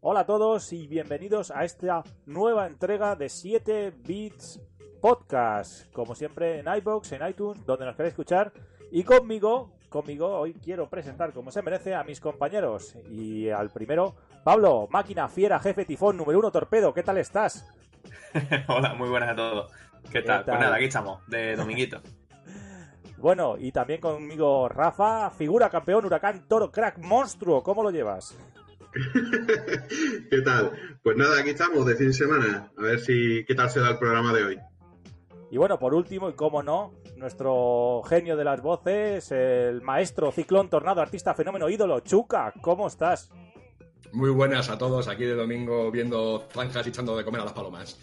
Hola a todos y bienvenidos a esta nueva entrega de 7 Bits Podcast. Como siempre en iBox, en iTunes, donde nos queréis escuchar. Y conmigo, conmigo hoy quiero presentar como se merece a mis compañeros. Y al primero, Pablo, máquina fiera, jefe tifón, número uno torpedo. ¿Qué tal estás? Hola, muy buenas a todos. ¿Qué, tal? Pues nada, aquí estamos, de dominguito. bueno, y también conmigo Rafa, figura campeón, huracán, toro, crack, monstruo. ¿Cómo lo llevas? ¿Qué tal? Pues nada, aquí estamos de fin de semana. A ver si qué tal se da el programa de hoy. Y bueno, por último, y cómo no, nuestro genio de las voces, el maestro, ciclón, tornado, artista, fenómeno, ídolo, Chuca, ¿cómo estás? Muy buenas a todos, aquí de domingo viendo zanjas y echando de comer a las palomas.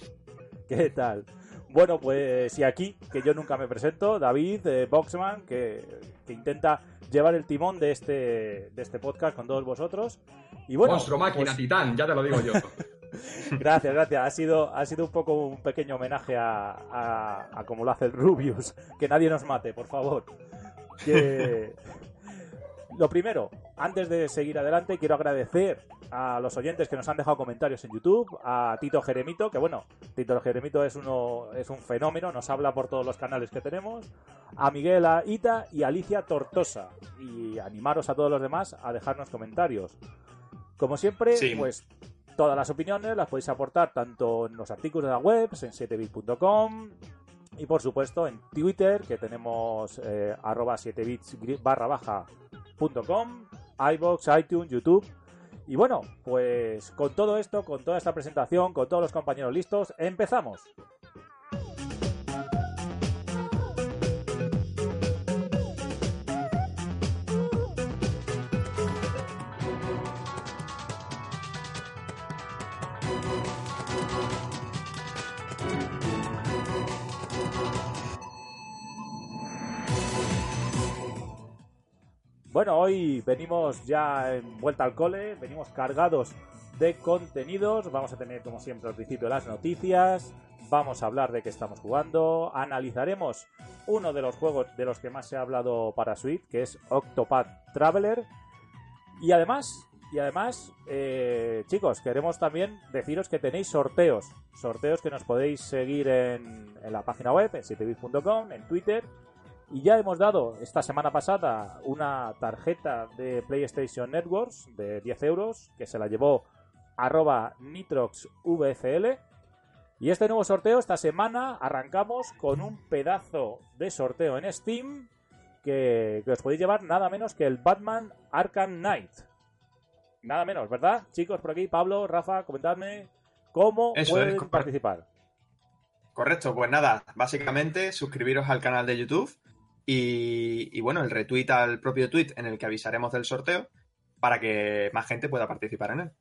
¿Qué tal? Bueno, pues y aquí, que yo nunca me presento, David de Boxman, que, que, intenta llevar el timón de este, de este podcast con todos vosotros. Y bueno, Monstruo, máquina, pues titán, ya te lo digo yo. gracias, gracias. Ha sido, ha sido un poco un pequeño homenaje a, a, a como lo hace el Rubius. Que nadie nos mate, por favor. Que... Lo primero, antes de seguir adelante, quiero agradecer a los oyentes que nos han dejado comentarios en YouTube, a Tito Jeremito, que bueno, Tito Jeremito es uno es un fenómeno, nos habla por todos los canales que tenemos, a Miguel Ita y a Alicia Tortosa y animaros a todos los demás a dejarnos comentarios. Como siempre, pues todas las opiniones las podéis aportar tanto en los artículos de la web, en 7bit.com y por supuesto en Twitter, que tenemos eh, arroba 7bits barra baja .com, iBox, iTunes, YouTube. Y bueno, pues con todo esto, con toda esta presentación, con todos los compañeros listos, empezamos. Bueno, hoy venimos ya en vuelta al cole, venimos cargados de contenidos, vamos a tener como siempre al principio las noticias, vamos a hablar de qué estamos jugando, analizaremos uno de los juegos de los que más se ha hablado para Switch, que es Octopath Traveler, y además, y además, eh, chicos, queremos también deciros que tenéis sorteos, sorteos que nos podéis seguir en, en la página web, en 7bit.com, en Twitter, y ya hemos dado esta semana pasada una tarjeta de PlayStation Networks de 10 euros que se la llevó arroba nitroxvfl. Y este nuevo sorteo, esta semana, arrancamos con un pedazo de sorteo en Steam que, os podéis llevar nada menos que el Batman Arkham Knight. Nada menos, ¿verdad? Chicos, por aquí, Pablo, Rafa, comentadme cómo pueden participar. Correcto, pues nada, básicamente suscribiros al canal de YouTube y, bueno, el retweet al propio tweet en el que avisaremos del sorteo para que más gente pueda participar en él.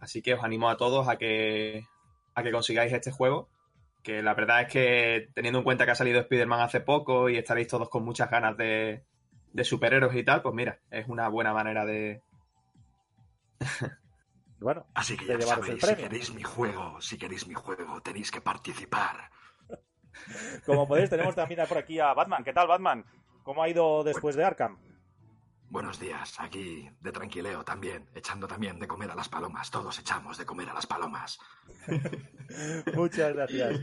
Así que os animo a todos a que, a que consigáis este juego, que la verdad es que teniendo en cuenta que ha salido Spider-Man hace poco y estaréis todos con muchas ganas de, de superhéroes y tal, pues mira, es una buena manera de... bueno, así que ya sabéis, si queréis mi juego, si queréis mi juego, tenéis que participar. Como podéis, tenemos también por aquí a Batman. ¿Qué tal, Batman? ¿Cómo ha ido después de Arkham? Buenos días, aquí de tranquileo también, echando también de comer a las palomas. Todos echamos de comer a las palomas. Muchas gracias.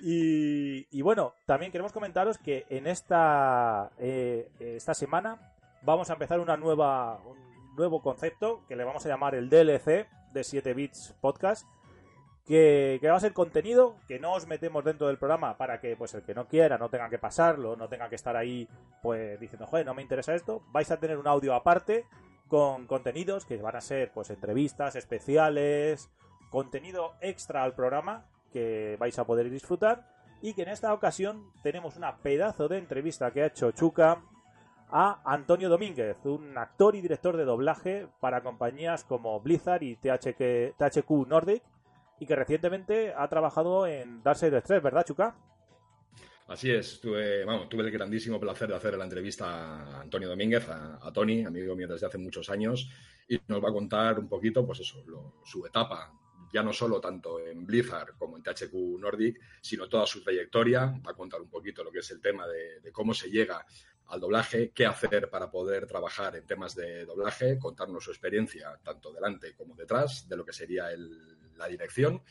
Y, bueno, también queremos comentaros que en esta, eh, esta semana vamos a empezar una nueva, un nuevo concepto que le vamos a llamar el DLC de 7 Bits Podcast que, va a ser contenido que no os metemos dentro del programa para que pues el que no quiera no tenga que pasarlo, no tenga que estar ahí pues diciendo, joder, no me interesa esto, vais a tener un audio aparte con contenidos que van a ser pues entrevistas especiales, contenido extra al programa que vais a poder disfrutar y que en esta ocasión tenemos una pedazo de entrevista que ha hecho Chuca a Antonio Domínguez, un actor y director de doblaje para compañías como Blizzard y THQ, Nordic y que recientemente ha trabajado en Darksiders 3, ¿verdad, Chuca? Así es, tuve, vamos, tuve el grandísimo placer de hacer la entrevista a Antonio Domínguez, a, Tony, amigo mío desde hace muchos años, y nos va a contar un poquito, pues eso, su etapa ya no solo tanto en Blizzard como en THQ Nordic, sino toda su trayectoria. Va a contar un poquito lo que es el tema de, de cómo se llega al doblaje, qué hacer para poder trabajar en temas de doblaje, contarnos su experiencia tanto delante como detrás de lo que sería el- la dirección.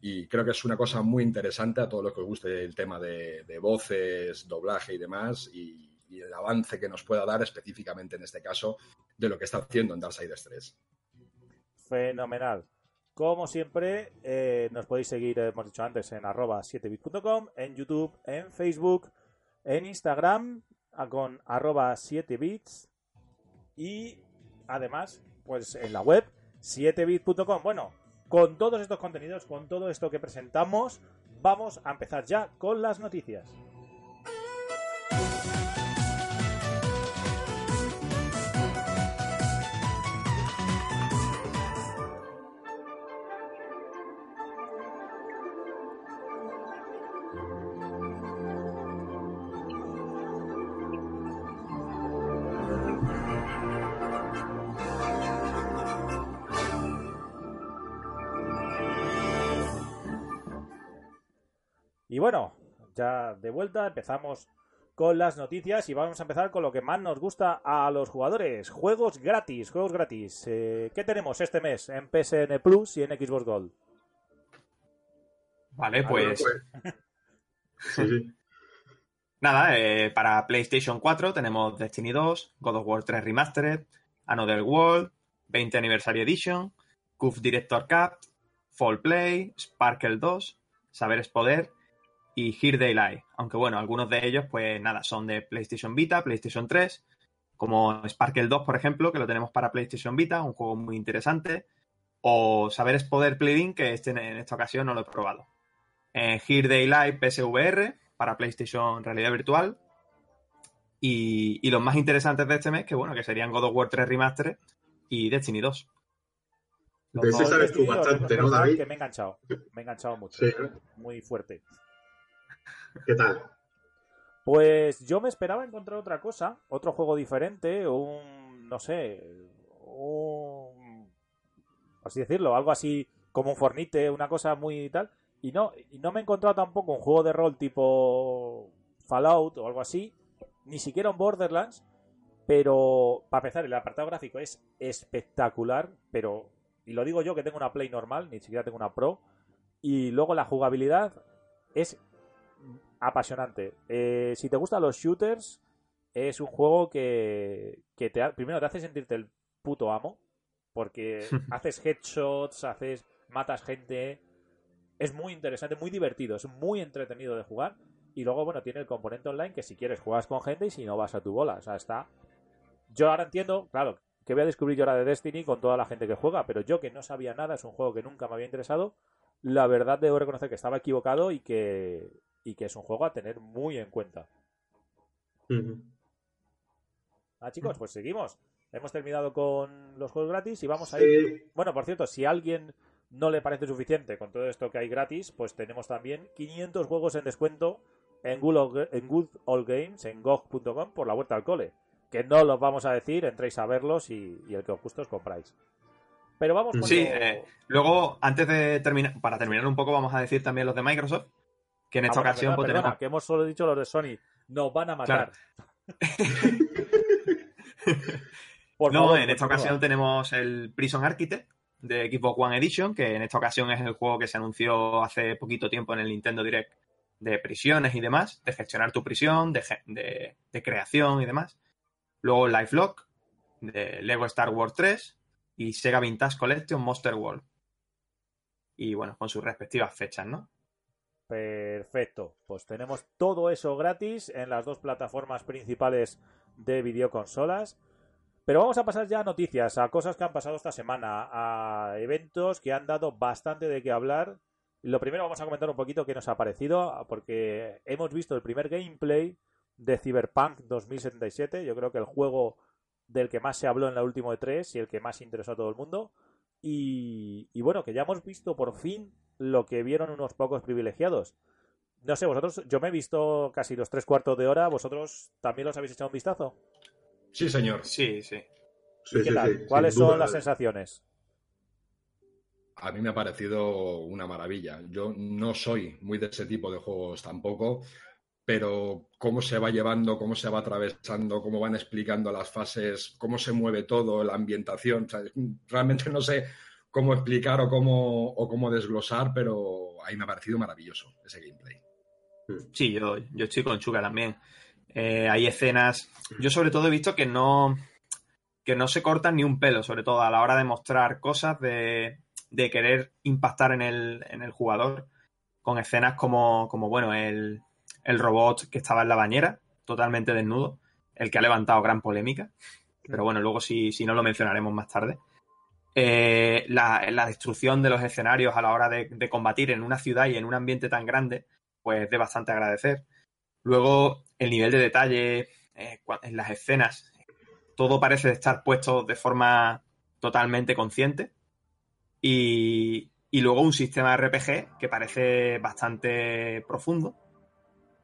Y creo que es una cosa muy interesante a todos los que os guste el tema de, voces, doblaje y demás, y, el avance que nos pueda dar específicamente en este caso de lo que está haciendo en Darksiders 3. Fenomenal. Como siempre, eh, nos podéis seguir, eh, hemos dicho antes, en arroba 7bit.com, en YouTube, en Facebook, en Instagram, con arroba 7bits y además, pues en la web 7bit.com. Bueno, con todos estos contenidos, con todo esto que presentamos, vamos a empezar ya con las noticias. De vuelta empezamos con las noticias y vamos a empezar con lo que más nos gusta a los jugadores. Juegos gratis, juegos gratis. Eh, ¿Qué tenemos este mes en PSN Plus y en Xbox Gold? Vale, pues Pues, sí, sí. nada, eh, para PlayStation 4 tenemos Destiny 2, God of War 3 Remastered, Another World, 20 Anniversary Edition, CUF Director Cup, Fall Play, Sparkle 2, Saberes Poder y Here They Lie. Aunque bueno, algunos de ellos, pues nada, son de PlayStation Vita, PlayStation 3, como Sparkle 2, por ejemplo, que lo tenemos para PlayStation Vita, un juego muy interesante. O Saberes Poder Play-In, que este, en esta ocasión no lo he probado. Eh, Here They Lie PSVR para PlayStation Realidad Virtual. Y, y los más interesantes de este mes, que bueno, que serían God of War 3 Remastered y Destiny 2. Los De ese sabes tú bastante, ¿no, David? Que me he enganchado, me he enganchado mucho, Sí. muy fuerte. ¿Qué tal? Pues yo me esperaba encontrar otra cosa, otro juego diferente, un, no sé, un, así decirlo, algo así como un Fornite, una cosa muy tal, y no, y no me he encontrado tampoco un juego de rol tipo Fallout o algo así, ni siquiera un Borderlands, pero para empezar, el apartado gráfico es espectacular, pero, y lo digo yo que tengo una Play normal, ni siquiera tengo una Pro, y luego la jugabilidad es apasionante. Eh, si te gustan los shooters, es un juego que, que te primero te hace sentirte el puto amo, porque haces headshots, haces matas gente, es muy interesante, muy divertido, es muy entretenido de jugar. Y luego, bueno, tiene el componente online que si quieres juegas con gente y si no vas a tu bola. O sea, está. Yo ahora entiendo, claro, que voy a descubrir yo ahora de Destiny con toda la gente que juega, pero yo que no sabía nada, es un juego que nunca me había interesado. La verdad debo reconocer que estaba equivocado y que, y que es un juego a tener muy en cuenta. Ah, chicos, pues seguimos. Hemos terminado con los juegos gratis y vamos a ir. Sí, Bueno, por cierto, si a alguien no le parece suficiente con todo esto que hay gratis, pues tenemos también 500 juegos en descuento en Good Old Games, en GOG.com, por la vuelta al cole. Que no los vamos a decir, entréis a verlos y, y el que os guste os compráis. Pero vamos con Sí, lo- eh, luego, antes de terminar, para terminar un poco, vamos a decir también los de Microsoft, que en Ah, esta bueno, ocasión perdona, pues, perdona, tenemos que hemos solo dicho los de Sony. Nos van a matar. Por no, favor, en esta ocasión tenemos el Prison Architect de Xbox One Edition, que en esta ocasión es el juego que se anunció hace poquito tiempo en el Nintendo Direct de prisiones y demás, de gestionar tu prisión, de- de creación y demás. Luego Lifelock, de Lego Star Wars 3 y Sega Vintage Collection Monster World. Y bueno, con sus respectivas fechas, ¿no? Perfecto. Pues tenemos todo eso gratis en las dos plataformas principales de videoconsolas. Pero vamos a pasar ya a noticias, a cosas que han pasado esta semana, a eventos que han dado bastante de qué hablar. Lo primero vamos a comentar un poquito qué nos ha parecido, porque hemos visto el primer gameplay de Cyberpunk 2077. Yo creo que el juego del que más se habló en la última de tres y el que más interesó a todo el mundo. Y, y bueno, que ya hemos visto por fin lo que vieron unos pocos privilegiados. No sé, vosotros, yo me he visto casi los tres cuartos de hora, ¿vosotros también los habéis echado un vistazo? Sí, señor. Sí, sí. sí, ¿Y qué sí, tal? sí, ¿Cuáles son las sensaciones? a mí me ha parecido una maravilla. Yo no soy muy de ese tipo de juegos tampoco, pero cómo se va llevando, cómo se va atravesando, cómo van explicando las fases, cómo se mueve todo, la ambientación. realmente no sé cómo explicar o cómo, o cómo desglosar, pero ahí me ha parecido maravilloso ese gameplay. Sí, yo, yo estoy con Chuga también. Eh, hay escenas. Yo sobre todo he visto que no. que no se cortan ni un pelo, sobre todo a la hora de mostrar cosas, de, de querer impactar en el, en el jugador. Con escenas como, como bueno, el, el robot que estaba en la bañera, totalmente desnudo, el que ha levantado gran polémica. Pero bueno, luego si, si no lo mencionaremos más tarde. Eh, la, la, destrucción de los escenarios a la hora de, de, combatir en una ciudad y en un ambiente tan grande, pues de bastante agradecer. Luego, el nivel de detalle eh, en las escenas, todo parece estar puesto de forma totalmente consciente. Y, y luego un sistema de RPG que parece bastante profundo.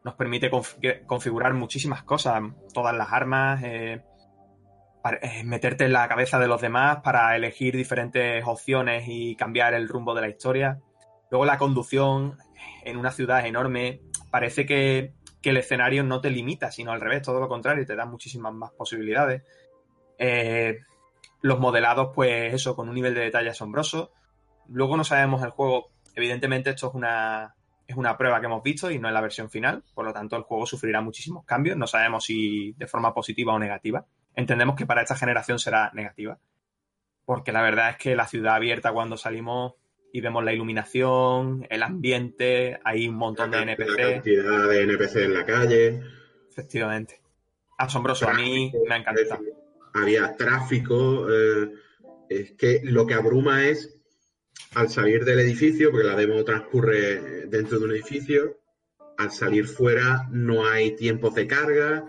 Nos permite conf configurar muchísimas cosas, todas las armas, eh, meterte en la cabeza de los demás para elegir diferentes opciones y cambiar el rumbo de la historia. Luego la conducción en una ciudad enorme, parece que, que, el escenario no te limita, sino al revés, todo lo contrario, te da muchísimas más posibilidades. Eh, los modelados, pues eso, con un nivel de detalle asombroso. Luego no sabemos el juego, evidentemente esto es una, es una prueba que hemos visto y no es la versión final, por lo tanto el juego sufrirá muchísimos cambios, no sabemos si de forma positiva o negativa. Entendemos que para esta generación será negativa, porque la verdad es que la ciudad abierta cuando salimos y vemos la iluminación, el ambiente, hay un montón de NPC. La cantidad de NPC en la calle. Efectivamente. Asombroso, tráfico, a mí me ha encantado. Había tráfico. Eh, es que lo que abruma es al salir del edificio, porque la demo transcurre dentro de un edificio, al salir fuera no hay tiempos de carga,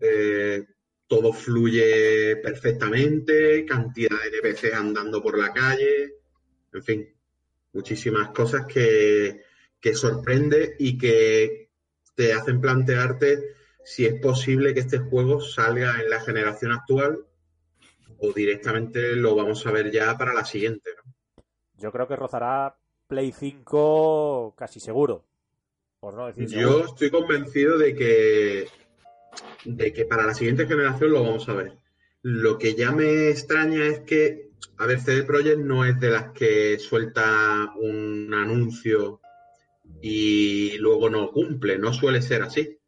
eh, todo fluye perfectamente, cantidad de NPC andando por la calle, en fin, muchísimas cosas que, que sorprende y que te hacen plantearte si es posible que este juego salga en la generación actual o directamente lo vamos a ver ya para la siguiente. ¿no? Yo creo que rozará Play 5 casi seguro. Por no decir seguro. Yo estoy convencido de que, de que para la siguiente generación lo vamos a ver. Lo que ya me extraña es que, a ver, CD Projekt no es de las que suelta un anuncio y luego no cumple, no suele ser así.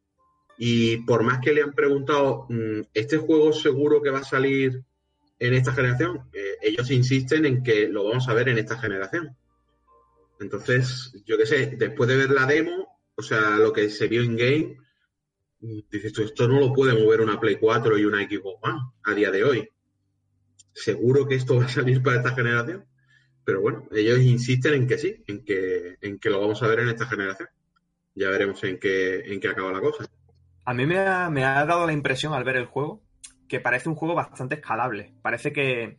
Y por más que le han preguntado, ¿este juego seguro que va a salir en esta generación? Eh, ellos insisten en que lo vamos a ver en esta generación. Entonces, yo qué sé, después de ver la demo, o sea, lo que se vio en game, dices tú, esto no lo puede mover una Play 4 y una Xbox One a día de hoy. Seguro que esto va a salir para esta generación. Pero bueno, ellos insisten en que sí, en que, en que lo vamos a ver en esta generación. Ya veremos en qué, en qué acaba la cosa. A mí me ha, me ha dado la impresión al ver el juego que parece un juego bastante escalable. Parece que,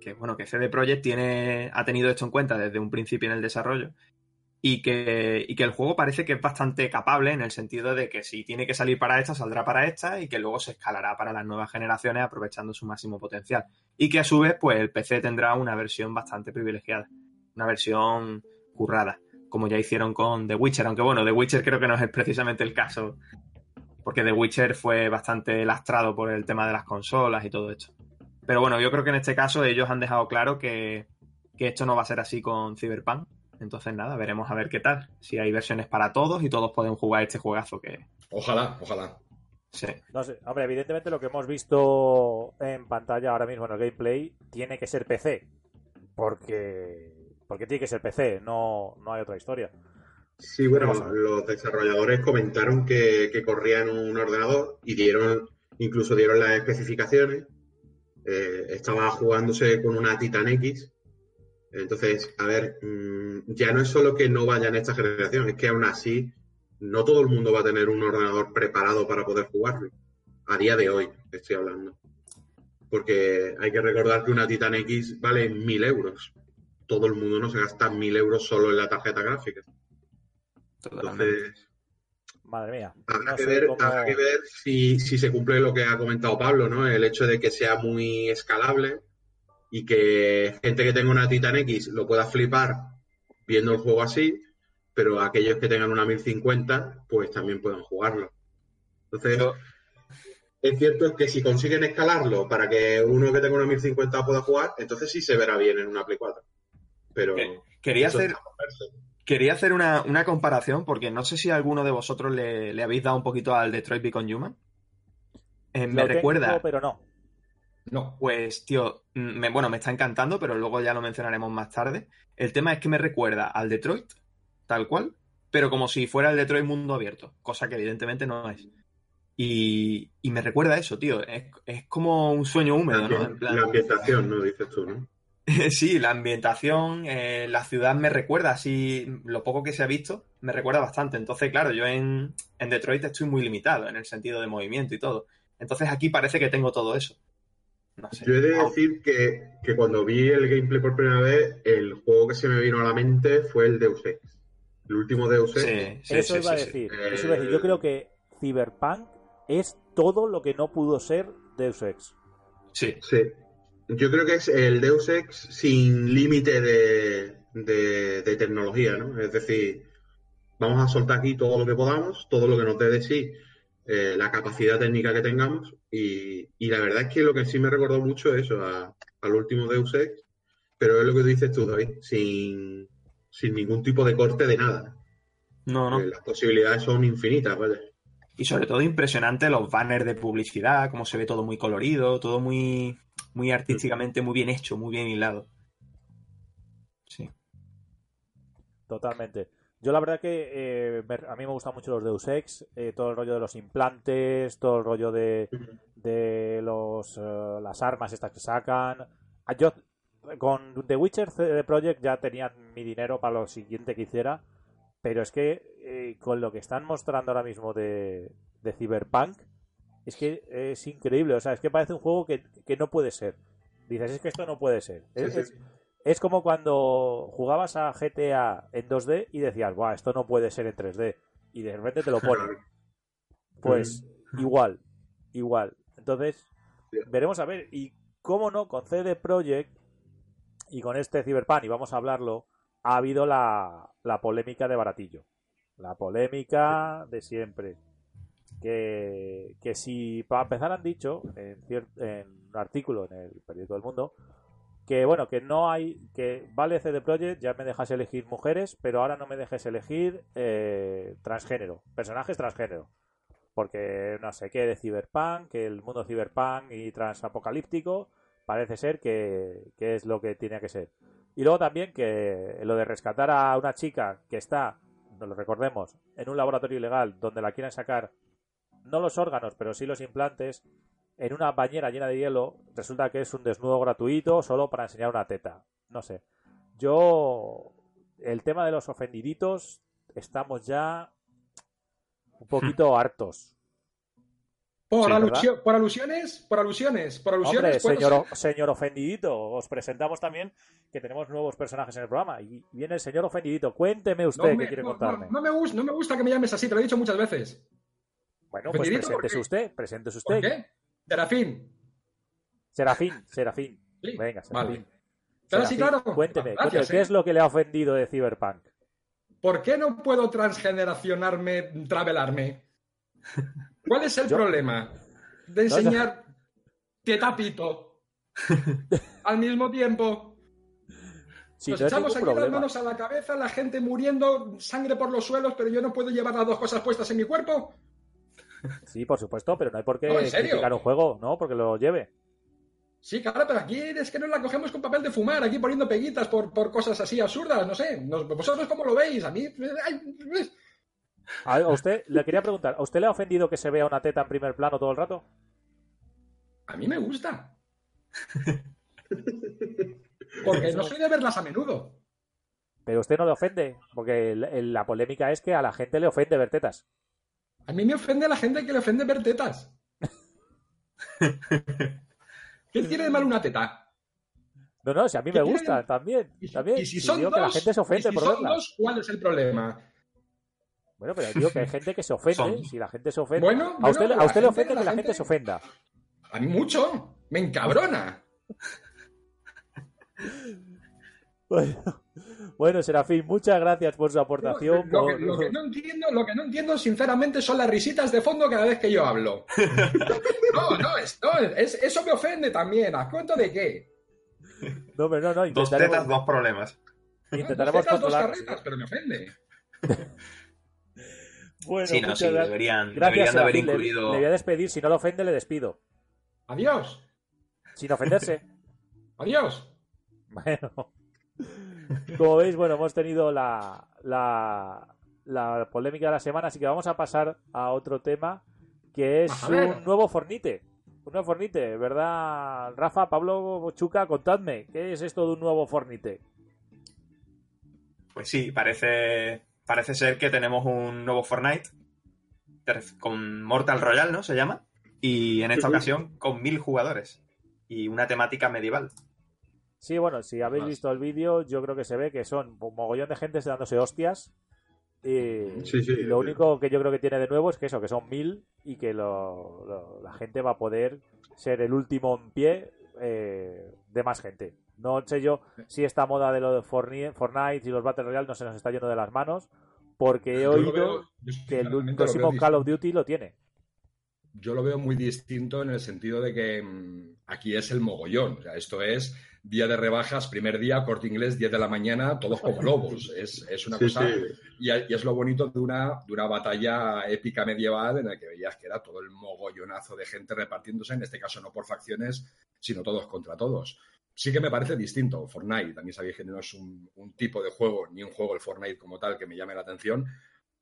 que, bueno, que CD Projekt tiene, ha tenido esto en cuenta desde un principio en el desarrollo y que, y que el juego parece que es bastante capable en el sentido de que si tiene que salir para esta, saldrá para esta y que luego se escalará para las nuevas generaciones aprovechando su máximo potencial. Y que a su vez, pues el PC tendrá una versión bastante privilegiada, una versión currada, como ya hicieron con The Witcher, aunque bueno, The Witcher creo que no es precisamente el caso porque The Witcher fue bastante lastrado por el tema de las consolas y todo esto. Pero bueno, yo creo que en este caso ellos han dejado claro que, que esto no va a ser así con Cyberpunk. Entonces nada, veremos a ver qué tal. Si hay versiones para todos y todos pueden jugar este juegazo que... Ojalá, ojalá. Sí. No sé, hombre, evidentemente lo que hemos visto en pantalla ahora mismo en el gameplay tiene que ser PC. Porque, porque tiene que ser PC, no, no hay otra historia. Sí, bueno, los desarrolladores comentaron que, que corrían un ordenador y dieron, incluso dieron las especificaciones. Eh, estaba jugándose con una Titan X. Entonces, a ver, mmm, ya no es solo que no vaya en esta generación, es que aún así no todo el mundo va a tener un ordenador preparado para poder jugarlo. A día de hoy, estoy hablando. Porque hay que recordar que una Titan X vale mil euros. Todo el mundo no se gasta mil euros solo en la tarjeta gráfica. Entonces, Madre mía. Habrá, no que, ver, cómo... habrá que ver si, si, se cumple lo que ha comentado Pablo, ¿no? El hecho de que sea muy escalable y que gente que tenga una Titan X lo pueda flipar viendo el juego así, pero aquellos que tengan una 1050 pues también puedan jugarlo. Entonces, Yo- es cierto que si consiguen escalarlo para que uno que tenga una 1050 pueda jugar, entonces sí se verá bien en una Play 4. Pero Que- Quería hacer, quería hacer una, una comparación porque no sé si alguno de vosotros le, le habéis dado un poquito al Detroit Become Human. Eh, me Lo tengo, recuerda, pero no. No. pues, tío, mm, me- bueno, me está encantando, pero luego ya lo mencionaremos más tarde. El tema es que me recuerda al Detroit, tal cual, pero como si fuera el Detroit mundo abierto, cosa que evidentemente no es. Y, y me recuerda a eso, tío. Es, es como un sueño húmedo, ¿no? En plan- La ambientación, ¿no? Dices tú, ¿no? Sí, la ambientación, eh, la ciudad me recuerda, así, lo poco que se ha visto, me recuerda bastante. Entonces, claro, yo en, en Detroit estoy muy limitado en el sentido de movimiento y todo. Entonces aquí parece que tengo todo eso. No sé. Yo he de decir que, que cuando vi el gameplay por primera vez, el juego que se me vino a la mente fue el Deus Ex. El último Deus Ex. sí, sí, eso sí, iba a decir. Eso iba a decir. Yo creo que Cyberpunk es todo lo que no pudo ser Deus Ex. Sí, Sí. Yo creo que es el Deus Ex sin límite de, de- de tecnología, ¿no? Es decir, vamos a soltar aquí todo lo que podamos, todo lo que nos dé de sí, eh, la capacidad técnica que tengamos. Y, y la verdad es que lo que sí me recordó mucho es eso, a- al último Deus Ex, pero es lo que dices tú, David, sin, sin ningún tipo de corte de nada. no, no. Eh, Las posibilidades son infinitas, vaya. Y sobre todo impresionante los banners de publicidad, cómo se ve todo muy colorido, todo muy, muy artísticamente muy bien hecho, muy bien hilado. Sí. Totalmente. Yo la verdad que eh, a mí me gustan mucho los Deus Ex, eh, todo el rollo de los implantes, todo el rollo de, de los, eh, las armas estas que sacan. Ah, Yo con The Witcher CD Projekt ya tenían mi dinero para lo siguiente que hiciera, pero es que eh, con lo que están mostrando ahora mismo de, de Cyberpunk, es que es increíble, o sea, es que parece un juego que, que no puede ser. Dices, es que esto no puede ser. Sí, Es- sí. es- es como cuando jugabas a GTA en 2D y decías, Buah, esto no puede ser en 3D. Y de repente te lo ponen. Pues igual, igual. Entonces, veremos a ver. Y cómo no, con CD Projekt y con este Cyberpunk, y vamos a hablarlo, ha habido la, la polémica de Baratillo. La polémica de siempre. Que, que si, para empezar, han dicho en, cier- en un artículo en el periódico del mundo que bueno, que no hay, que vale CD Projekt, ya me dejas elegir mujeres, pero ahora no me dejes elegir eh, transgénero, personajes transgénero. Porque no sé qué de Cyberpunk, que el mundo Cyberpunk y transapocalíptico parece ser que, que es lo que tiene que ser. Y luego también que lo de rescatar a una chica que está, nos lo recordemos, en un laboratorio ilegal donde la quieren sacar no los órganos, pero sí los implantes, en una bañera llena de hielo, resulta que es un desnudo gratuito solo para enseñar una teta. No sé. Yo, el tema de los ofendiditos, estamos ya un poquito hartos. Por, Sí, alusio- por alusiones, por alusiones, por alusiones. Hombre, puedo señor, ser- señor ofendidito, os presentamos también que tenemos nuevos personajes en el programa. Y viene el señor ofendidito. Cuénteme usted No qué me, quiere no- contarme. no- no me gusta, no me gusta que me llames así, te lo he dicho muchas veces. bueno, pues ¿por preséntese usted, preséntese ¿Por usted. qué? Serafín. Serafín, Serafín. Sí, Venga, vale. Serafín. Sí, claro. Cuénteme, Gracias, cuénteme, ¿qué eh. es lo que le ha ofendido de Cyberpunk? ¿Por qué no puedo transgeneracionarme, travelarme? ¿Cuál es el Yo- problema de No, enseñar tetapito al mismo tiempo? Si Nos no echamos aquí las problema. manos a la cabeza, la gente muriendo, sangre por los suelos, pero yo no puedo llevar las dos cosas puestas en mi cuerpo. Sí, por supuesto, pero no hay por qué No, criticar un juego, ¿no? Porque lo lleve. Sí, claro, pero aquí es que nos la cogemos con papel de fumar, aquí poniendo peguitas por, por cosas así absurdas, no sé. Nos- ¿Vosotros cómo lo veis? A mí... ay, A a usted le quería preguntar, ¿a usted le ha ofendido que se vea una teta en primer plano todo el rato? a mí me gusta. Porque no soy de verlas a menudo. Pero usted no le ofende, porque la polémica es que a la gente le ofende ver tetas. A mí me ofende la gente que le ofende ver tetas. ¿Qué tiene de mal una teta? No, no, si a mí ¿Qué me gusta también. Y si, también. y si son digo dos, que la gente se ofende si por son dos, ¿cuál es el problema? Bueno, pero digo que hay gente que se ofende. Son- Si la gente se ofende. Bueno, a usted, bueno, a usted la le ofende que la la gente gente- se ofenda. A mí mucho. Me encabrona. Bueno, bueno, Serafín, muchas gracias por su aportación. Lo, por- que, lo que no entiendo, lo que no entiendo, sinceramente, son las risitas de fondo cada vez que yo hablo. No, no, es, no, es- eso me ofende también. ¿A cuento de qué? No, hombre, no, no, Dos tetas, dos problemas. intentaremos Dos tetas, dos carretas, pero me ofende. Bueno, sí, no, muchas sí, gracias. deberían, Gracias, deberían de haber Serafín. Le- incluido. Le, voy a despedir. Si no lo ofende, le despido. Adiós, Sin ofenderse. adiós. Bueno. Como veis, bueno, hemos tenido la, la, la polémica de la semana, así que vamos a pasar a otro tema que es un nuevo Fornite. Un nuevo Fornite, ¿verdad? Rafa, Pablo, Chuca, contadme, ¿qué es esto de un nuevo Fornite? Pues sí, parece, parece ser que tenemos un nuevo Fortnite con Mortal Royale, ¿no? Se llama. Y en esta ocasión con mil jugadores. Y una temática medieval. Sí, bueno, si habéis visto el vídeo, yo creo que se ve que son un mogollón de gente dándose hostias. Y, Sí, sí. y lo único que yo creo que tiene de nuevo es que eso, que son mil y que lo- lo- la gente va a poder ser el último en pie eh, de más gente. No sé yo si esta moda de lo de Fortnite y los Battle Royale no se nos está yendo de las manos, porque he Yo oído veo- que el próximo Call of Duty lo tiene. yo lo veo muy distinto en el sentido de que mm, aquí es el mogollón. O sea, esto es día de rebajas, primer día, corte inglés, 10 de la mañana, todos como lobos. Es, es una Sí, cosa. sí. Y, y es lo bonito de una, de una batalla épica medieval en la que veías que era todo el mogollonazo de gente repartiéndose, en este caso no por facciones, sino todos contra todos. Sí que me parece distinto. Fortnite, también sabéis que no es un, un tipo de juego, ni un juego el Fortnite como tal que me llame la atención,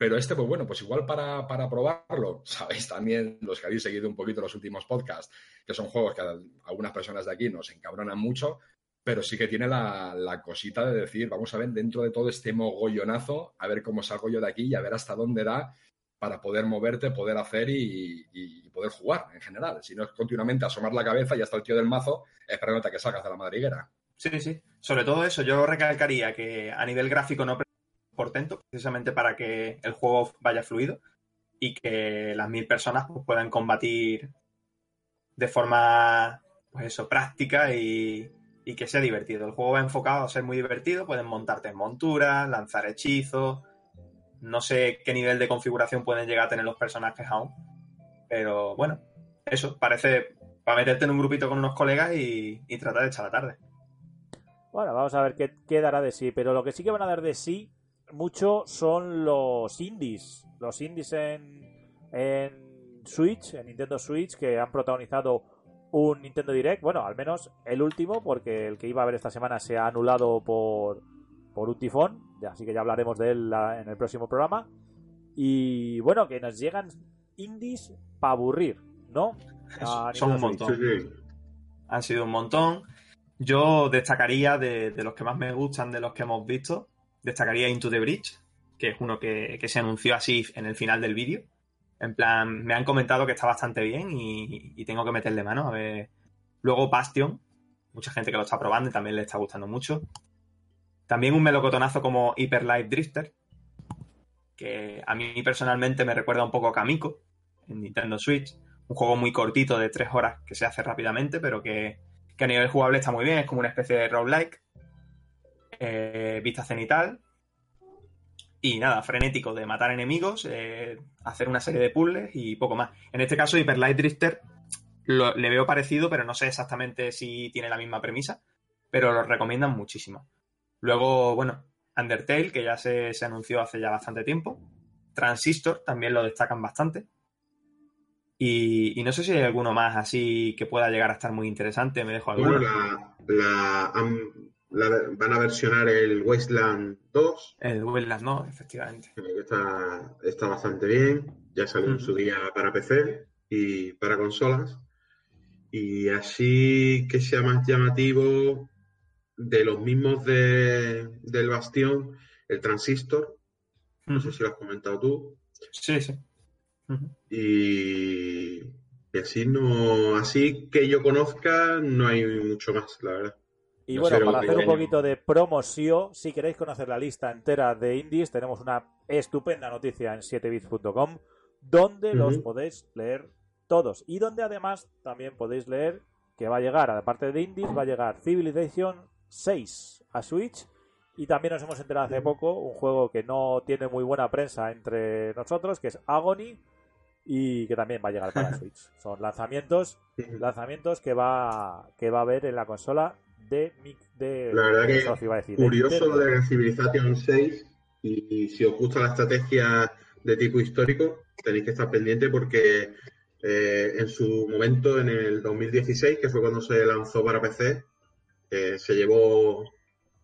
pero este, pues bueno, pues igual para, para probarlo, sabéis también, los que habéis seguido un poquito los últimos podcasts, que son juegos que a algunas personas de aquí nos encabronan mucho, pero sí que tiene la, la cosita de decir, vamos a ver dentro de todo este mogollonazo, a ver cómo salgo yo de aquí y a ver hasta dónde da para poder moverte, poder hacer y, y- poder jugar en general. Si no es continuamente asomar la cabeza y hasta el tío del mazo esperándote a que salgas de la madriguera. Sí, sí. Sobre todo eso, yo recalcaría que a nivel gráfico no portento, precisamente para que el juego vaya fluido y que las mil personas pues, puedan combatir de forma, pues eso, práctica y, y que sea divertido. El juego va enfocado a ser muy divertido, pueden montarte en monturas, lanzar hechizos. No sé qué nivel de configuración pueden llegar a tener los personajes aún. Pero bueno, eso, parece para meterte en un grupito con unos colegas y, y tratar de echar la tarde. Bueno, vamos a ver qué, qué dará de sí. Pero lo que sí que van a dar de sí mucho son los indies. Los indies en, en Switch, en Nintendo Switch, que han protagonizado un Nintendo Direct. Bueno, al menos el último, porque el que iba a haber esta semana se ha anulado por, por un tifón. Así que ya hablaremos de él en el próximo programa. Y bueno, que nos llegan indies para aburrir, ¿no? A Son un Nintendo montón. Sí, sí. Han sido un montón. Yo destacaría de, de los que más me gustan, de los que hemos visto, destacaría Into the Bridge, que es uno que, que se anunció así en el final del vídeo. En plan, me han comentado que está bastante bien y, y tengo que meterle mano a ver. Luego Bastion, mucha gente que lo está probando y también le está gustando mucho. También un melocotonazo como Hyper Light Drifter, que a mí personalmente me recuerda un poco a Kamiko en Nintendo Switch. Un juego muy cortito de tres horas que se hace rápidamente, pero que, que a nivel jugable está muy bien. Es como una especie de roguelike. Eh, vista cenital. Y nada, frenético de matar enemigos, eh, hacer una serie de puzzles y poco más. En este caso, Hyper Light Drifter lo- le veo parecido, pero no sé exactamente si tiene la misma premisa. Pero lo recomiendan muchísimo. Luego, bueno, Undertale, que ya se, se anunció hace ya bastante tiempo. Transistor también lo destacan bastante. Y, y no sé si hay alguno más así que pueda llegar a estar muy interesante. Me dejo alguno. Bueno, la, la- van a versionar el Wasteland 2, El Wildlands, ¿no? Efectivamente. que está, está bastante bien. Ya salió en su día para PC y para consolas. Y así que sea más llamativo de los mismos de, del Bastión, el Transistor. No sé si lo has comentado tú. Sí, sí. Y así no, así que yo conozca, no hay mucho más, la verdad. Y No bueno, para hacer un poquito de promoción, si queréis conocer la lista entera de indies, tenemos una estupenda noticia en 7bits.com donde los podéis leer todos. Y donde además también podéis leer que va a llegar, aparte de indies, va a llegar Civilization 6 a Switch. Y también nos hemos enterado hace poco un juego que no tiene muy buena prensa entre nosotros, que es Agony, y que también va a llegar para Switch. Son lanzamientos, lanzamientos que va que va a haber en la consola de, de la verdad que curioso lo de Civilization 6 y, si os gusta la estrategia de tipo histórico tenéis que estar pendiente porque eh, en su momento en el 2016 que fue cuando se lanzó para PC eh, se llevó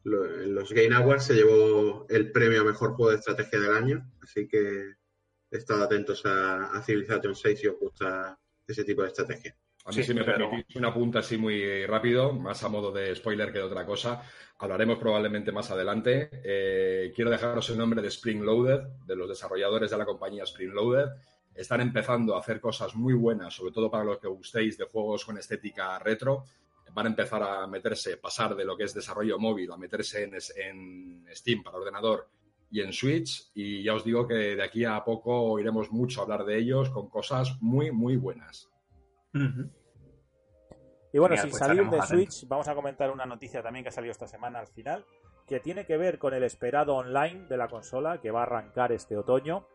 en los Game Awards se llevó el premio a mejor juego de estrategia del año, así que estad atentos a, Civilization 6 si os gusta ese tipo de estrategia. A mí, si me permitís una punta así muy rápido, más a modo de spoiler que de otra cosa, hablaremos probablemente más adelante. Eh, quiero dejaros el nombre de Spring Loaded, de los desarrolladores de la compañía Spring Loaded. Están empezando a hacer cosas muy buenas, sobre todo para los que gustéis de juegos con estética retro van a empezar a meterse, pasar de lo que es desarrollo móvil a meterse en, Steam para ordenador y en Switch. Y ya os digo que de aquí a poco oiremos mucho hablar de ellos con cosas muy, muy buenas. Y bueno, sin pues salir de Switch, vamos a comentar una noticia también que ha salido esta semana al final, que tiene que ver con el esperado online de la consola que va a arrancar este otoño,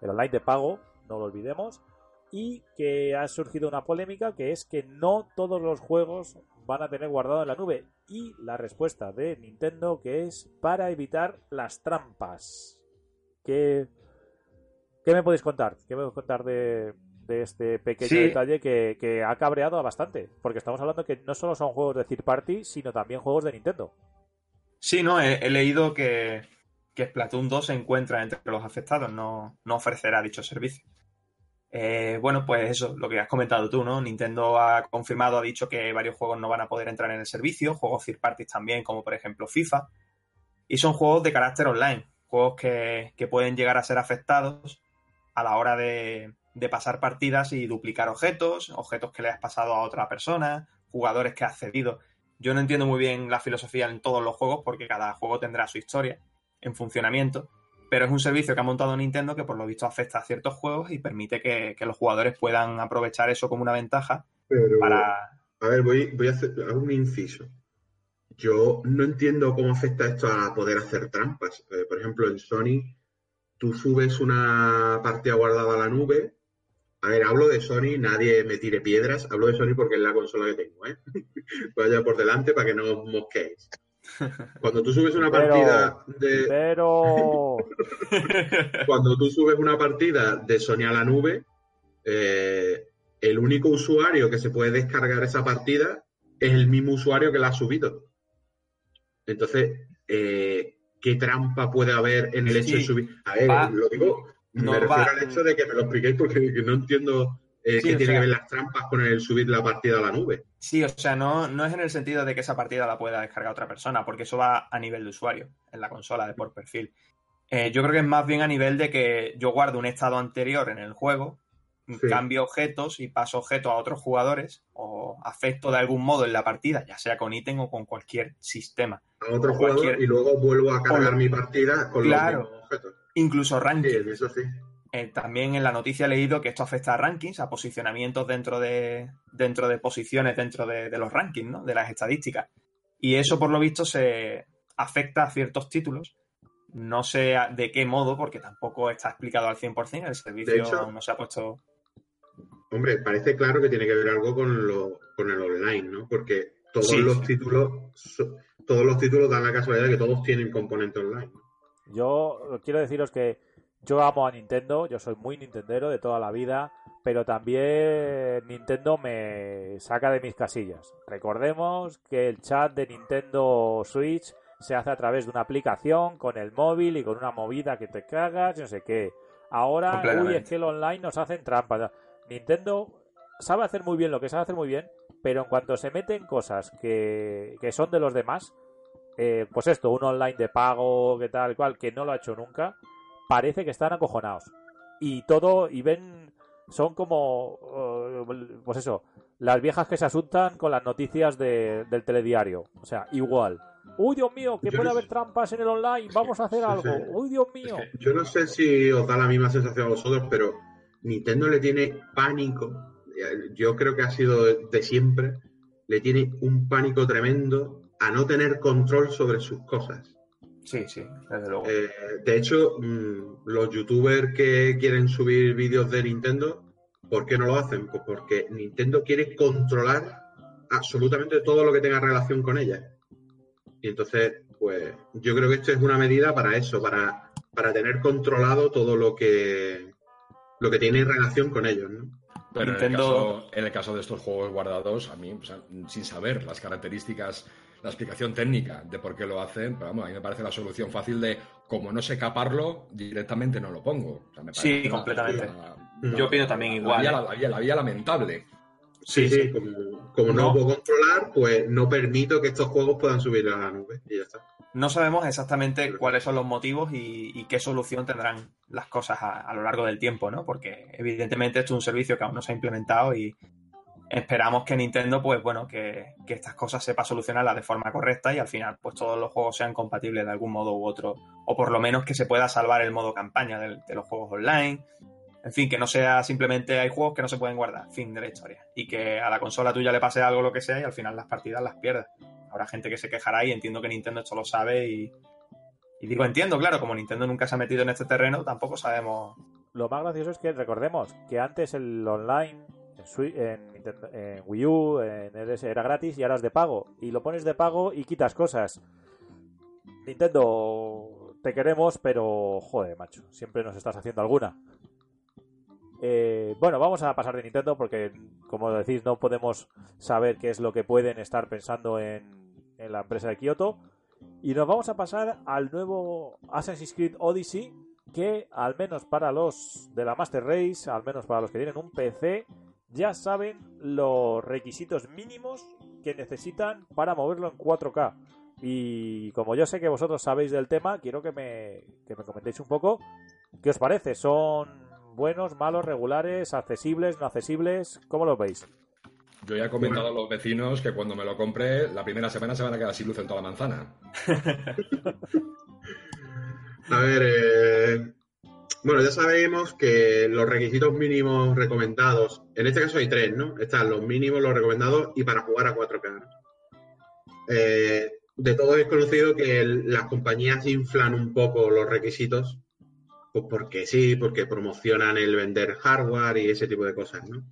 el online de pago, no lo olvidemos, y que ha surgido una polémica que es que no todos los juegos van a tener guardado en la nube. Y la respuesta de Nintendo que es para evitar las trampas. ¿Qué, qué me podéis contar? ¿Qué me podéis contar de, este pequeño detalle que, ha cabreado a bastante? Porque estamos hablando que no solo son juegos de third party, sino también juegos de Nintendo. Sí, no, he, leído que, que Splatoon 2 se encuentra entre los afectados, no, no ofrecerá dicho servicio. Eh, bueno, pues eso, lo que has comentado tú, ¿no? Nintendo ha confirmado, ha dicho que varios juegos no van a poder entrar en el servicio, juegos third parties también, como por ejemplo FIFA, y son juegos de carácter online, juegos que, pueden llegar a ser afectados a la hora de, pasar partidas y duplicar objetos, objetos que le has pasado a otra persona, jugadores que has cedido. Yo no entiendo muy bien la filosofía en todos los juegos porque cada juego tendrá su historia en funcionamiento, pero es un servicio que ha montado Nintendo que por lo visto afecta a ciertos juegos y permite que, los jugadores puedan aprovechar eso como una ventaja para... A ver, voy, voy a hacer un inciso. Yo no entiendo cómo afecta esto a poder hacer trampas. Eh, por ejemplo, en Sony, tú subes una partida guardada a la nube. A ver, hablo de Sony, nadie me tire piedras. Hablo de Sony porque es la consola que tengo, ¿eh? Vaya por delante para que no os mosquéis. Cuando tú subes una partida de. Pero. Cuando tú subes una partida de Sony a la nube, eh, el único usuario que se puede descargar esa partida es el mismo usuario que la ha subido. Entonces, eh, ¿qué trampa puede haber en el hecho de subir? A ver, lo digo, me refiero al hecho de que me lo expliquéis porque no entiendo eh, que tiene que ver las trampas con el subir la partida a la nube. Sí, o sea, no, no es en el sentido de que esa partida la pueda descargar otra persona, porque eso va a nivel de usuario, en la consola de por perfil. Eh, yo creo que es más bien a nivel de que yo guardo un estado anterior en el juego, cambio objetos y paso objetos a otros jugadores o afecto de algún modo en la partida, ya sea con ítem o con cualquier sistema. A otro jugador y luego vuelvo a cargar mi partida con los mismos objetos. Incluso ranking. Sí, eso sí. Eh, también en la noticia he leído que esto afecta a rankings, a posicionamientos dentro de, dentro de posiciones dentro de, los rankings, ¿no? de las estadísticas. Y eso, por lo visto, se afecta a ciertos títulos. No sé de qué modo, porque tampoco está explicado al 100%. El servicio no se ha puesto. Hombre, parece claro que tiene que ver algo con, lo, con el online, ¿no? Porque todos los títulos todos los títulos dan la casualidad de que todos tienen componente online. Yo quiero deciros que yo amo a Nintendo, yo soy muy nintendero de toda la vida, pero también Nintendo me saca de mis casillas. Recordemos que el chat de Nintendo Switch se hace a través de una aplicación con el móvil y con una movida que te cagas, no sé qué. Ahora, uy, es que el online nos hacen trampas. Nintendo sabe hacer muy bien lo que sabe hacer muy bien, pero en cuanto se meten cosas que, que son de los demás, eh, pues esto, un online de pago, que tal, cual, que no lo ha hecho nunca, parece que están acojonados. Y todo, y ven, son como, eh, pues eso, las viejas que se asustan con las noticias del telediario. O sea, igual. Uy, Dios mío, que puede haber trampas en el online, vamos a hacer algo. Uy, Dios mío. yo no sé si os da la misma sensación a vosotros, pero Nintendo le tiene pánico. Yo creo que ha sido de siempre. Le tiene un pánico tremendo a no tener control sobre sus cosas. Sí, sí, desde luego. Eh, de hecho, mm, los youtubers que quieren subir vídeos de Nintendo, ¿por qué no lo hacen? Pues porque Nintendo quiere controlar absolutamente todo lo que tenga relación con ella. Y entonces, pues yo creo que esto es una medida para eso, para, para tener controlado todo lo que, lo que tiene relación con ellos, ¿no? Pero en, el Nintendo- caso, en el caso de estos juegos guardados, a mí, o sea, sin saber las características, la explicación técnica de por qué lo hacen, pero vamos, a mí me parece la solución fácil de, como no sé caparlo, directamente no lo pongo. O sea, me Sí, parece completamente. una- Yo opino también la igual, vía-. La, vía, la vía lamentable. Sí, Sí, sí, como, como no, No. lo puedo controlar, pues no permito que estos juegos puedan subir a la nube y ya está. No sabemos exactamente cuáles son los motivos y, y qué solución tendrán las cosas a, a lo largo del tiempo, ¿no? Porque evidentemente esto es un servicio que aún no se ha implementado y esperamos que Nintendo, pues bueno, que, que estas cosas sepa solucionarlas de forma correcta y al final, pues todos los juegos sean compatibles de algún modo u otro. O por lo menos que se pueda salvar el modo campaña del- de, los juegos online. En fin, que no sea simplemente hay juegos que no se pueden guardar, fin de la historia. Y que a la consola tuya le pase algo lo que sea y al final las partidas las pierdas. Habrá gente que se quejará y entiendo que Nintendo esto lo sabe y, y digo entiendo, claro, como Nintendo nunca se ha metido en este terreno, tampoco sabemos. Lo más gracioso es que recordemos que antes el online en, en Wii U, en LS era gratis y ahora es de pago. Y lo pones de pago y quitas cosas. Nintendo, te queremos, pero joder, macho, siempre nos estás haciendo alguna. Eh, bueno, vamos a pasar de Nintendo porque, como decís, no podemos saber qué es lo que pueden estar pensando en, en la empresa de Kyoto. Y nos vamos a pasar al nuevo Assassin's Creed Odyssey, que al menos para los de la Master Race, al menos para los que tienen un PC, ya saben los requisitos mínimos que necesitan para moverlo en 4K. Y como yo sé que vosotros sabéis del tema, quiero que me, que me comentéis un poco qué os parece. ¿Son buenos, malos, regulares, accesibles, no accesibles? ¿Cómo lo veis? Yo ya he comentado a los vecinos que cuando me lo compre, la primera semana se van a quedar sin luz en toda la manzana. A ver, eh, bueno, ya sabemos que los requisitos mínimos recomendados, en este caso hay tres, ¿no? Están los mínimos, los recomendados y para jugar a 4K. ¿no? Eh, de todos es conocido que el- las compañías inflan un poco los requisitos, pues porque sí, porque promocionan el vender hardware y ese tipo de cosas, ¿no?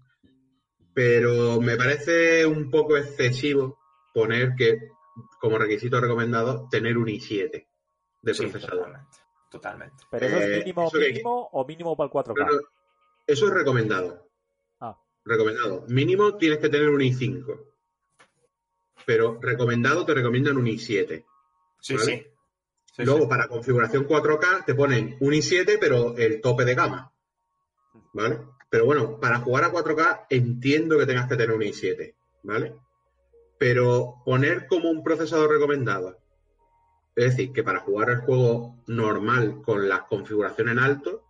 Pero me parece un poco excesivo poner que como requisito recomendado tener un i7 de Sí, procesador. totalmente. Totalmente. ¿Pero eso es Eh, mínimo, que- mínimo o mínimo para el 4K? Pero eso es recomendado. Ah. Recomendado. Mínimo tienes que tener un i5. Pero recomendado te recomiendan un i7. Sí, ¿Vale? sí. Sí, Luego, sí. para configuración 4K, te ponen un i7, pero el tope de gama. ¿Vale? Pero bueno, para jugar a 4K entiendo que tengas que tener un i7. ¿Vale? Pero poner como un procesador recomendado. Es decir, que para jugar el juego normal con las configuraciones en alto,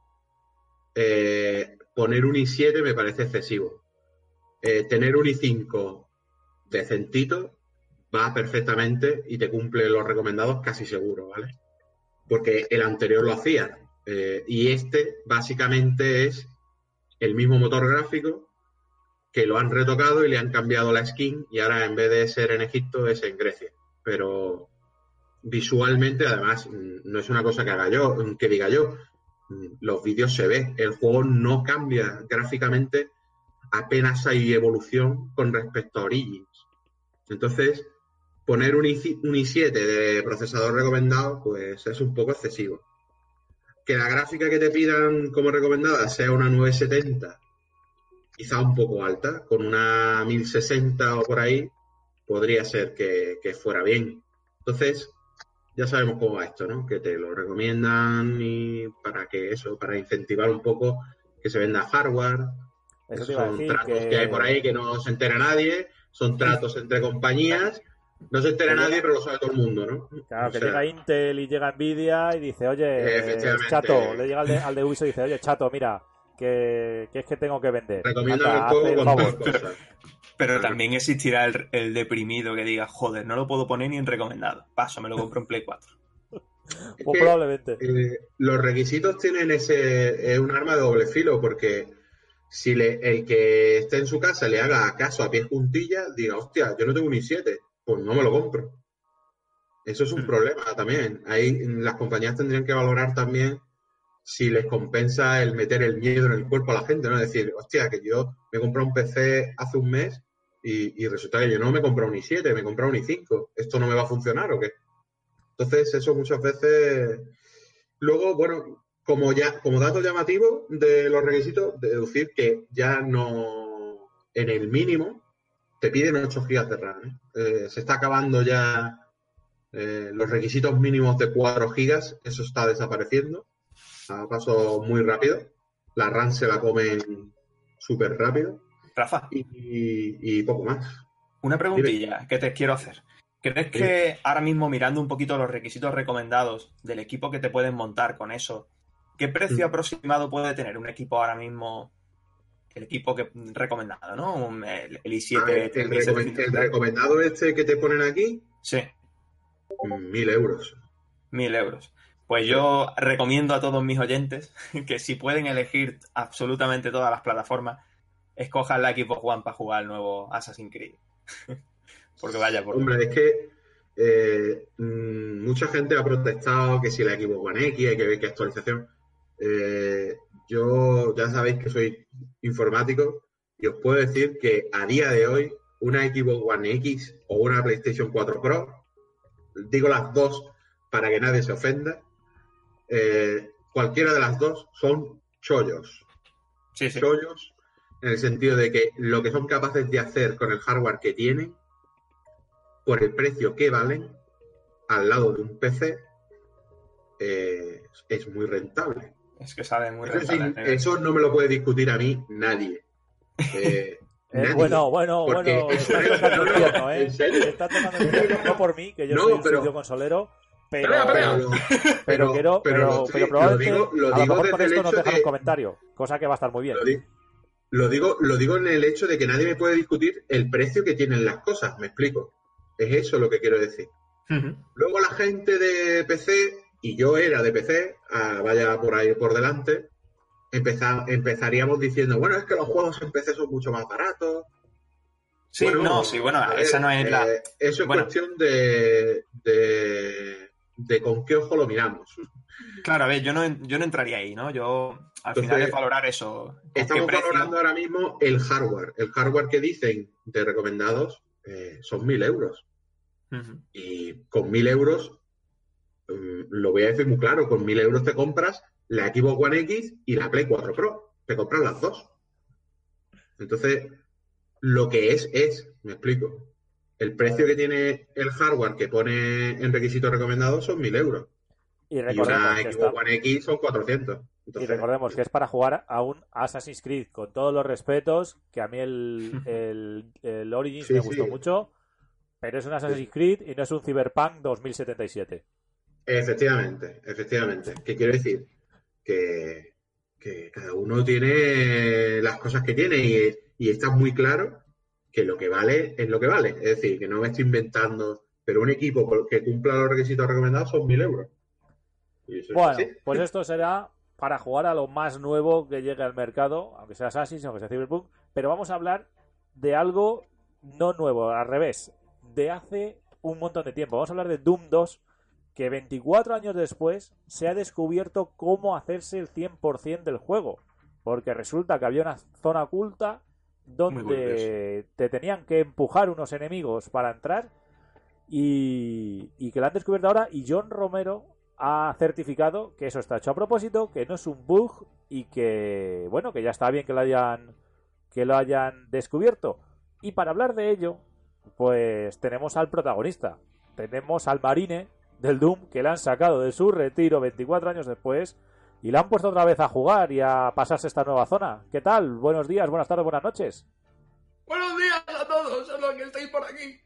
eh, poner un i7 me parece excesivo. Eh, tener un i5 decentito va perfectamente y te cumple los recomendados casi seguro, ¿vale? Porque el anterior lo hacía. eh, y este básicamente es el mismo motor gráfico que lo han retocado y le han cambiado la skin y ahora en vez de ser en Egipto es en Grecia. Pero visualmente, además, mm, no es una cosa que haga yo, mm, que diga yo. Mm, Los vídeos se ve, el juego no cambia gráficamente, apenas hay evolución con respecto a Origins. Entonces, poner un, i, un i7 de procesador recomendado, pues es un poco excesivo. Que la gráfica que te pidan como recomendada sea una 970, quizá un poco alta, con una 1060 o por ahí, podría ser que, que fuera bien. Entonces, ya sabemos cómo va esto, ¿no? Que te lo recomiendan y para que eso, para incentivar un poco que se venda hardware. Eso son decir tratos que... que... hay por ahí que no se entera nadie, son tratos entre compañías, no se entera nadie, pero lo sabe todo el mundo, ¿no? Claro, O que sea, llega Intel y llega Nvidia y dice, oye, Efectivamente. chato, le llega al de, al de Ubisoft y dice, oye, chato, mira, que, que es que tengo que vender. recomiendan Anda, el juego con tres cosas. Pero también existirá el, el deprimido que diga, joder, no lo puedo poner ni en recomendado. Paso, me lo compro en Play 4. Es Pues probablemente. eh, los requisitos tienen ese es un arma de doble filo porque si le, el que esté en su casa le haga caso a pie juntillas, diga, hostia, yo no tengo un i7, pues no me lo compro. Eso es un Hmm. problema también. Ahí las compañías tendrían que valorar también si les compensa el meter el miedo en el cuerpo a la gente, ¿no? Es decir, hostia, que yo me compré un PC hace un mes y, resulta que yo no me he comprado un i7, me he comprado un i5. ¿Esto no me va a funcionar o qué? Entonces, eso muchas veces. Luego, bueno, como ya, como dato llamativo de los requisitos, deducir que ya no en el mínimo te piden 8 GB de RAM. ¿eh? Eh, se está acabando ya eh, los requisitos mínimos de 4 GB, eso está desapareciendo a paso muy rápido. La RAM se la comen súper rápido Rafa, y, y poco más. una preguntilla que te quiero hacer. ¿Crees que ahora mismo mirando un poquito los requisitos recomendados del equipo que te pueden montar con eso, qué precio Mm. aproximado puede tener un equipo ahora mismo, el equipo que recomendado, ¿no? Un- el, el i7 A ver, el, 3700. recomen- el recomendado este que te ponen aquí, Sí, mil euros. mil euros. Pues yo recomiendo a todos mis oyentes que si pueden elegir absolutamente todas las plataformas, escojan la Xbox One para jugar el nuevo Assassin's Creed. Porque vaya por Hombre, es que eh, mm, mucha gente ha protestado que si la Xbox One X hay que ver qué actualización. Eh, yo ya sabéis que soy informático y os puedo decir que a día de hoy una Xbox One X o una PlayStation 4 Pro, digo las dos para que nadie se ofenda, eh, cualquiera de las dos son chollos. Sí, sí. chollos en el sentido de que lo que son capaces de hacer con el hardware que tienen, por el precio que valen, al lado de un PC, eh, es muy rentable. Es que sale muy Eso, sí, rentable. eso no me lo puede discutir a mí nadie. Eh, Eh, nadie. bueno, bueno, Porque bueno, está es- tocando el no, no, ¿eh? Está tocando el no por mí, que yo No, soy un pero- consolero, pero. Pero, pero quiero, pero, pero, lo probablemente digo, lo a lo mejor con esto nos hecho dejan de- un comentario, cosa que va a estar muy bien. Lo, di- lo digo, lo digo en el hecho de que nadie me puede discutir el precio que tienen las cosas, me explico. Es eso lo que quiero decir. Luego la gente de PC, y yo era de PC, ah, vaya por ahí por delante, empeza- empezaríamos diciendo, bueno, es que los juegos en PC son mucho más baratos. Sí, Bueno, no, sí, bueno, ver, esa no es la. eh, eso es cuestión de, de, de con qué ojo lo miramos. Claro, a ver, yo no, yo no entraría ahí, ¿no? Yo al Entonces, final es valorar eso. ¿Con qué Estamos valorando ahora mismo el hardware. El hardware que dicen de recomendados eh, son mil euros. Y con mil euros, mm, lo voy a decir muy claro, con mil euros te compras la Xbox One X y la Play 4 Pro. Te compras las dos. Entonces, lo que es, es, me explico. El precio que tiene el hardware que pone en requisitos recomendados son mil euros. Y Y una Xbox está- One X son 400. y Entonces, recordemos que es para jugar a un Assassin's Creed, con todos los respetos, que a mí el, el, el Origins Sí, me sí. gustó mucho, pero es un Assassin's Creed y no es un Cyberpunk 2077. Efectivamente, efectivamente. ¿Qué quiero decir? Que, que cada uno tiene las cosas que tiene y, y está muy claro que lo que vale es lo que vale. Es decir, que no me estoy inventando, pero un equipo que cumpla los requisitos recomendados son mil euros. Bueno, pues esto será para jugar a lo más nuevo que llegue al mercado, aunque sea Assassin's, aunque sea Cyberpunk, pero vamos a hablar de algo no nuevo, al revés, de hace un montón de tiempo. Vamos a hablar de Doom 2, que 24 años después se ha descubierto cómo hacerse el 100% del juego, porque resulta que había una zona oculta donde te tenían que empujar unos enemigos para entrar. Y, y que la han descubierto ahora. Y John Romero ha certificado que eso está hecho a propósito, que no es un bug y que bueno, que ya está bien que lo hayan que lo hayan descubierto. Y para hablar de ello, pues tenemos al protagonista, tenemos al Marine del Doom que le han sacado de su retiro 24 años después y le han puesto otra vez a jugar y a pasarse esta nueva zona. ¿Qué tal? Buenos días, buenas tardes, buenas noches. Buenos días a todos, a los que estáis por aquí.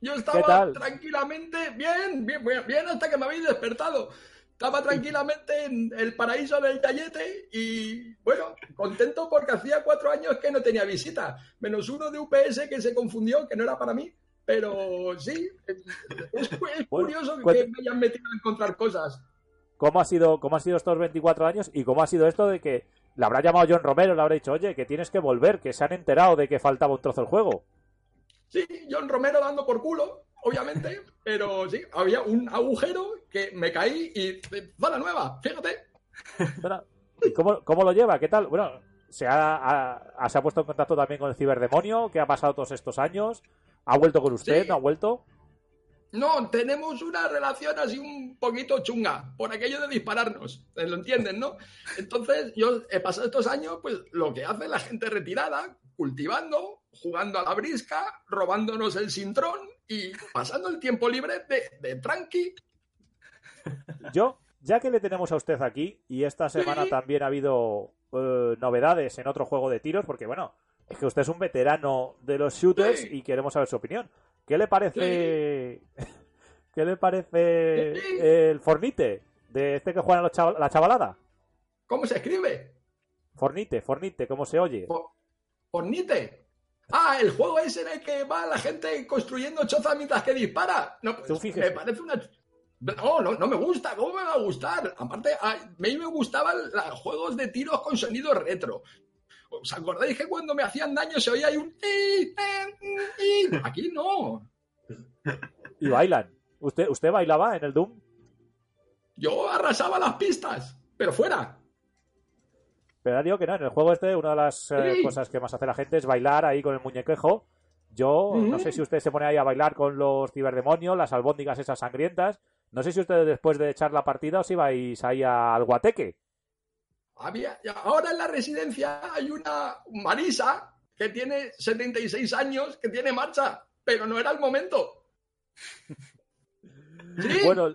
Yo ¿Qué estaba tranquilamente, bien, bien, bien, hasta que me habéis despertado. Estaba tranquilamente en el paraíso del Tayete y, bueno, contento porque hacía cuatro años que no tenía visita. Menos uno de UPS que se confundió, que no era para mí. Pero sí, es, es curioso que me hayan metido a encontrar cosas. ¿Cómo ha sido, cómo ha sido estos 24 años y cómo ha sido esto de que le habrá llamado John Romero, le habrá dicho, oye, que tienes que volver, que se han enterado de que faltaba un trozo del juego? Sí, John Romero dando por culo. obviamente, pero sí, había un agujero que me caí y zona nueva, fíjate. Bueno, ¿Y cómo, cómo lo lleva? ¿Qué tal? Bueno, ¿se ha, ha- se ha puesto en contacto también con el ciberdemonio? ¿Qué ha pasado todos estos años? ¿Ha vuelto con usted? Sí. ¿No ha vuelto? No, tenemos una relación así un poquito chunga, por aquello de dispararnos, eh, ¿lo entienden, no? Entonces, yo he pasado estos años, pues lo que hace la gente retirada, cultivando, jugando a la brisca, robándonos el sintrón y pasando el tiempo libre de, de tranqui. Yo, ya que le tenemos a usted aquí, y esta semana Sí. también ha habido eh, novedades en otro juego de tiros, porque bueno, es que usted es un veterano de los shooters Sí. y queremos saber su opinión. ¿Qué le parece? ¿Qué le parece Sí. el Fornite? De este que juega chaval- la chavalada. ¿Cómo se escribe? Fornite, Fornite, ¿cómo se oye? Fornite. Ah, el juego ese en el que va la gente construyendo chozas mientras que dispara. No, pues, Tú me parece una... No, no, no me gusta. ¿Cómo me va a gustar? Aparte, a mí me gustaban los juegos de tiros con sonido retro. ¿Os acordáis que cuando me hacían daño se oía ahí un... "Ii, eh, ii"? Aquí no. Y bailan. ¿Usted, ¿Usted bailaba en el Doom? Yo arrasaba las pistas, pero fuera. Pero digo que no, en el juego este una de las eh, Sí. cosas que más hace la gente es bailar ahí con el muñequejo. Yo no sé si usted se pone ahí a bailar con los ciberdemonios, las albóndigas esas sangrientas. No sé si ustedes después de echar la partida os ibais ahí al guateque. Había, ahora en la residencia hay una Marisa que tiene 76 años, que tiene marcha, pero no era el momento. ¿Sí? Bueno,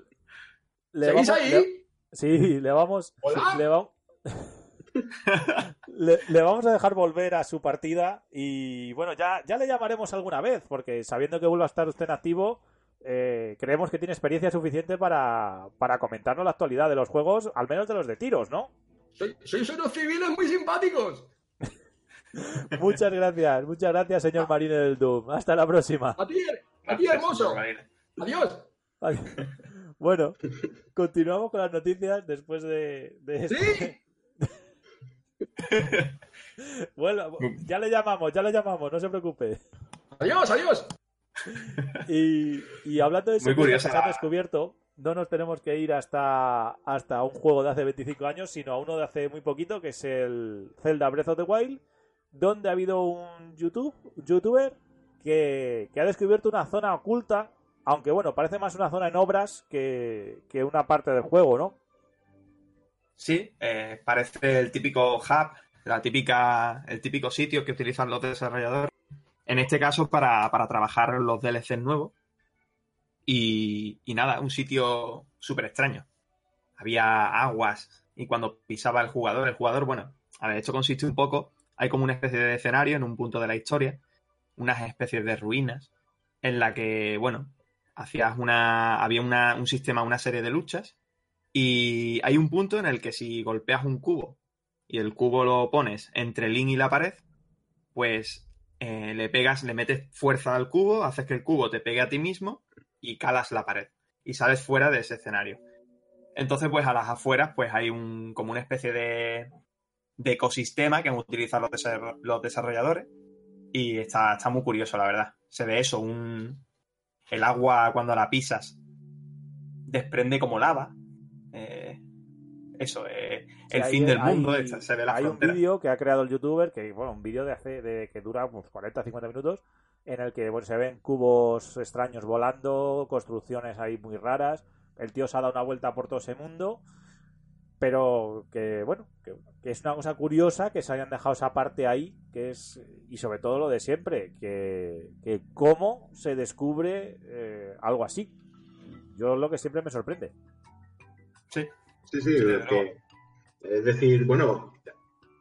le ¿Seguís vamos, ahí? le- sí, le vamos. Hola. Le, va- le- le vamos a dejar volver a su partida y bueno, ya, ya le llamaremos alguna vez, porque sabiendo que vuelve a estar usted en activo, eh, creemos que tiene experiencia suficiente para, para comentarnos la actualidad de los juegos, al menos de los de tiros, ¿no? Soy- sois unos civiles muy simpáticos. Muchas gracias, muchas gracias, señor Marine del Doom. Hasta la próxima. A ti, a ti hermoso. Adiós. Bueno, continuamos con las noticias después de, de esto. Sí. Bueno, ya le llamamos, ya le llamamos, no se preocupe. Adiós, adiós. Y, y hablando de que se han descubierto, no nos tenemos que ir hasta, hasta un juego de hace 25 años, sino a uno de hace muy poquito, que es el Zelda Breath of the Wild, donde ha habido un YouTube, youtuber que, que ha descubierto una zona oculta, aunque bueno, parece más una zona en obras que, que una parte del juego, ¿no? Sí, eh, parece el típico hub, la típica, el típico sitio que utilizan los desarrolladores. En este caso, para, para trabajar los DLCs nuevos. Y, y nada, un sitio súper extraño. Había aguas y cuando pisaba el jugador, el jugador, bueno, a ver, esto consiste un poco, hay como una especie de escenario en un punto de la historia, unas especies de ruinas, en la que, bueno, hacías una, había una, un sistema, una serie de luchas y hay un punto en el que si golpeas un cubo y el cubo lo pones entre link y la pared, pues eh, le pegas, le metes fuerza al cubo, haces que el cubo te pegue a ti mismo y calas la pared y sales fuera de ese escenario. Entonces, pues a las afueras, pues hay un, como una especie de, de ecosistema que los, desarro- los desarrolladores y está, está muy curioso, la verdad. Se ve eso, un, el agua cuando la pisas desprende como lava. Eh, eso, eh, Sí, el hay- fin del hay- mundo, esta- se ve la Hay un vídeo que ha creado el youtuber, que bueno, un vídeo de hace de que dura pues, 40-50 minutos, en el que bueno, se ven cubos extraños volando, construcciones ahí muy raras. El tío se ha dado una vuelta por todo ese mundo, pero que bueno, que, que es una cosa curiosa que se hayan dejado esa parte ahí, que es, y sobre todo lo de siempre, que, que cómo se descubre eh, algo así. Yo lo que siempre me sorprende. Sí, Sí, sí, porque- es decir, bueno,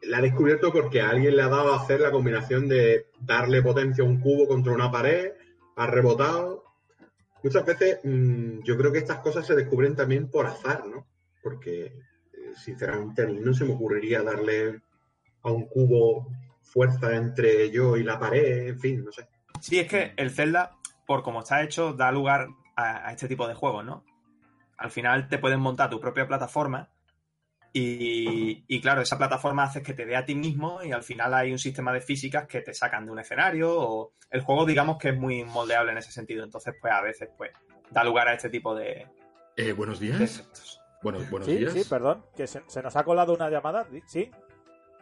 la ha descubierto porque a alguien le ha dado a hacer la combinación de darle potencia a un cubo contra una pared, ha rebotado. Muchas veces mm, yo creo que estas cosas se descubren también por azar, ¿no? Porque, eh, sinceramente, a mí no se me ocurriría darle a un cubo fuerza entre yo y la pared, en fin, no sé. Sí, es que el Zelda, por como está hecho, da lugar a, a este tipo de juegos, ¿no? Al final te puedes montar tu propia plataforma Y, y, claro, esa plataforma hace que te dé a ti mismo y al final hay un sistema de físicas que te sacan de un escenario o el juego digamos que es muy moldeable en ese sentido. Entonces pues a veces pues da lugar a este tipo de... Eh, buenos días. de. Bueno, buenos sí, días. sí, perdón, que se, se nos ha colado una llamada, ¿sí?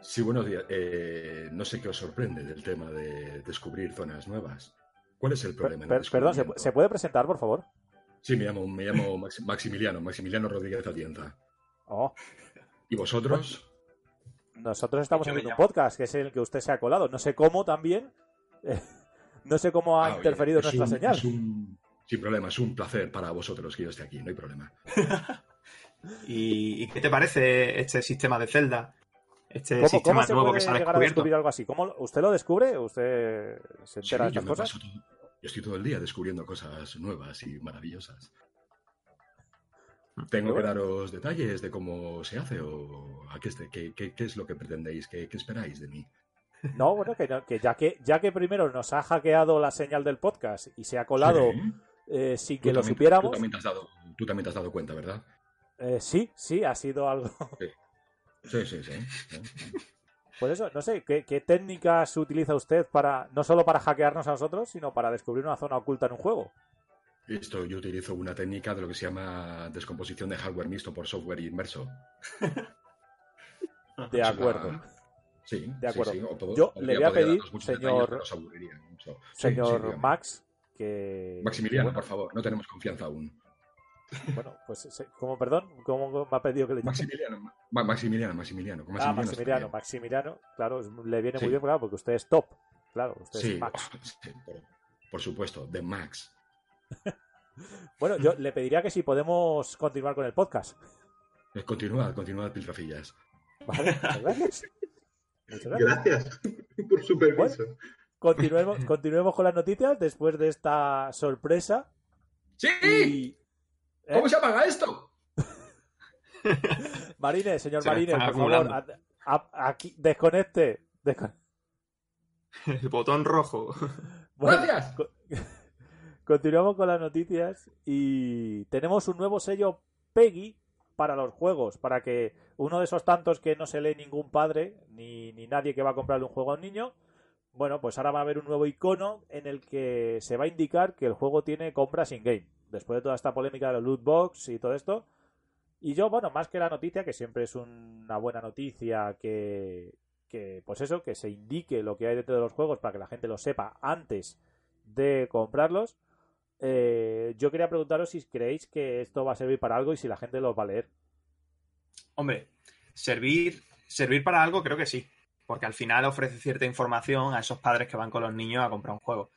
Sí, buenos días. Eh, no sé qué os sorprende del tema de descubrir zonas nuevas. ¿Cuál es el Per- problema? per- perdón, ¿se, puede presentar, por favor? Sí, me llamo, me llamo Max- Maximiliano, Maximiliano Rodríguez Atienza. Oh, ¿Y vosotros? nosotros estamos Yo haciendo un podcast, que es el que usted se ha colado. No sé cómo también. eh, no sé cómo ha Ah, oye, interferido es nuestra un- señal. es un- sin problema, es un placer para vosotros que yo esté aquí, no hay problema. ¿Y, y qué te parece este sistema de Zelda? Este ¿Cómo, sistema cómo se nuevo puede que se ha a descubierto. descubrir algo así? ¿Cómo, ¿Usted lo descubre? ¿Usted se Sí, entera de yo estas me cosas? todo- yo estoy todo el día descubriendo cosas nuevas y maravillosas. ¿Tengo que daros detalles de cómo se hace o a qué, este- qué- qué- qué es lo que pretendéis? ¿Qué, esperáis de mí? No, bueno, que, no- que ya que ya que primero nos ha hackeado la señal del podcast y se ha colado Sí. eh, sin que lo supiéramos, Tú también, te has dado, tú también te has dado cuenta, ¿verdad? eh, sí, sí, ha sido algo. Sí, sí, sí. sí. Pues eso, no sé, ¿qué, qué técnicas utiliza usted para, no solo para hackearnos a nosotros, sino para descubrir una zona oculta en un juego? Esto yo utilizo una técnica de lo que se llama descomposición de hardware mixto por software inmerso. De acuerdo. Sí, De acuerdo. sí, sí, o todo- Yo le voy a pedir, señor- detalles, Señor. Max, que... Maximiliano, bueno, por favor, no tenemos confianza aún. Bueno, pues, ¿cómo, perdón? ¿Cómo me ha pedido que le llame? Maximiliano, Ma- Maximiliano, Maximiliano. Ah, Maximiliano Maximiliano, claro, le viene Sí. muy bien, claro, porque usted es top. Claro, usted Sí, es Max. sí, por, por supuesto, de Max. Bueno, yo le pediría que si podemos continuar con el podcast. Continuad, continuad, piltrafillas. Vale, muchas gracias. Muchas gracias. Gracias por su permiso. Continuemos, continuemos con las noticias después de esta sorpresa. ¡Sí! Y... ¿Eh? ¿Cómo se apaga esto? Marine, señor Se me Marine, están por favor, acumulando. a- a- aquí, desconecte. Descon- El botón rojo. Bueno, Gracias. Continuamos con las noticias y tenemos un nuevo sello Peggy para los juegos, para que uno de esos tantos que no se lee ningún padre ni, ni nadie que va a comprarle un juego a un niño, bueno, pues ahora va a haber un nuevo icono en el que se va a indicar que el juego tiene compras in-game. Después de toda esta polémica de los loot box y todo esto. Y yo, bueno, más que la noticia, que siempre es una buena noticia que, que, pues eso, que se indique lo que hay dentro de los juegos para que la gente lo sepa antes de comprarlos. Eh, yo quería preguntaros si creéis que esto va a servir para algo y si la gente los va a leer. Hombre, servir, servir para algo creo que sí. Porque al final ofrece cierta información a esos padres que van con los niños a comprar un juego.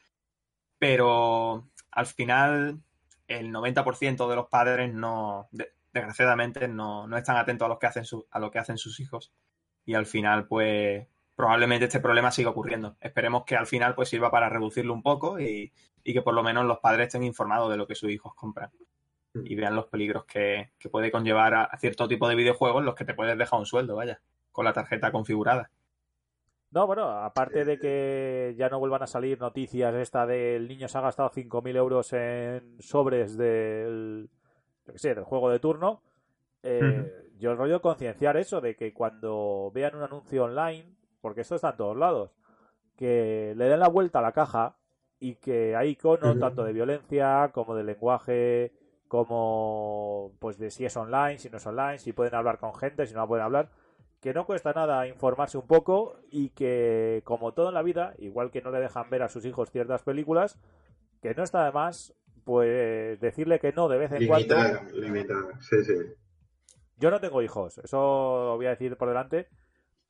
Pero al final el 90% de los padres no, de- desgraciadamente, no, no están atentos a, que hacen a lo que hacen sus hijos. Y al final, pues, probablemente este problema siga ocurriendo. Esperemos que al final, pues, sirva para reducirlo un poco y, y que por lo menos los padres estén informados de lo que sus hijos compran y vean los peligros que, que puede conllevar a, a cierto tipo de videojuegos en los que te puedes dejar un sueldo, vaya, con la tarjeta configurada. No, bueno, aparte de que ya no vuelvan a salir noticias esta del niño se ha gastado 5.000 euros en sobres del, yo qué sé, del juego de turno, eh, yo el rollo concienciar eso, de que cuando vean un anuncio online, porque esto está en todos lados, que le den la vuelta a la caja y que hay iconos tanto de violencia como de lenguaje, como pues de si es online, si no es online, si pueden hablar con gente, si no pueden hablar que no cuesta nada informarse un poco y que, como todo en la vida, igual que no le dejan ver a sus hijos ciertas películas, que no está de más, pues decirle que no de vez en cuando. Limitar, limitar. Sí, sí. Yo no tengo hijos, eso lo voy a decir por delante,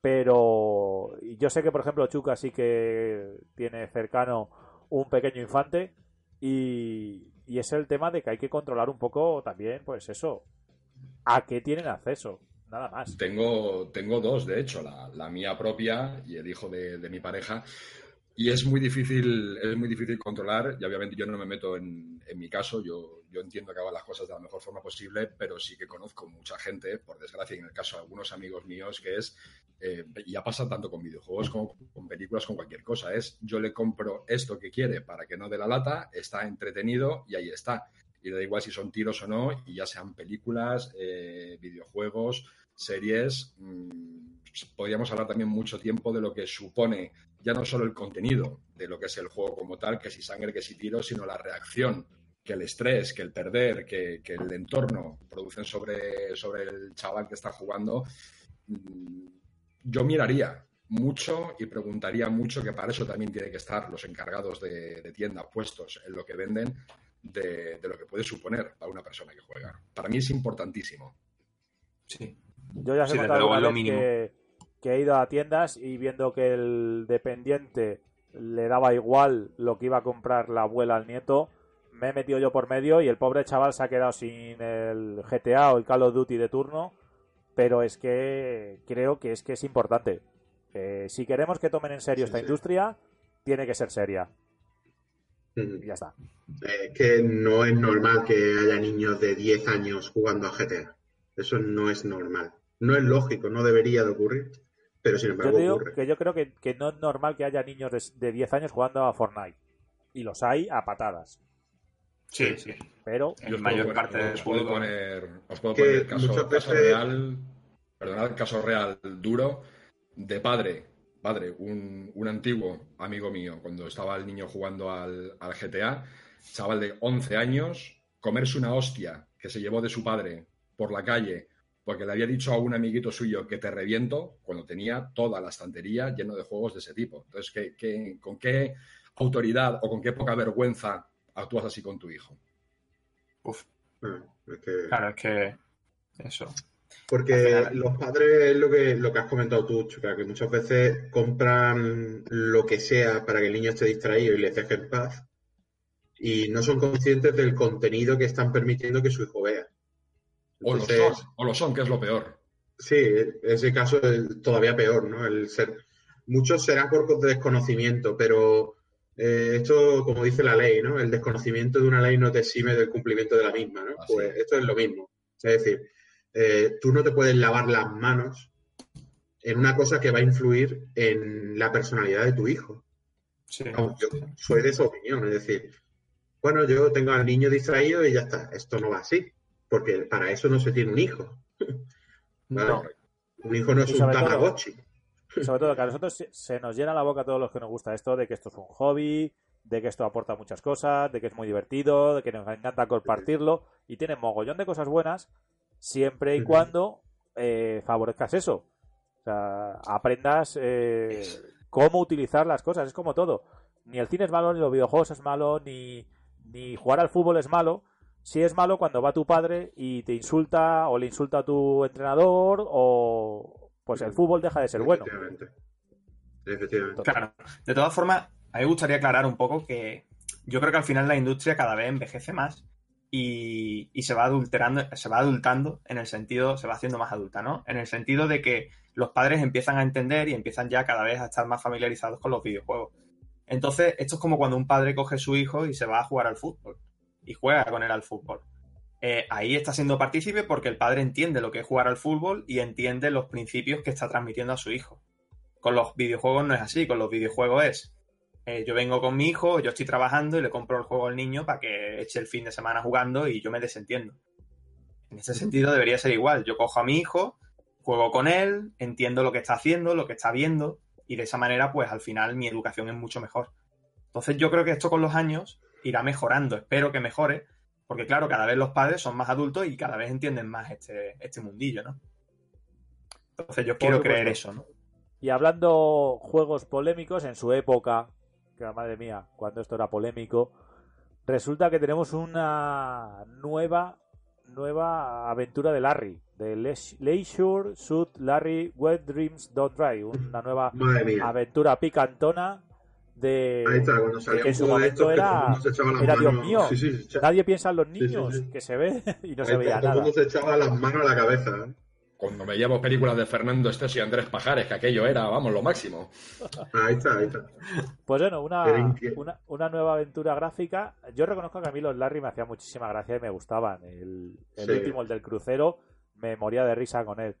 pero yo sé que, por ejemplo, Chuca sí que tiene cercano un pequeño infante y, es el tema de que hay que controlar un poco también, pues eso, a qué tienen acceso, nada más. Tengo, tengo dos, de hecho, la, la mía propia y el hijo de mi pareja. Y es muy difícil, es muy difícil controlar, y obviamente yo no me meto en, en mi caso, yo, yo entiendo que hago las cosas de la mejor forma posible, pero sí que conozco mucha gente, por desgracia, y en el caso de algunos amigos míos, que es, eh, ya pasa tanto con videojuegos como con películas, con cualquier cosa, es yo le compro esto que quiere para que no dé la lata, está entretenido y ahí está. y da igual si son tiros o no, y ya sean películas, eh, videojuegos, series. Mm, podríamos hablar también mucho tiempo de lo que supone ya no solo el contenido de lo que es el juego como tal, que si sangre, que si tiros, sino la reacción que el estrés, que el perder, que, el entorno producen sobre, sobre el chaval que está jugando. Mm, yo miraría mucho y preguntaría mucho, que para eso también tienen que estar los encargados de, tienda puestos en lo que venden, de, lo que puede suponer para una persona que juega. Para mí es importantísimo. Sí. Yo ya sé lo mínimo. Que, he ido a tiendas y viendo que el dependiente le daba igual lo que iba a comprar la abuela al nieto, me he metido yo por medio y el pobre chaval se ha quedado sin el GTA o el Call of Duty de turno, pero es que creo que es que es importante si queremos que tomen en serio esta industria, tiene que ser seria. Y ya está. Es que no es normal que haya niños de 10 años jugando a GTA. Eso no es normal. No es lógico, no debería de ocurrir. Pero sin embargo, yo Que yo creo que, no es normal que haya niños de, 10 años jugando a Fortnite. Y los hay a patadas. Sí, sí. Pero en mayor parte os puedo poner, os puedo poner caso, caso real, perdonad, caso real duro de padre, padre, un, un, antiguo amigo mío, cuando estaba el niño jugando al, al, GTA, chaval de 11 años, comerse una hostia que se llevó de su padre por la calle porque le había dicho a un amiguito suyo que te reviento cuando tenía toda la estantería lleno de juegos de ese tipo. Entonces, ¿qué, qué, con qué autoridad o con qué poca vergüenza actúas así con tu hijo? Uf. Ah, claro, es que eso. Porque los padres, lo que, lo que has comentado tú, Chuca, que muchas veces compran lo que sea para que el niño esté distraído y le deje en paz y no son conscientes del contenido que están permitiendo que su hijo vea. O, lo son, o lo son, que es lo peor. Sí, en ese caso es todavía peor, ¿no? El ser, muchos serán por desconocimiento, pero eh, esto, como dice la ley, ¿no? El desconocimiento de una ley no te exime del cumplimiento de la misma, ¿no? Pues esto es lo mismo. Es decir, eh, tú no te puedes lavar las manos en una cosa que va a influir en la personalidad de tu hijo. yo soy de esa opinión, es decir, bueno, yo tengo al niño distraído y ya está, esto no va así, porque para eso no se tiene un hijo. Un hijo no es un tamagotchi. Sobre todo que a nosotros se nos llena la boca a todos los que nos gusta esto de que esto es un hobby, de que esto aporta muchas cosas, de que es muy divertido, de que nos encanta compartirlo y tiene mogollón de cosas buenas, siempre y cuando eh, favorezcas eso. O sea, aprendas eh, cómo utilizar las cosas. Es como todo. Ni el cine es malo, ni los videojuegos es malo, ni, ni jugar al fútbol es malo. Si es malo cuando va tu padre y te insulta o le insulta a tu entrenador o pues el fútbol deja de ser bueno. Efectivamente. Claro. De todas formas, a mí me gustaría aclarar un poco que yo creo que al final la industria cada vez envejece más y, se va adulterando, se va adultando en el sentido, se va haciendo más adulta, ¿no? En el sentido de que los padres empiezan a entender y empiezan ya cada vez a estar más familiarizados con los videojuegos. Entonces, esto es como cuando un padre coge a su hijo y se va a jugar al fútbol y juega con él al fútbol. Eh, ahí está siendo partícipe porque el padre entiende lo que es jugar al fútbol y entiende los principios que está transmitiendo a su hijo. Con los videojuegos no es así, con los videojuegos es eh, yo vengo con mi hijo, yo estoy trabajando y le compro el juego al niño para que eche el fin de semana jugando y yo me desentiendo. En ese sentido debería ser igual. Yo cojo a mi hijo, juego con él, entiendo lo que está haciendo, lo que está viendo y de esa manera pues al final mi educación es mucho mejor. Entonces yo creo que esto con los años irá mejorando, espero que mejore, porque claro, cada vez los padres son más adultos y cada vez entienden más este, este mundillo, ¿no? Entonces yo quiero creer eso, ¿no? Y hablando juegos polémicos, en su época que madre mía, cuando esto era polémico, resulta que tenemos una nueva nueva aventura de Larry, de Leisure Suit Larry Wet Dreams Don't Dry, una nueva aventura picantona de Ahí está, cuando que en su momento era, era Dios mío, nadie piensa en los niños, que se ve y no se veía nada. Todo el mundo se echaba las manos a la cabeza. ¿eh? cuando me llevo películas de Fernando Estés y Andrés Pajares, que aquello era, vamos, lo máximo. Ahí está, ahí está. Pues bueno, una, una, nueva aventura gráfica. Yo reconozco que a mí los Larry me hacían muchísima gracia y me gustaban. El, último, el del crucero, me moría de risa con él.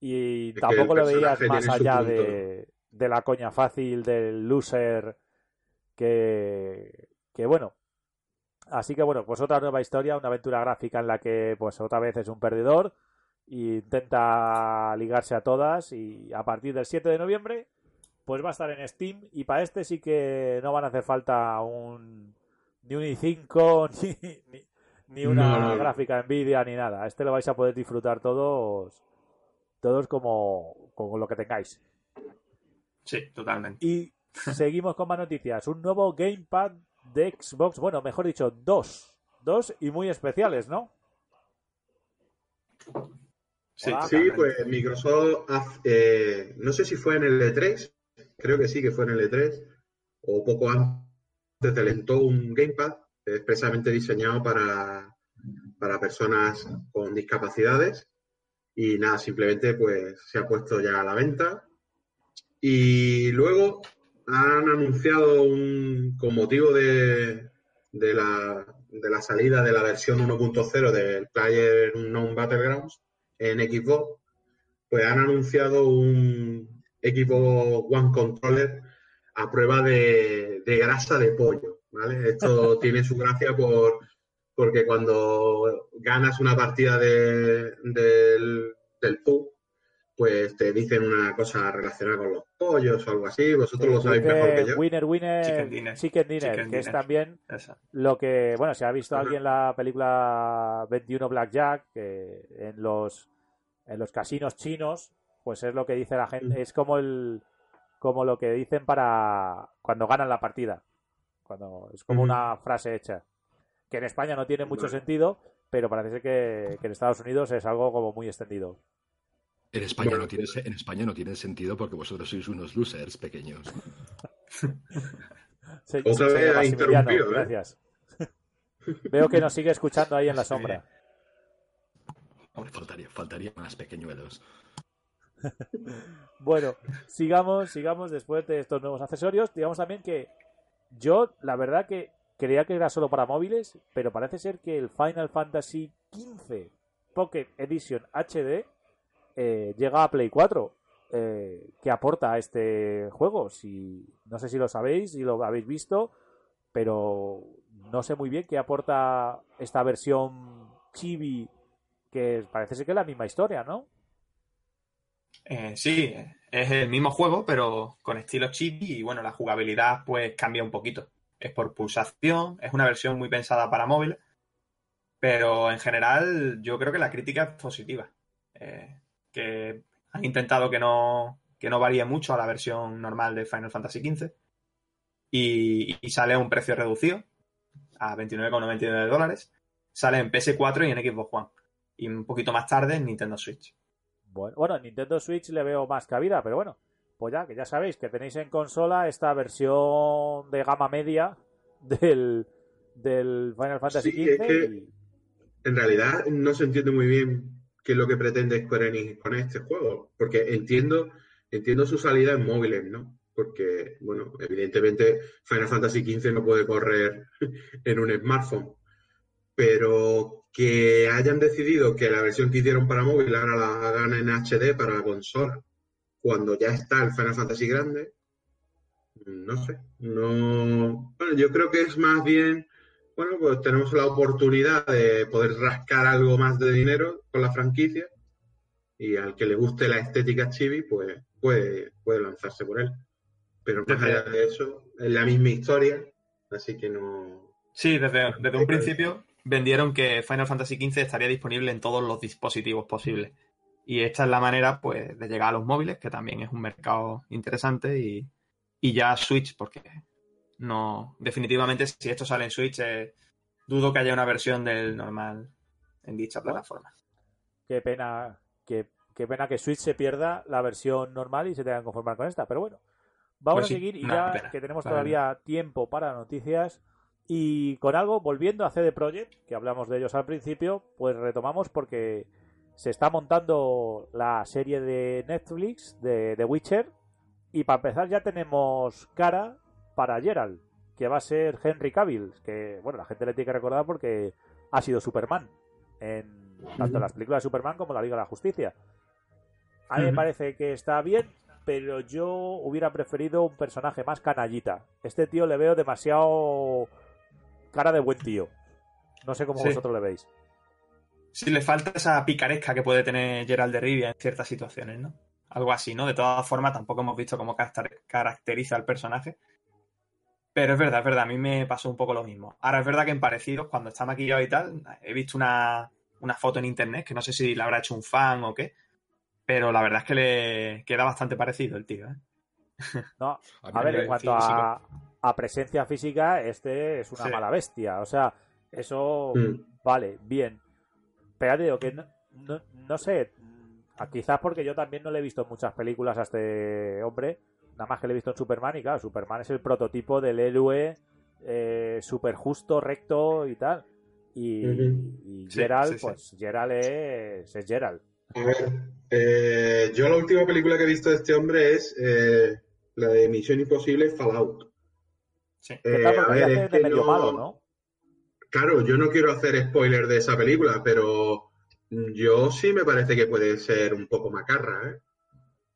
Y tampoco lo veías más allá de, de, la coña fácil del loser que, que bueno, Así que bueno, pues otra nueva historia, una aventura gráfica en la que pues otra vez es un perdedor e intenta ligarse a todas y a partir del 7 de noviembre pues va a estar en Steam y para este sí que no van a hacer falta un ni un i5 ni, ni, ni una No, no, no. gráfica Nvidia ni nada. Este lo vais a poder disfrutar todos todos como, como lo que tengáis. Sí, totalmente. Y seguimos con más noticias. Un nuevo Gamepad de Xbox. Bueno, mejor dicho, dos. Dos y muy especiales, ¿no? Sí, Hola. Sí, pues Microsoft, eh, no sé si fue en el E3, creo que sí que fue en el E3, o poco antes talentó un Gamepad expresamente diseñado para, para personas con discapacidades. Y nada, simplemente pues se ha puesto ya a la venta. Y luego han anunciado un, con motivo de, de la, de la salida de la versión 1.0 del Player Unknown Battlegrounds en Xbox, pues han anunciado un Xbox One Controller a prueba de, de grasa de pollo, ¿vale? Esto tiene su gracia por porque cuando ganas una partida de, del, del PUB, pues te dicen una cosa relacionada con los pollos o algo así. Vosotros lo sabéis mejor que yo. Winner, winner, Chicken dinner. chicken dinner, Chicken que es también Esa. lo que, bueno, si ha visto Ajá. alguien la película 21 Blackjack, que en los en los casinos chinos, pues es lo que dice la gente, es como el como lo que dicen para cuando ganan la partida. Cuando es como una frase hecha. Que en España no tiene mucho sentido, pero parece ser que, que en Estados Unidos es algo como muy extendido. En España, Bueno, no tiene, se- en España no tiene sentido porque vosotros sois unos losers pequeños. Se- Otra señor vez ha interrumpido, ¿eh? Gracias. Veo que nos sigue escuchando ahí en la sombra. Hombre, faltaría, faltaría más pequeñuelos. Bueno, sigamos, sigamos después de estos nuevos accesorios. Digamos también que yo, la verdad que creía que era solo para móviles, pero parece ser que el Final Fantasy XV Pocket Edition HD eh, llega a Play 4. Eh, ¿Qué aporta a este juego? Si, no sé si lo sabéis, si lo habéis visto, pero no sé muy bien qué aporta esta versión chibi, que parece ser que es la misma historia, ¿no? Eh, sí, es el mismo juego, pero con estilo chibi y bueno, la jugabilidad pues cambia un poquito. Es por pulsación, es una versión muy pensada para móviles, pero en general yo creo que la crítica es positiva. Eh, que han intentado que no, que no varíe mucho a la versión normal de Final Fantasy XV y, y sale a un precio reducido a 29,99 dólares. Sale en PS4 y en Xbox One. Y un poquito más tarde en Nintendo Switch. Bueno, bueno, en Nintendo Switch le veo más cabida, pero bueno, pues ya, que ya sabéis que tenéis en consola esta versión de gama media del, del Final Fantasy Sí, XV. es que- y- En realidad no se entiende muy bien qué es lo que pretende Square Enix con este juego, porque entiendo, entiendo su salida en móviles, ¿no? Porque, bueno, evidentemente Final Fantasy XV no puede correr en un smartphone, pero que hayan decidido que la versión que hicieron para móvil ahora la hagan en HD para la consola, cuando ya está el Final Fantasy grande, no sé, no... Bueno, yo creo que es más bien bueno, pues tenemos la oportunidad de poder rascar algo más de dinero con la franquicia y al que le guste la estética chibi, pues puede, puede lanzarse por él. Pero más allá de eso, es la misma historia, así que no... Sí, desde, desde un principio vendieron que Final Fantasy XV estaría disponible en todos los dispositivos posibles. Y esta es la manera, pues, de llegar a los móviles, que también es un mercado interesante, y, y ya Switch, porque no, definitivamente si esto sale en Switch, eh, dudo que haya una versión del normal en dicha plataforma. Qué pena, qué, qué pena que Switch se pierda la versión normal y se tenga que conformar con esta, pero bueno. Vamos Pues a seguir y ya pena, que tenemos todavía tiempo para noticias y con algo, volviendo a CD Projekt, que hablamos de ellos al principio, pues retomamos porque se está montando la serie de Netflix de The Witcher y para empezar ya tenemos cara para Geralt, que va a ser Henry Cavill, que bueno, la gente le tiene que recordar porque ha sido Superman en tanto en las películas de Superman como en la Liga de la Justicia. A mí me parece que está bien, pero yo hubiera preferido un personaje más canallita. Este tío le veo demasiado cara de buen tío. No sé cómo Sí. vosotros le veis. Sí, le falta esa picaresca que puede tener Gerald de Rivia en ciertas situaciones, ¿no? Algo así, ¿no? De todas formas, tampoco hemos visto cómo caracter- caracteriza al personaje. Pero es verdad, es verdad, a mí me pasó un poco lo mismo. Ahora es verdad que en parecidos, cuando está maquillado y tal, he visto una, una foto en internet, que no sé si la habrá hecho un fan o qué, pero la verdad es que le queda bastante parecido el tío, ¿eh? No, A ver, en cuanto a, a presencia física, este es una Sí. mala bestia. O sea, eso Mm. vale, bien. Pero digo que no, no, no sé, quizás porque yo también no le he visto muchas películas a este hombre, nada más que le he visto en Superman y claro, Superman es el prototipo del héroe eh, super justo, recto y tal. Y, Sí, Gerald, sí, sí. pues Gerald es, es Gerald. A ver, eh, yo la última película que he visto de este hombre es eh, la de Misión Imposible Fallout. Sí. ¿Qué Eh, tal? a ver, es que de medio no- malo, ¿no? Claro, yo no quiero hacer spoiler de esa película, pero yo sí me parece que puede ser un poco macarra, ¿eh?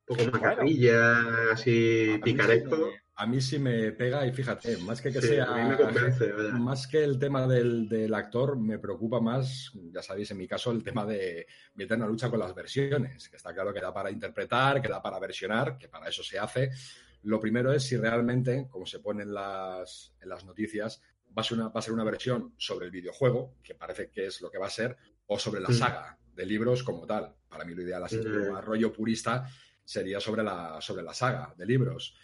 Poco macarrilla, así a mí picaresco. sí A mí sí me pega y fíjate, más que que Sí, sea... me convence. Más que el tema del, del actor, me preocupa más, ya sabéis, en mi caso, el tema de mi eterna lucha con las versiones, que está claro que da para interpretar, que da para versionar, que para eso se hace. Lo primero es si realmente, como se pone en las, en las noticias, va a, ser una, va a ser una versión sobre el videojuego, que parece que es lo que va a ser, o sobre la Mm. saga de libros como tal. Para mí lo ideal, así Mm. como a rollo purista, sería sobre la, sobre la saga de libros.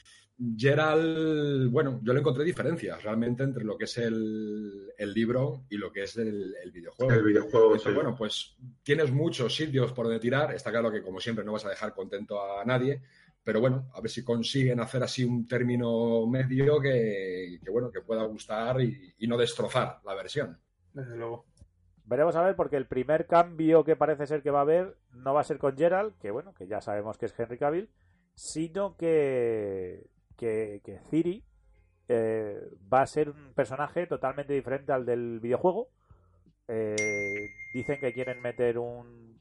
Gerald, bueno, yo le encontré diferencias realmente entre lo que es el, el libro y lo que es el, el videojuego. El videojuego, Entonces, sí. bueno, pues tienes muchos sitios por donde tirar. Está claro que, como siempre, no vas a dejar contento a nadie. Pero bueno, a ver si consiguen hacer así un término medio que, que, bueno, que pueda gustar y, y no destrozar la versión. Desde luego. Veremos a ver, porque el primer cambio que parece ser que va a haber no va a ser con Gerald, que bueno, que ya sabemos que es Henry Cavill, sino que, que, que Ciri eh, va a ser un personaje totalmente diferente al del videojuego. Eh, dicen que quieren meter un,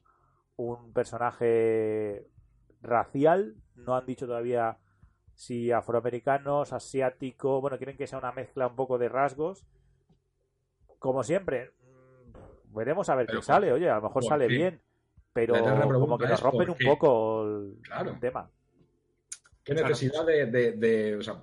un personaje racial, no han dicho todavía si afroamericanos, asiático, bueno, quieren que sea una mezcla un poco de rasgos. Como siempre, veremos a ver Pero, qué sale, oye, a lo mejor ¿por sale qué? bien, pero como que nos rompen ¿por un qué? poco el, Claro. el tema. ¿Qué Claro. necesidad de, de- de- o sea,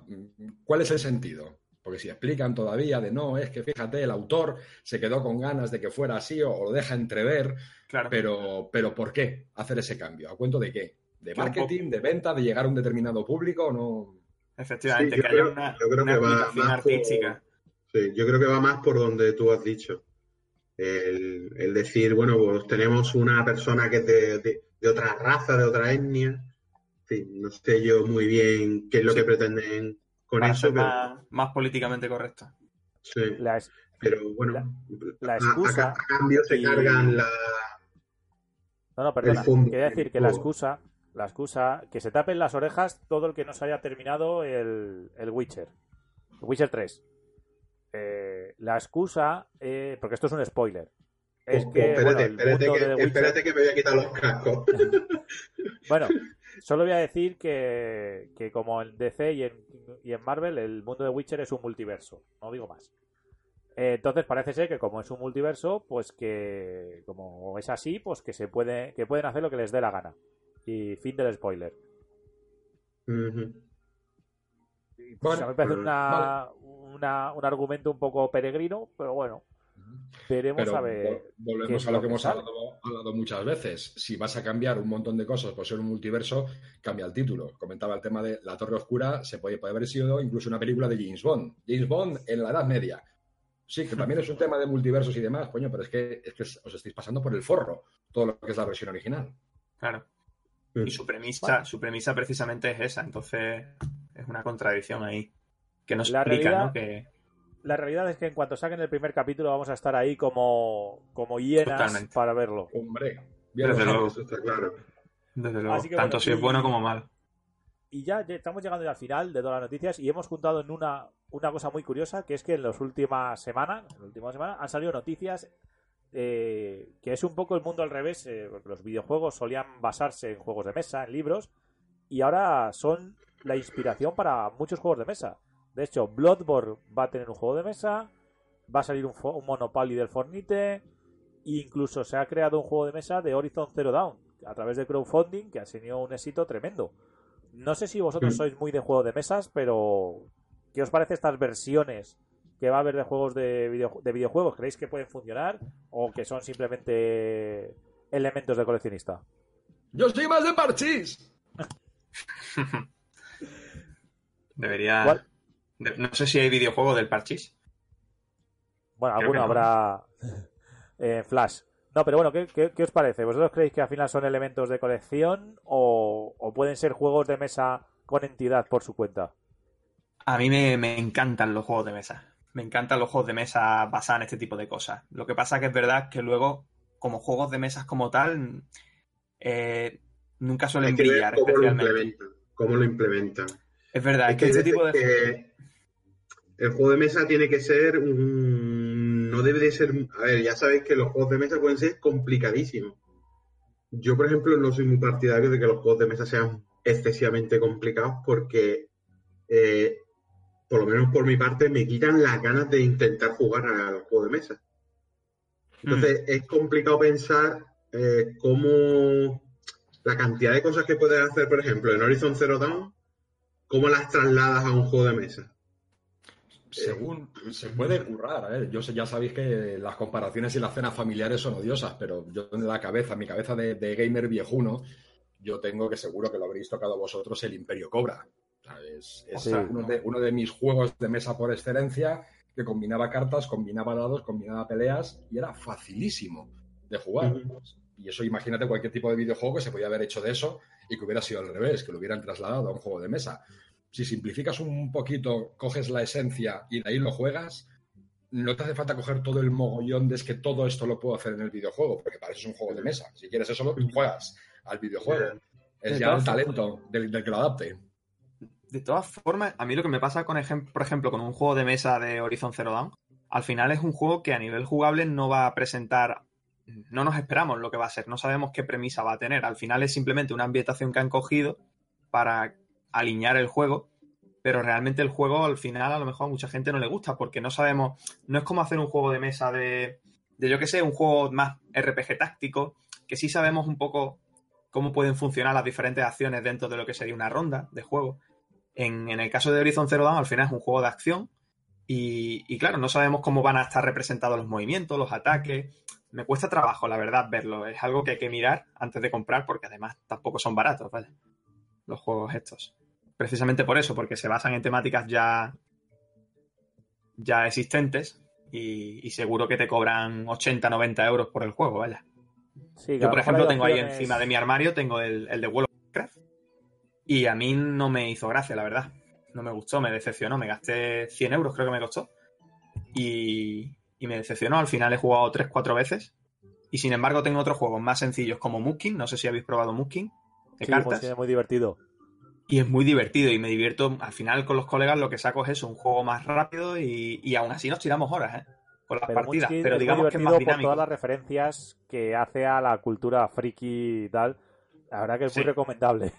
cuál es el sentido? Porque si explican todavía de no, es que fíjate, el autor se quedó con ganas de que fuera así o, o lo deja entrever, Claro. pero, pero ¿por qué hacer ese cambio? ¿A cuento de qué? ¿De marketing, de venta, de llegar a un determinado público o no? Efectivamente, Sí, yo que creo- haya una, yo creo una que va por- artística. Sí, yo creo que va más por donde tú has dicho. El, el decir, bueno, pues tenemos una persona que es de, de- de otra raza, de otra etnia. Fin, no sé yo muy bien qué es lo Sí. que pretenden con Para eso, ser pero, más, más políticamente correcto. sí, La es- pero bueno, la- la a- a- excusa a, cambio se y- cargan la... No, no, perdona. Quería decir que la excusa, la excusa, que se tapen las orejas todo el que no se haya terminado el, el Witcher. El Witcher 3. Eh, la excusa, eh, porque esto es un spoiler, es Oh, que espérate, bueno, espérate, que, Witcher- espérate que me voy a quitar los cascos. Bueno, solo voy a decir que, que como en DC y en, y en Marvel, el mundo de Witcher es un multiverso, no digo más. Eh, entonces parece ser que como es un multiverso, pues que como es así, pues que se puede, que pueden hacer lo que les dé la gana. Y fin del spoiler. Pues a mí me parece una, una- un argumento un poco peregrino, pero bueno, veremos Pero a ver. volvemos a lo lo que que hemos hablado, hablado muchas veces. Si vas a cambiar un montón de cosas por ser un multiverso, cambia el título. Comentaba el tema de La Torre Oscura, se puede, puede haber sido incluso una película de James Bond. James Bond en la Edad Media. Sí, que también es un tema de multiversos y demás, coño, pero es que, es que os estáis pasando por el forro todo lo que es la versión original. Claro. Y su premisa, su premisa precisamente es esa, entonces es una contradicción ahí. Que nos La explica, realidad- ¿no? Que La realidad es que en cuanto saquen el primer capítulo vamos a estar ahí como, como hienas Totalmente. para verlo. Hombre, bien Desde luego. Eso está claro. desde luego, Así que, tanto bueno, si es bueno como mal. Y ya, ya estamos llegando ya al final de todas las noticias y hemos juntado en una, una cosa muy curiosa, que es que en las últimas semanas, en la última semana, han salido noticias eh, que es un poco el mundo al revés, eh, porque los videojuegos solían basarse en juegos de mesa, en libros, y ahora son la inspiración para muchos juegos de mesa. De hecho, Bloodborne va a tener un juego de mesa, va a salir un, un Monopoly del Fornite, e incluso se ha creado un juego de mesa de Horizon Zero Dawn a través de crowdfunding que ha tenido un éxito tremendo. No sé si vosotros Mm. sois muy de juego de mesas, pero ¿qué os parece estas versiones que va a haber de juegos de, video- de videojuegos? ¿Creéis que pueden funcionar o que son simplemente elementos de coleccionista? Yo soy más de parchís. Debería. ¿Cuál? de- no sé si hay videojuego del parchís. Bueno, Creo alguno no. habrá en Flash. No, pero bueno, ¿qué, qué, qué os parece? ¿Vosotros creéis que al final son elementos de colección o, o pueden ser juegos de mesa con entidad por su cuenta? A mí me, me encantan los juegos de mesa. Me encantan los juegos de mesa basados en este tipo de cosas. Lo que pasa que es verdad que luego, como juegos de mesas como tal, eh, nunca suelen brillar cómo lo especialmente. implementan. Cómo lo implementan. Es verdad, es que hay tipo de... que el juego de mesa tiene que ser un... no debe de ser a ver ya sabéis que los juegos de mesa pueden ser complicadísimos. Yo por ejemplo no soy muy partidario de que los juegos de mesa sean excesivamente complicados porque eh, por lo menos por mi parte me quitan las ganas de intentar jugar a los juegos de mesa. Entonces es complicado pensar eh, cómo la cantidad de cosas que puedes hacer por ejemplo en Horizon Zero Dawn cómo las trasladas a un juego de mesa Según se puede currar, a ver, yo sé, ya sabéis que las comparaciones y las cenas familiares son odiosas, pero yo en la cabeza, mi cabeza de, de gamer viejuno, yo tengo que seguro que lo habréis tocado vosotros el Imperio Cobra. Es uno, de, uno de mis juegos de mesa por excelencia que combinaba cartas, combinaba dados, combinaba peleas y era facilísimo de jugar. Y eso, imagínate cualquier tipo de videojuego que se podía haber hecho de eso y que hubiera sido al revés, que lo hubieran trasladado a un juego de mesa. Si simplificas un poquito, coges la esencia y de ahí lo juegas, no te hace falta coger todo el mogollón de es que todo esto lo puedo hacer en el videojuego, porque para eso es un juego de mesa. Si quieres eso, lo juegas al videojuego. Es ya el talento del, del que lo adapte. De todas formas, a mí lo que me pasa, con por ejemplo, con un juego de mesa de Horizon Zero Dawn, al final es un juego que a nivel jugable no va a presentar, no nos esperamos lo que va a ser, no sabemos qué premisa va a tener. Al final es simplemente una ambientación que han cogido para alinear el juego, pero realmente el juego al final a lo mejor a mucha gente no le gusta porque no sabemos, no es como hacer un juego de mesa de, de yo que sé, un juego más RPG táctico, que sí sabemos un poco cómo pueden funcionar las diferentes acciones dentro de lo que sería una ronda de juego. En, en el caso de Horizon Zero Dawn, al final es un juego de acción y, y claro, no sabemos cómo van a estar representados los movimientos, los ataques. Me cuesta trabajo, la verdad, verlo. Es algo que hay que mirar antes de comprar porque además tampoco son baratos, ¿vale? Los juegos estos. Precisamente por eso, porque se basan en temáticas ya, ya existentes y, y seguro que te cobran 80, 90 euros por el juego, vaya. Sí, Yo, por ejemplo, tengo ahí encima de mi armario, tengo el, el de World of Warcraft. Y a mí no me hizo gracia, la verdad. No me gustó, me decepcionó. Me gasté 100 euros, creo que me costó. Y, y me decepcionó. Al final he jugado 3-4 veces. Y sin embargo, tengo otros juegos más sencillos como Mookin. No sé si habéis probado Mookin. De Sí, cartas. sí, muy divertido. Y es muy divertido y me divierto. Al final, con los colegas, lo que saco es eso, un juego más rápido. Y, y aún así nos tiramos horas, ¿eh? Con las Pero partidas. Munchkin Pero es muy digamos que es más por todas las referencias que hace a la cultura friki y tal. La verdad que es muy recomendable.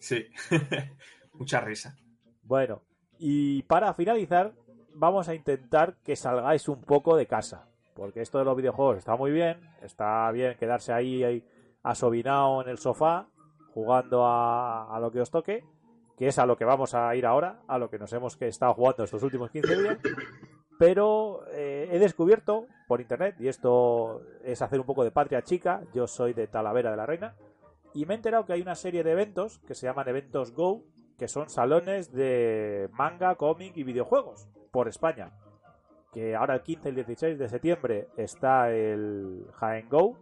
Sí. Mucha risa. Bueno, y para finalizar, vamos a intentar que salgáis un poco de casa. Porque esto de los videojuegos está muy bien. Está bien quedarse ahí, ahí asobinado en el sofá, jugando a, lo que os toque. Que es a lo que vamos a ir ahora, a lo que nos hemos que estado jugando estos últimos 15 días. Pero eh, he descubierto por internet, y esto es hacer un poco de patria chica, yo soy de Talavera de la Reina, y me he enterado que hay una serie de eventos que se llaman Eventos Go, que son salones de manga, cómic y videojuegos por España. Que ahora el 15 y el 16 de septiembre está el Jaén Go,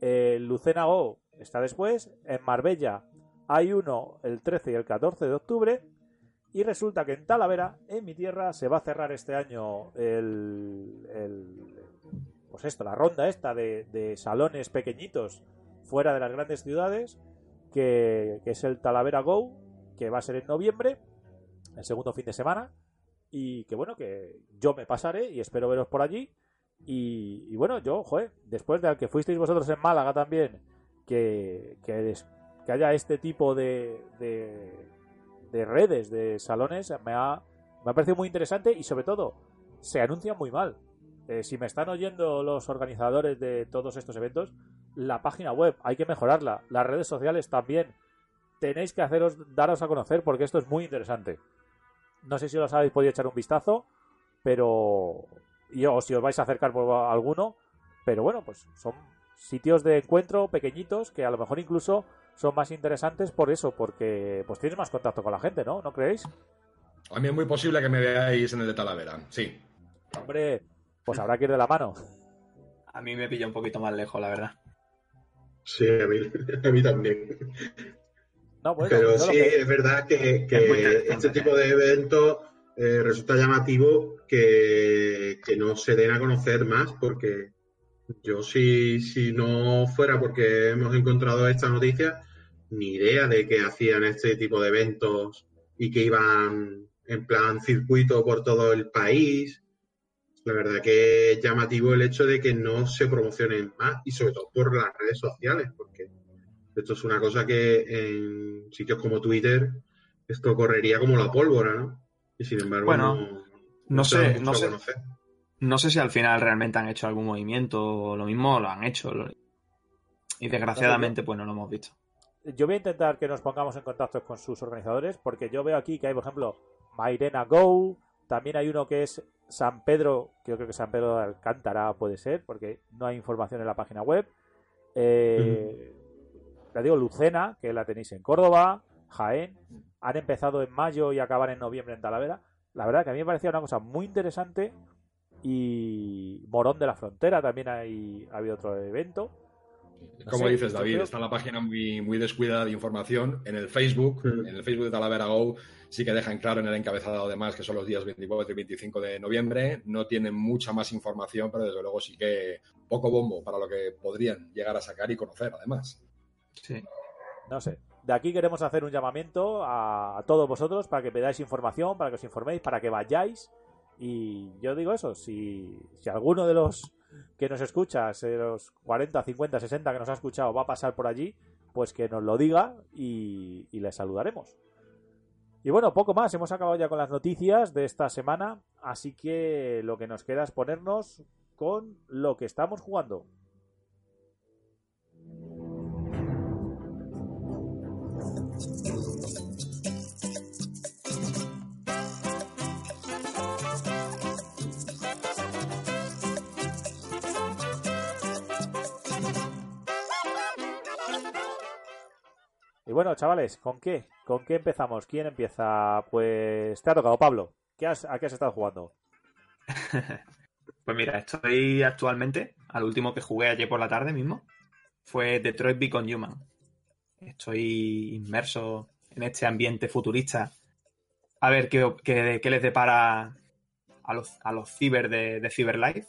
el Lucena Go está después, en Marbella hay uno el 13 y el 14 de octubre, y resulta que en Talavera, en mi tierra, se va a cerrar este año el, el- pues esto, la ronda esta de, salones pequeñitos fuera de las grandes ciudades, que es el Talavera Go, que va a ser en noviembre, el segundo fin de semana, y que bueno, que yo me pasaré y espero veros por allí. Y, y bueno, yo, joder, después de que fuisteis vosotros en Málaga también, que, que, haya este tipo de, de, de redes, de salones, me ha, me ha parecido muy interesante y sobre todo, se anuncian muy mal. Eh, si me están oyendo los organizadores de todos estos eventos, la página web hay que mejorarla, las redes sociales también. Tenéis que haceros, daros a conocer porque esto es muy interesante. No sé si os habéis podido echar un vistazo, pero yo, si os vais a acercar por alguno, pero bueno, pues son sitios de encuentro pequeñitos que a lo mejor incluso son más interesantes por eso, porque pues tienes más contacto con la gente, ¿no? ¿No creéis? A mí es muy posible que me veáis en el de Talavera, sí. Hombre, pues habrá que ir de la mano. A mí me pilla un poquito más lejos, la verdad. Sí, a mí, a mí también. No, Pero sí, que- es verdad que, este tipo de eventos eh, resulta llamativo que, que no se den a conocer más, porque yo si, si no fuera porque hemos encontrado esta noticia, ni idea de que hacían este tipo de eventos y que iban en plan circuito por todo el país. La verdad que es llamativo el hecho de que no se promocionen más y sobre todo por las redes sociales, porque esto es una cosa que en sitios como Twitter esto correría como la pólvora, ¿no? Y sin embargo Bueno, no, sé, no sé. No sé si al final realmente han hecho algún movimiento o lo mismo lo han hecho. lo- Y desgraciadamente, pues no lo hemos visto. yo voy a intentar que nos pongamos en contacto con sus organizadores, porque yo veo aquí que hay, por ejemplo, Mairena Go, también hay uno que es San Pedro, que yo creo que San Pedro de Alcántara puede ser, porque no hay información en la página web. Eh, La digo Lucena, que la tenéis en Córdoba, Jaén, han empezado en mayo y acaban en noviembre en Talavera. La verdad que a mí me parecía una cosa muy interesante y Morón de la Frontera también hay, ha habido otro evento. No Como sé, dices, David, está la página muy, muy descuidada de información. En el Facebook, en el Facebook de Talavera Go, sí que dejan claro en el encabezado además que son los días 24 y 25 de noviembre. No tienen mucha más información, pero desde luego sí que poco bombo para lo que podrían llegar a sacar y conocer, además. No sé. De aquí queremos hacer un llamamiento a, a todos vosotros para que pedáis información, para que os informéis, para que vayáis. Y yo digo eso, si, si alguno de los que nos escucha, de los 40, 50, 60 que nos ha escuchado, va a pasar por allí, pues que nos lo diga y, y le saludaremos. Y bueno, poco más, hemos acabado ya con las noticias de esta semana, así que lo que nos queda es ponernos con lo que estamos jugando. Bueno, chavales, ¿con qué? ¿Con qué empezamos? ¿Quién empieza? Pues te ha tocado, Pablo. ¿Qué has, ¿A qué has estado jugando? Pues mira, estoy actualmente, al último que jugué ayer por la tarde mismo, fue Detroit Become Human. Estoy inmerso en este ambiente futurista. A ver qué, qué- les depara a los, a los ciber de, CyberLife,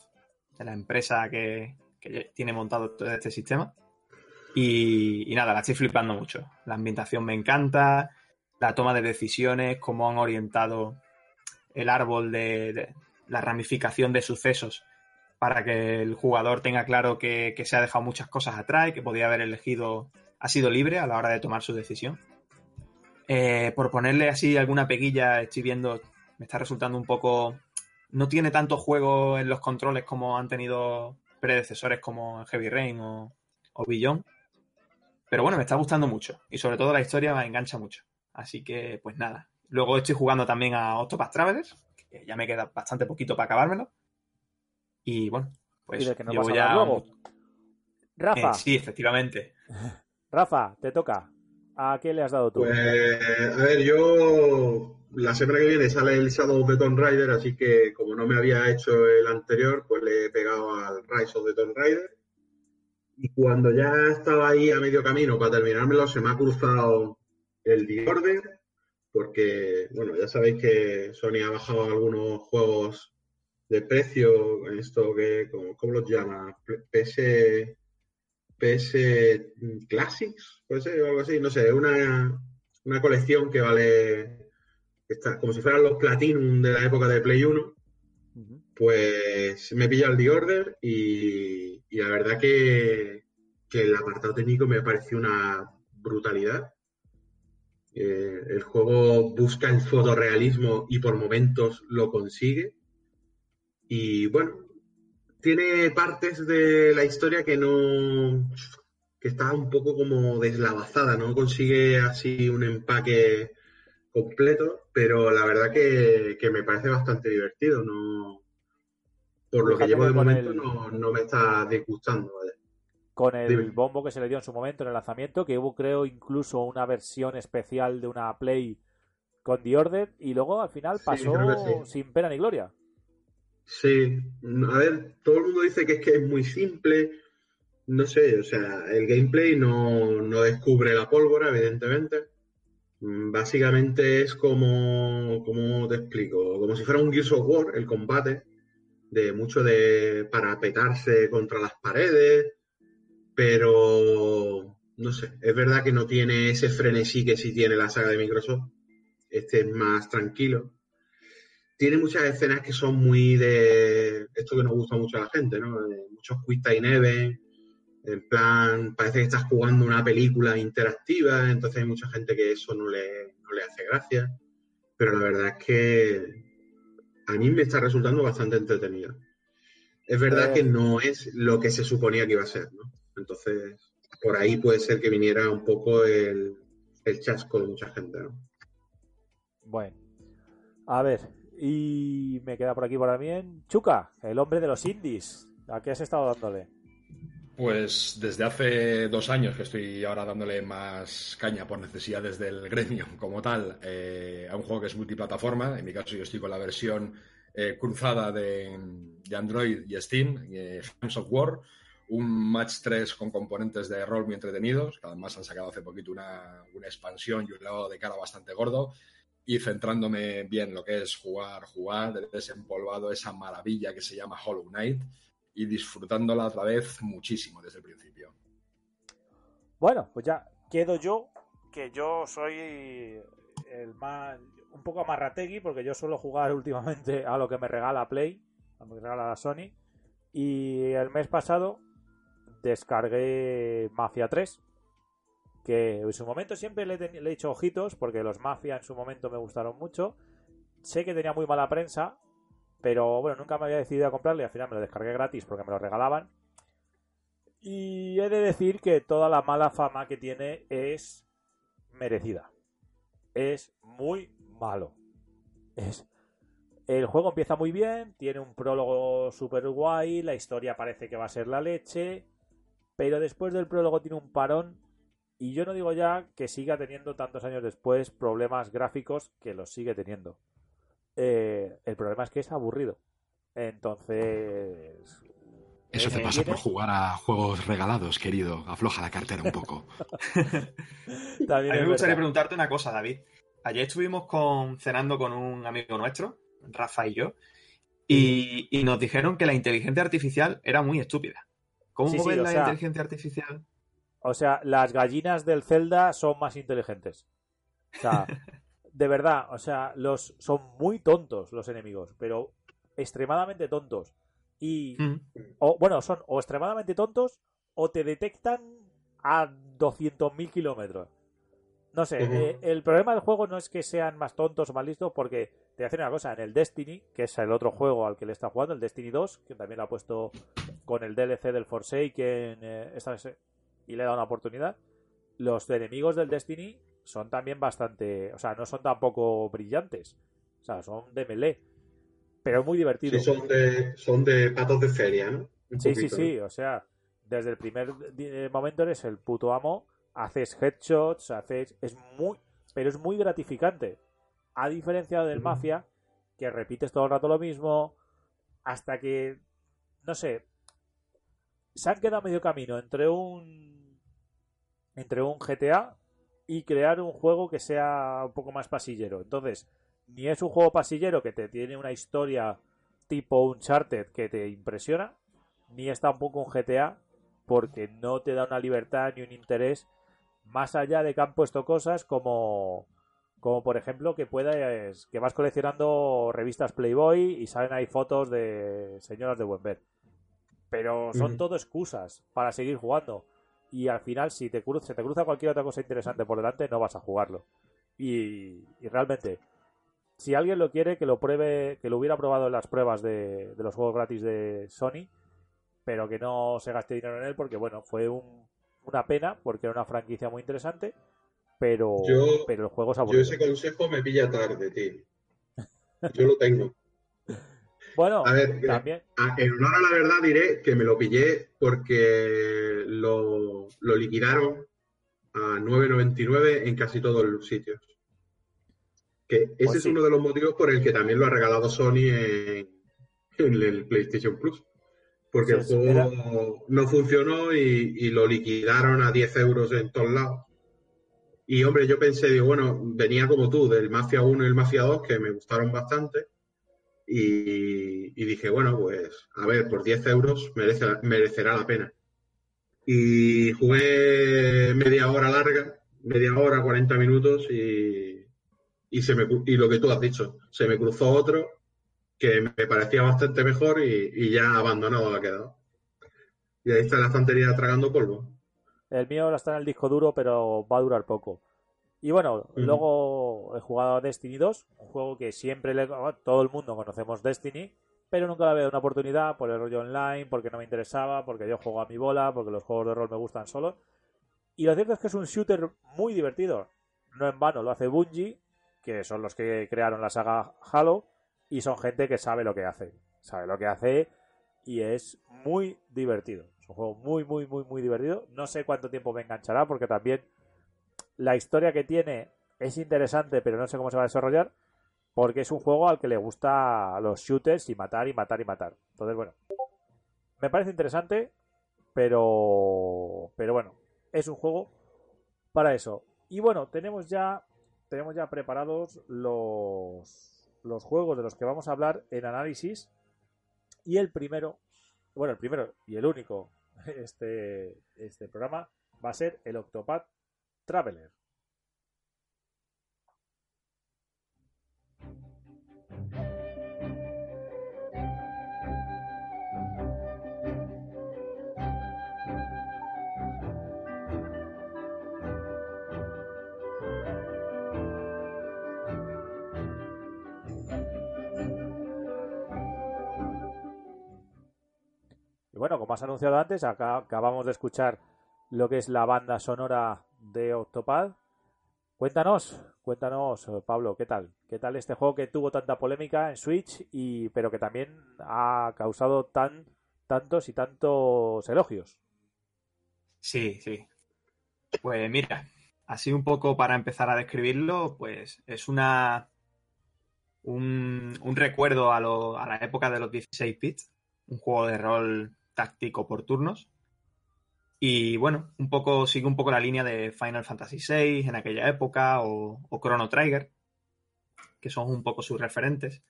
de la empresa que tiene montado todo este sistema. Y, nada, la estoy flipando mucho. La ambientación me encanta, la toma de decisiones, cómo han orientado el árbol de, la ramificación de sucesos para que el jugador tenga claro que, se ha dejado muchas cosas atrás y que podía haber elegido, ha sido libre a la hora de tomar su decisión. Eh, por ponerle así alguna peguilla, estoy viendo, me está resultando un poco. No tiene tanto juego en los controles como han tenido predecesores como Heavy Rain o, o. Pero bueno, me está gustando mucho. Y sobre todo la historia me engancha mucho. Así que, pues nada. Luego estoy jugando también a Octopath Travelers, que ya me queda bastante poquito para acabármelo. Y bueno, pues y de que llevo vas a luego. Rafa, Eh, sí, efectivamente. Rafa, te toca. ¿A qué le has dado tú? Pues, a ver, yo la semana que viene sale el Shadow of the Tomb Raider, así que como no me había hecho el anterior, pues le he pegado al Rise of the Tomb Raider. Y cuando ya estaba ahí a medio camino para terminármelo, se me ha cruzado el The Order, porque, bueno, ya sabéis que Sony ha bajado algunos juegos de precio, esto que, ¿cómo, los llama? PS, PS Classics, puede ser, o algo así, no sé, una, una colección que vale, está, como si fueran los Platinum de la época de Play 1, Ujú. Pues me he pillado el The Order y, la verdad que, que el apartado técnico me pareció una brutalidad. Eh, el juego busca el fotorrealismo y por momentos lo consigue. Y bueno, tiene partes de la historia que no. que está un poco como deslavazada, no consigue así un empaque completo, pero la verdad que, que me parece bastante divertido. No, por lo que llevo de momento el- no, no me está disgustando. ¿vale? con el Dime. bombo que se le dio en su momento en el lanzamiento, que hubo creo incluso una versión especial de una Play con The Order y luego al final pasó sí. sin pena ni gloria. Sí, a ver, todo el mundo dice que es que es muy simple. No sé, o sea, el gameplay no, no descubre la pólvora, evidentemente. Mm, Básicamente es como, ¿cómo te explico? Como si fuera un Gears of War, el combate, de mucho de parapetarse contra las paredes, pero no sé, es verdad que no tiene ese frenesí que sí tiene la saga de Microsoft. Este es más tranquilo tiene muchas escenas que son muy de esto que nos gusta mucho a la gente, ¿no? De muchos quick time events, en plan, parece que estás jugando una película interactiva, entonces hay mucha gente que eso no le, no le hace gracia, pero la verdad es que a mí me está resultando bastante entretenido. Es verdad Eh. que no es lo que se suponía que iba a ser, ¿no? Entonces, por ahí puede ser que viniera un poco el, el chasco de mucha gente, ¿no? Bueno, a ver, y me queda por aquí por también Chuca, el hombre de los indies. ¿A qué has estado dándole? Pues desde hace dos años que estoy ahora dándole más caña por necesidades del gremio como tal eh, a un juego que es multiplataforma. En mi caso yo estoy con la versión eh, cruzada de, Android y Steam, eh, Games of War, un match 3 con componentes de rol muy entretenidos, que además han sacado hace poquito una, una expansión y un lado de cara bastante gordo. Y centrándome bien en lo que es jugar, jugar, desempolvado esa maravilla que se llama Hollow Knight y disfrutándola otra vez muchísimo desde el principio. Bueno, pues ya quedo yo, que yo soy el más un poco amarrategui porque yo suelo jugar últimamente a lo que me regala Play, a lo que me regala la Sony y el mes pasado descargué Mafia 3 que en su momento siempre le, he le he hecho ojitos porque los Mafia en su momento me gustaron mucho. Sé que tenía muy mala prensa, pero bueno, nunca me había decidido a comprarlo y al final me lo descargué gratis porque me lo regalaban. Y he de decir que toda la mala fama que tiene es merecida. Es muy malo. Es... El juego empieza muy bien, tiene un prólogo super guay, la historia parece que va a ser la leche, pero después del prólogo tiene un parón y yo no digo ya que siga teniendo tantos años después problemas gráficos que los sigue teniendo. Eh, el problema es que es aburrido. Entonces... Eso te pasa por jugar a juegos regalados, querido. Afloja la cartera un poco. También A mí me gustaría verdad. preguntarte una cosa, David. Ayer estuvimos con, cenando con un amigo nuestro, Rafa y yo, y, y nos dijeron que la inteligencia artificial era muy estúpida. ¿Cómo Sí, la sea- inteligencia artificial? O sea, las gallinas del Zelda son más inteligentes. O sea, de verdad, o sea, los son muy tontos los enemigos, pero extremadamente tontos. Y Mm. o bueno, son o extremadamente tontos o te detectan a 200.000 kilómetros. No sé, eh, el problema del juego no es que sean más tontos o más listos, porque te voy a decir una cosa, en el Destiny, que es el otro juego al que le está jugando, el Destiny 2, que también lo ha puesto con el DLC del Forsaken, eh, esta vez, eh, y le he dado una oportunidad, los enemigos del Destiny son también bastante, o sea, no son tampoco brillantes, o sea, son de melee, pero muy divertido. Sí, son de, son de patos de feria, ¿no? Un Sí, sí, sí, o sea, desde el primer eh, momento eres el puto amo, haces headshots, haces... es muy... pero es muy gratificante. A diferencia del. Mafia, que repites todo el rato lo mismo, hasta que, no sé, se han quedado medio camino entre un... entre un GTA y crear un juego que sea un poco más pasillero. Entonces, ni es un juego pasillero que te tiene una historia tipo Uncharted que te impresiona, ni es tampoco un GTA porque no te da una libertad ni un interés más allá de que han puesto cosas como como por ejemplo que puedas que vas coleccionando revistas Playboy y salen ahí fotos de señoras de buen ver. Pero son todo excusas para seguir jugando y al final si te cruza, se te cruza cualquier otra cosa interesante por delante no vas a jugarlo y, y realmente si alguien lo quiere, que lo pruebe, que lo hubiera probado en las pruebas de, de los juegos gratis de Sony, pero que no se gaste dinero en él porque, bueno, fue un- una pena porque era una franquicia muy interesante, pero, Yo- pero el juego es Yo aburrido. ese consejo me pilla tarde, tío. Yo lo tengo. Bueno, A ver, también, En honor a la verdad diré que me lo pillé porque lo, lo liquidaron a 9.99 en casi todos los sitios. Que ese Pues es sí. uno de los motivos por el que también lo ha regalado Sony en, en el PlayStation Plus. Porque el Sí, juego no funcionó y, y lo liquidaron a 10 euros en todos lados. Y hombre, yo pensé, digo, bueno, venía como tú, del Mafia 1 y el Mafia 2, que me gustaron bastante. Y, dije, bueno, pues a ver, por 10 euros merece, merecerá la pena. Y jugué media hora larga, media hora, 40 minutos y, y, se me, y lo que tú has dicho, se me cruzó otro que me parecía bastante mejor y, y ya abandonado ha quedado. Y ahí está la estantería tragando polvo. el mío está en el disco duro, pero va a durar poco. Y bueno, luego he jugado a Destiny 2, un juego que siempre le, todo el mundo conocemos Destiny, pero nunca le había dado una oportunidad por el rollo online, porque no me interesaba, porque yo juego a mi bola, porque los juegos de rol me gustan solo. Y lo cierto es que es un shooter muy divertido. No en vano lo hace Bungie, que son los que crearon la saga Halo, y son gente que sabe lo que hace. Sabe lo que hace y es muy divertido. Es un juego muy, muy, muy, muy divertido. No sé cuánto tiempo me enganchará, porque también la historia que tiene es interesante, pero no sé cómo se va a desarrollar, porque es un juego al que le gusta los shooters y matar y matar y matar. Entonces, bueno, me parece interesante, pero, pero bueno, es un juego para eso. Y bueno, tenemos ya, tenemos ya preparados los, los juegos de los que vamos a hablar en análisis. Y el primero, bueno, el primero y el único, este, este programa va a ser el Octopath Traveler. Y bueno, como has anunciado antes, acá acabamos de escuchar lo que es la banda sonora de Octopad. Cuéntanos, cuéntanos, eh, Pablo, ¿qué tal? ¿Qué tal este juego que tuvo tanta polémica en Switch y pero que también ha causado tan tantos y tantos elogios? Sí, sí. Pues mira, así un poco para empezar a describirlo, pues es una un, un recuerdo a, lo- a la época de los 16 bits, un juego de rol táctico por turnos. Y bueno, un poco sigue un poco la línea de Final Fantasy VI en aquella época o, Chrono Trigger, que son un poco sus referentes.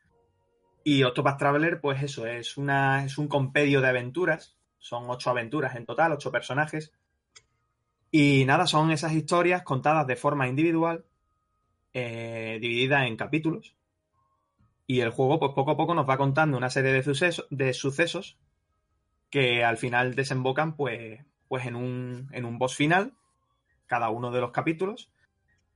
Y Octopath Traveler, pues eso, es, una, es un compendio de aventuras. Son ocho aventuras en total, ocho personajes. Y nada, son esas historias contadas de forma individual, eh, divididas en capítulos. Y el juego, pues poco a poco nos va contando una serie de, de sucesos que al final desembocan, pues, pues en, un, en un boss final, cada uno de los capítulos.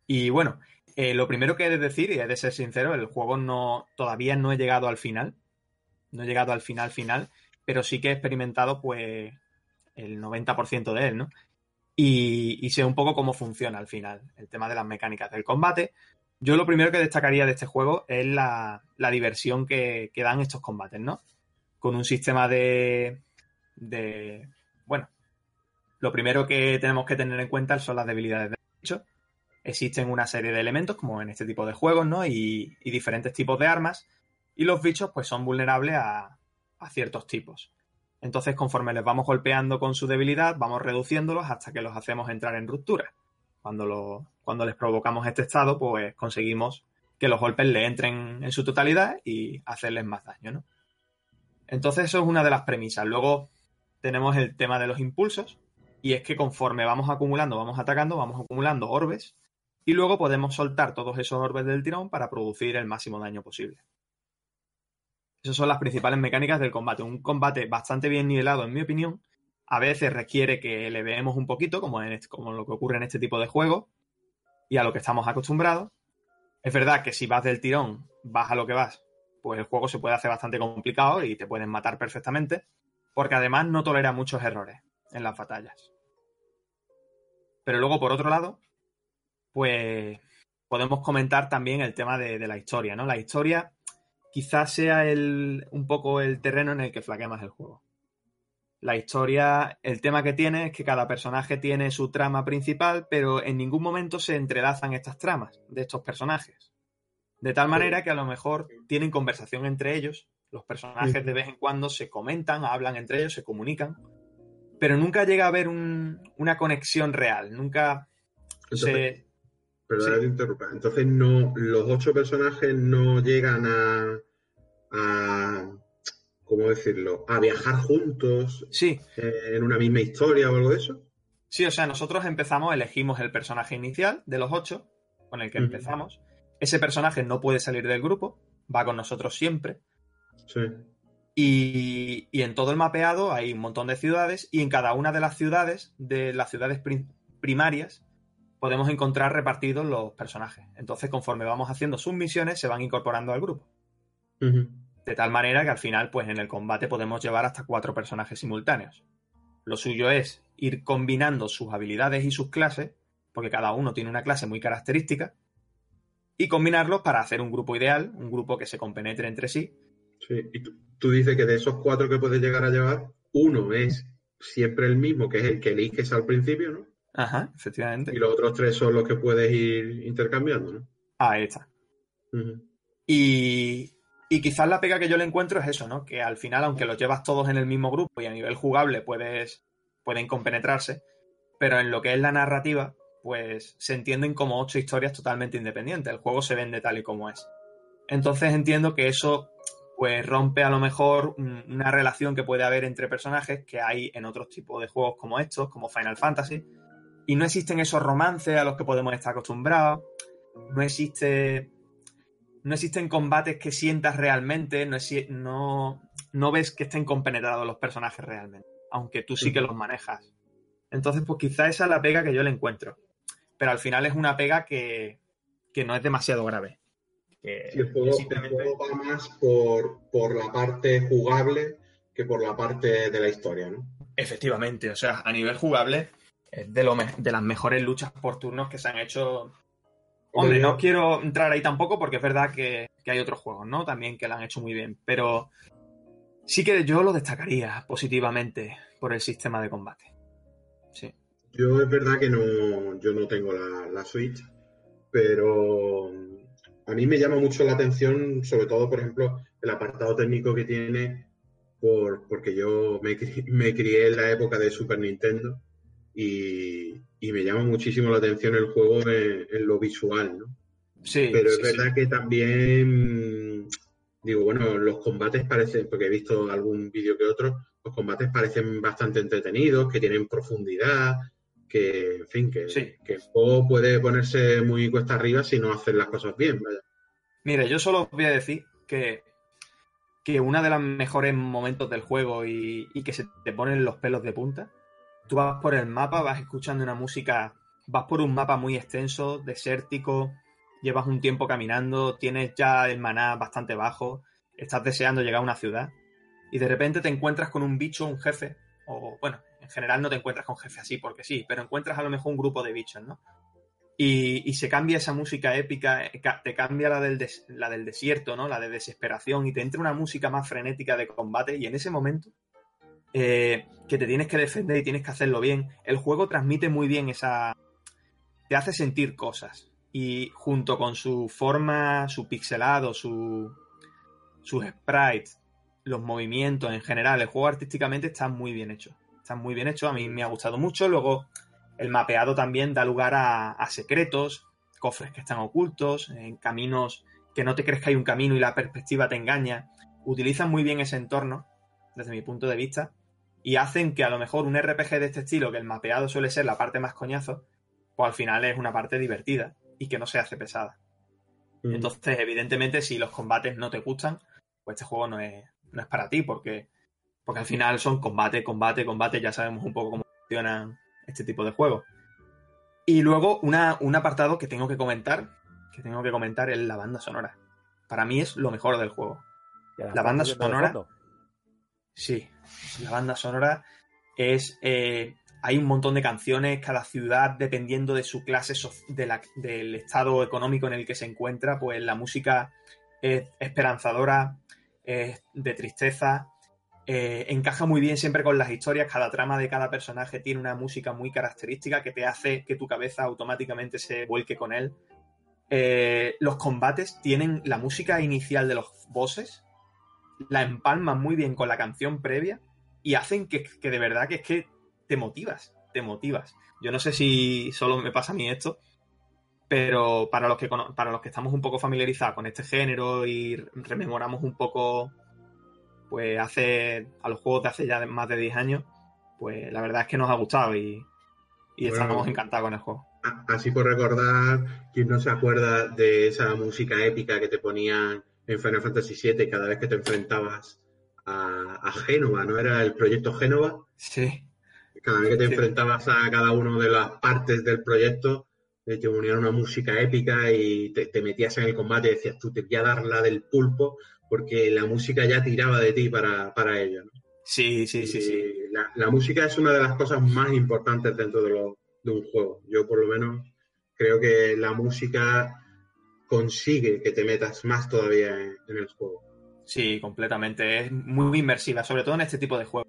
Y bueno, eh, lo primero que he de decir, y he de ser sincero, el juego no, todavía no he llegado al final. No he llegado al final final, pero sí que he experimentado, pues, el 90% de él, ¿no? y, y sé un poco cómo funciona al final, el tema de las mecánicas del combate. Yo lo primero que destacaría de este juego es la, la diversión que, que dan estos combates, ¿no? Con un sistema de, de... Bueno, lo primero que tenemos que tener en cuenta son las debilidades del bicho. Existen una serie de elementos, como en este tipo de juegos, ¿no? Y, y diferentes tipos de armas. Y los bichos, pues, son vulnerables a, ciertos tipos. Entonces, conforme les vamos golpeando con su debilidad, vamos reduciéndolos hasta que los hacemos entrar en ruptura. Cuando, cuando les provocamos este estado, pues conseguimos que los golpes le entren en su totalidad y hacerles más daño, ¿no? Entonces, eso es una de las premisas. Luego tenemos el tema de los impulsos, y es que conforme vamos acumulando, vamos atacando, vamos acumulando orbes, y luego podemos soltar todos esos orbes del tirón para producir el máximo daño posible. Esas son las principales mecánicas del combate. Un combate bastante bien nivelado, en mi opinión. A veces requiere que le veamos un poquito, como, en como lo que ocurre en este tipo de juegos, y a lo que estamos acostumbrados. Es verdad que si vas del tirón, vas a lo que vas, pues el juego se puede hacer bastante complicado y te pueden matar perfectamente, porque además no tolera muchos errores en las batallas. Pero luego, por otro lado, pues podemos comentar también el tema de, de la historia, ¿no? La historia quizás sea el, un poco el terreno en el que flaquea más el juego. La historia, el tema que tiene es que cada personaje tiene su trama principal, pero en ningún momento se entrelazan estas tramas de estos personajes. De tal manera que a lo mejor tienen conversación entre ellos, los personajes de vez en cuando se comentan, hablan entre ellos, se comunican, pero nunca llega a haber un- una conexión real, nunca Entonces, se... Perdona Sí. interrumpa. Entonces, no, los ocho personajes no llegan a, a. ¿Cómo decirlo? A viajar juntos Sí, en una misma historia o algo de eso. Sí, o sea, nosotros empezamos, elegimos el personaje inicial de los ocho con el que empezamos. Ese personaje no puede salir del grupo, va con nosotros siempre. Sí. Y, y en todo el mapeado hay un montón de ciudades y en cada una de las ciudades, de las ciudades prim- primarias, podemos encontrar repartidos los personajes. Entonces, conforme vamos haciendo sus misiones, se van incorporando al grupo. De tal manera que al final, pues en el combate podemos llevar hasta cuatro personajes simultáneos. Lo suyo es ir combinando sus habilidades y sus clases, porque cada uno tiene una clase muy característica, y combinarlos para hacer un grupo ideal, un grupo que se compenetre entre sí. Sí. Y tú, tú dices que de esos cuatro que puedes llegar a llevar, uno es siempre el mismo, que es el que eliges al principio, ¿no? Ajá, efectivamente. Y los otros tres son los que puedes ir intercambiando, ¿no? Ahí está. Y, y quizás la pega que yo le encuentro es eso, ¿no? Que al final, aunque los llevas todos en el mismo grupo y a nivel jugable puedes, pueden compenetrarse, pero en lo que es la narrativa, pues se entienden como ocho historias totalmente independientes. El juego se vende tal y como es. Entonces entiendo que eso pues rompe a lo mejor un- una relación que puede haber entre personajes que hay en otros tipos de juegos como estos, como Final Fantasy. Y no existen esos romances a los que podemos estar acostumbrados. No existe no existen combates que sientas realmente, no, no, no ves que estén compenetrados los personajes realmente, aunque tú sí que los manejas. Entonces, pues quizá esa es la pega que yo le encuentro. Pero al final es una pega que, que no es demasiado grave. Que Sí, el juego, el simplemente- juego va más por, por la parte jugable que por la parte de la historia, ¿no? Efectivamente, o sea, a nivel jugable es de, lo de las mejores luchas por turnos que se han hecho. Hombre, no quiero entrar ahí tampoco porque es verdad que, que hay otros juegos, ¿no? También que la han hecho muy bien, pero sí que yo lo destacaría positivamente por el sistema de combate. Sí. Yo es verdad que no, yo no tengo la, la Switch, pero a mí me llama mucho la atención, sobre todo, por ejemplo, el apartado técnico que tiene, por, porque yo me, me crié en la época de Super Nintendo y, y me llama muchísimo la atención el juego en, en lo visual, ¿no? Sí, Pero es sí. verdad que también, digo, bueno, los combates parecen, porque he visto algún vídeo que otro, los combates parecen bastante entretenidos, que tienen profundidad, que, en fin, que, Sí. que el juego puede ponerse muy cuesta arriba si no hacer las cosas bien, vaya. Mire, yo solo voy a decir que, que uno de los mejores momentos del juego y, y que se te ponen los pelos de punta, tú vas por el mapa, vas escuchando una música, vas por un mapa muy extenso, desértico, llevas un tiempo caminando, tienes ya el maná bastante bajo, estás deseando llegar a una ciudad y de repente te encuentras con un bicho, un jefe, o bueno, en general no te encuentras con jefe así porque sí, pero encuentras a lo mejor un grupo de bichos, ¿no? Y, se cambia esa música épica, eh, te cambia la del, des- la del desierto, ¿no? La de desesperación y te entra una música más frenética de combate y en ese momento eh, que te tienes que defender y tienes que hacerlo bien, el juego transmite muy bien esa... te hace sentir cosas y junto con su forma, su pixelado, su, sus sprites, los movimientos en general, el juego artísticamente está muy bien hecho. Está muy bien hecho, a mí me ha gustado mucho. Luego, el mapeado también da lugar a, a secretos, cofres que están ocultos, en caminos que no te crees que hay un camino y la perspectiva te engaña. Utilizan muy bien ese entorno, desde mi punto de vista, y hacen que a lo mejor un RPG de este estilo, que el mapeado suele ser la parte más coñazo, pues al final es una parte divertida y que no se hace pesada. Entonces, evidentemente, si los combates no te gustan, pues este juego no es, no es para ti, porque, porque al final son combate, combate, combate, ya sabemos un poco cómo funcionan este tipo de juegos. Y luego una, un apartado que tengo que comentar, que tengo que comentar es la banda sonora. Para mí es lo mejor del juego. La banda sonora-. Sí, la banda sonora es... eh, hay un montón de canciones, cada ciudad, dependiendo de su clase, de la- del estado económico en el que se encuentra, pues la música es esperanzadora, es de tristeza, eh, encaja muy bien siempre con las historias, cada trama de cada personaje tiene una música muy característica que te hace que tu cabeza automáticamente se vuelque con él. Eh, los combates tienen la música inicial de los bosses, la empalman muy bien con la canción previa y hacen que, que de verdad que es que te motivas, te motivas. Yo no sé si solo me pasa a mí esto, pero para los que, para los que estamos un poco familiarizados con este género y rememoramos un poco, pues hace, a los juegos de hace ya más de 10 años, pues la verdad es que nos ha gustado y, y Bueno. estamos encantados con el juego. Así por recordar, ¿quién no se acuerda de esa música épica que te ponían en Final Fantasy VII cada vez que te enfrentabas a, a Génova, ¿no? Era el proyecto Génova. Sí, Cada vez que te Sí. enfrentabas a cada una de las partes del proyecto, eh, te ponían una música épica y te, te metías en el combate y decías, tú te voy a dar la del pulpo porque la música ya tiraba de ti para, para ello. ¿no? sí, sí, sí, sí. La, la música es una de las cosas más importantes dentro de, lo- de un juego. Yo por lo menos creo que la música consigue que te metas más todavía en, en el juego. Sí, completamente. Es muy inmersiva, sobre todo en este tipo de juegos.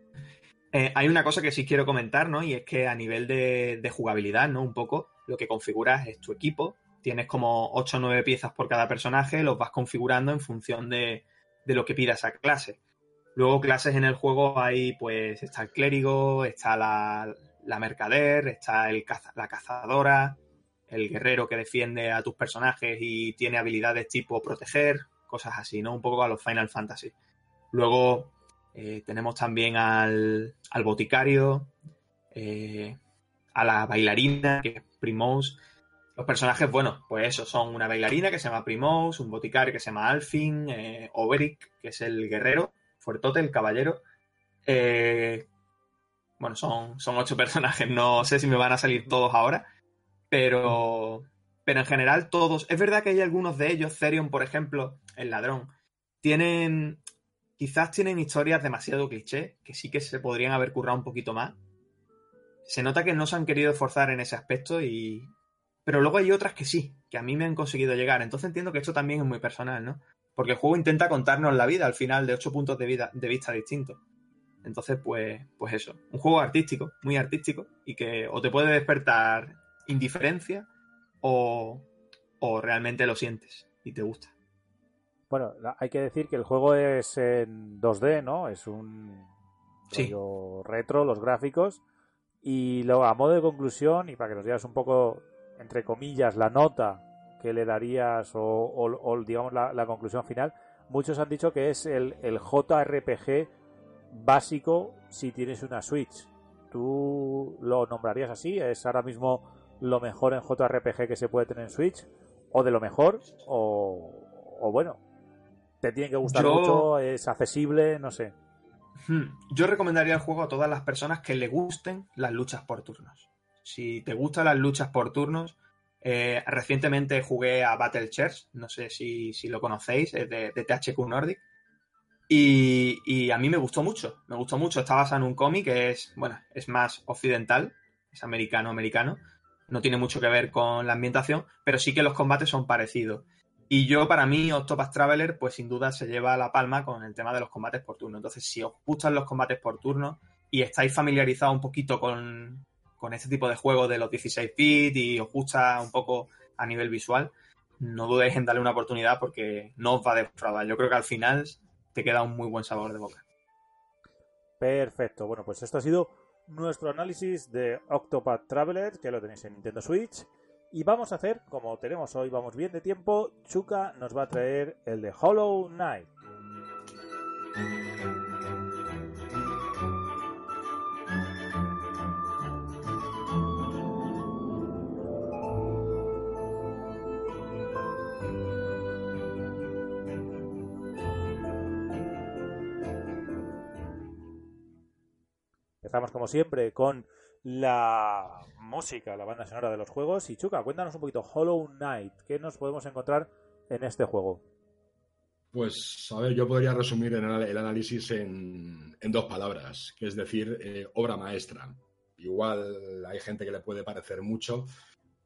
Eh, hay una cosa que sí quiero comentar, ¿no? Y es que a nivel de, de jugabilidad, ¿no? Un poco, lo que configuras es tu equipo. Tienes como 8 o 9 piezas por cada personaje, los vas configurando en función de, de lo que pida esa clase. Luego, clases en el juego hay, pues, está el clérigo, está la, la mercader, está el la cazadora, el guerrero que defiende a tus personajes y tiene habilidades tipo proteger, cosas así, ¿no? Un poco a los Final Fantasy. Luego eh, tenemos también al, al boticario, eh, a la bailarina, que es Primose. Los personajes, bueno, pues eso, son una bailarina que se llama Primose, un boticario que se llama Alfin, eh, que es el guerrero, Fuertote, el caballero. Eh, bueno, son, son ocho personajes, no sé si me van a salir todos ahora, pero, pero en general todos. Es verdad que hay algunos de ellos, Therion, por ejemplo, el ladrón, tienen. Quizás tienen historias demasiado cliché, que sí que se podrían haber currado un poquito más. Se nota que no se han querido esforzar en ese aspecto y. Pero luego hay otras que sí, que a mí me han conseguido llegar. Entonces entiendo que esto también es muy personal, ¿no? Porque el juego intenta contarnos la vida al final de ocho puntos de, vida, de vista distintos. Entonces, pues, pues eso. Un juego artístico, muy artístico, y que o te puede despertar indiferencia o, o realmente lo sientes y te gusta. Bueno, hay que decir que el juego es en 2D, ¿no? Es un Sí. retro, los gráficos. Y luego, a modo de conclusión, y para que nos digas un poco, entre comillas, la nota que le darías o, o- o, digamos, la, la conclusión final, muchos han dicho que es el, el JRPG básico si tienes una Switch. ¿Tú lo nombrarías así? ¿Es ahora mismo lo mejor en JRPG que se puede tener en Switch? ¿O de lo mejor? ¿O, o bueno? ¿Te tiene que gustar Yo- mucho? ¿Es accesible? No sé. Hmm. Yo recomendaría el juego a todas las personas que le gusten las luchas por turnos. Si te gustan las luchas por turnos, eh, recientemente jugué a Battle Chess, no sé si, si lo conocéis, es de, de THQ Nordic. Y, y a mí me gustó mucho, me gustó mucho. Está basado en un cómic que es, bueno, es más occidental, es americano-americano. No tiene mucho que ver con la ambientación, pero sí que los combates son parecidos. Y yo, para mí, Octopath Traveler, pues sin duda se lleva la palma con el tema de los combates por turno. Entonces, si os gustan los combates por turno y estáis familiarizados un poquito con, con este tipo de juegos de los 16 bits y os gusta un poco a nivel visual, no dudéis en darle una oportunidad porque no os va a defraudar. Yo creo que al final te queda un muy buen sabor de boca. Perfecto. Bueno, pues esto ha sido nuestro análisis de Octopath Traveler, que lo tenéis en Nintendo Switch. Y vamos a hacer, como tenemos hoy, vamos bien de tiempo, Chuka nos va a traer el de Hollow Knight. Empezamos como siempre con la música, la banda sonora de los juegos. Y Chuka, cuéntanos un poquito Hollow Knight, ¿qué nos podemos encontrar en este juego? Pues, a ver, yo podría resumir el análisis en, en, dos palabras, que es decir, eh, obra maestra. Igual hay gente que le puede parecer mucho,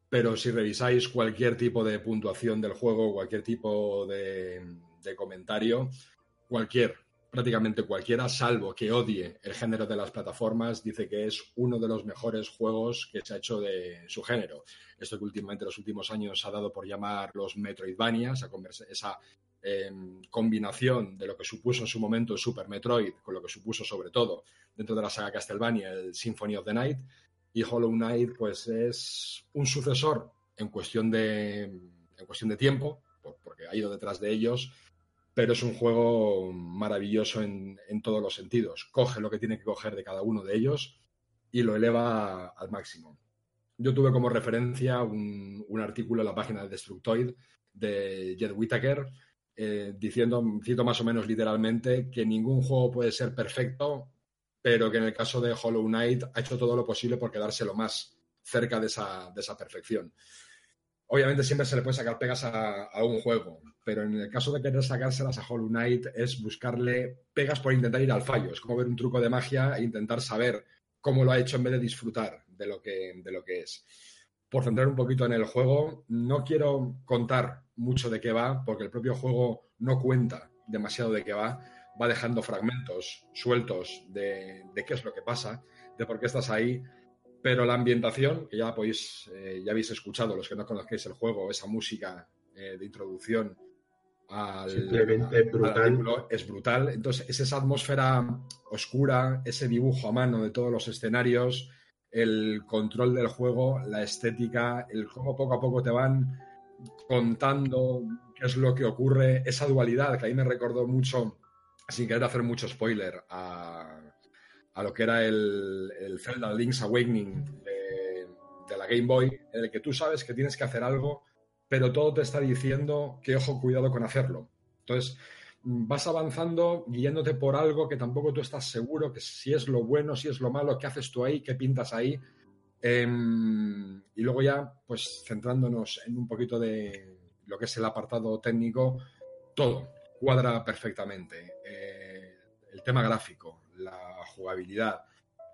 pero si revisáis cualquier tipo de puntuación del juego, cualquier tipo de, de comentario, cualquier, prácticamente cualquiera, salvo que odie el género de las plataformas, dice que es uno de los mejores juegos que se ha hecho de su género. Esto que últimamente en los últimos años ha dado por llamar los Metroidvania, esa, esa eh, combinación de lo que supuso en su momento Super Metroid, con lo que supuso sobre todo dentro de la saga Castlevania el Symphony of the Night, y Hollow Knight pues es un sucesor en cuestión de, en cuestión de tiempo, porque ha ido detrás de ellos, pero es un juego maravilloso en, en, todos los sentidos. Coge lo que tiene que coger de cada uno de ellos y lo eleva al máximo. Yo tuve como referencia un, un artículo en la página de Destructoid de Jed Whittaker eh, diciendo, cito más o menos literalmente, que ningún juego puede ser perfecto, pero que en el caso de Hollow Knight ha hecho todo lo posible por quedarse lo más cerca de esa, de esa perfección obviamente siempre se le puede sacar pegas a, un juego, pero en el caso de querer sacárselas a Hollow Knight es buscarle pegas por intentar ir al fallo. Es como ver un truco de magia e intentar saber cómo lo ha hecho en vez de disfrutar de lo que, es. Por centrar un poquito en el juego, no quiero contar mucho de qué va, porque el propio juego no cuenta demasiado de qué va, va dejando fragmentos sueltos de qué es lo que pasa, de por qué estás ahí, pero la ambientación, que ya podéis, eh, ya habéis escuchado los que no conozcáis el juego, esa música eh, de introducción al, Simplemente brutal. al artículo, es brutal. Entonces, es esa atmósfera oscura, ese dibujo a mano de todos los escenarios, el control del juego, la estética, el cómo poco a poco te van contando qué es lo que ocurre, esa dualidad que a mí me recordó mucho, sin querer hacer mucho spoiler, a a lo que era el, el Zelda Link's Awakening de, la Game Boy, en el que tú sabes que tienes que hacer algo, pero todo te está diciendo que ojo, cuidado con hacerlo. Entonces, vas avanzando guiándote por algo que tampoco tú estás seguro que si es lo bueno, si es lo malo, qué haces tú ahí, qué pintas ahí. Eh, y luego ya, pues centrándonos en un poquito de lo que es el apartado técnico, todo cuadra perfectamente. Eh, el tema gráfico, la jugabilidad,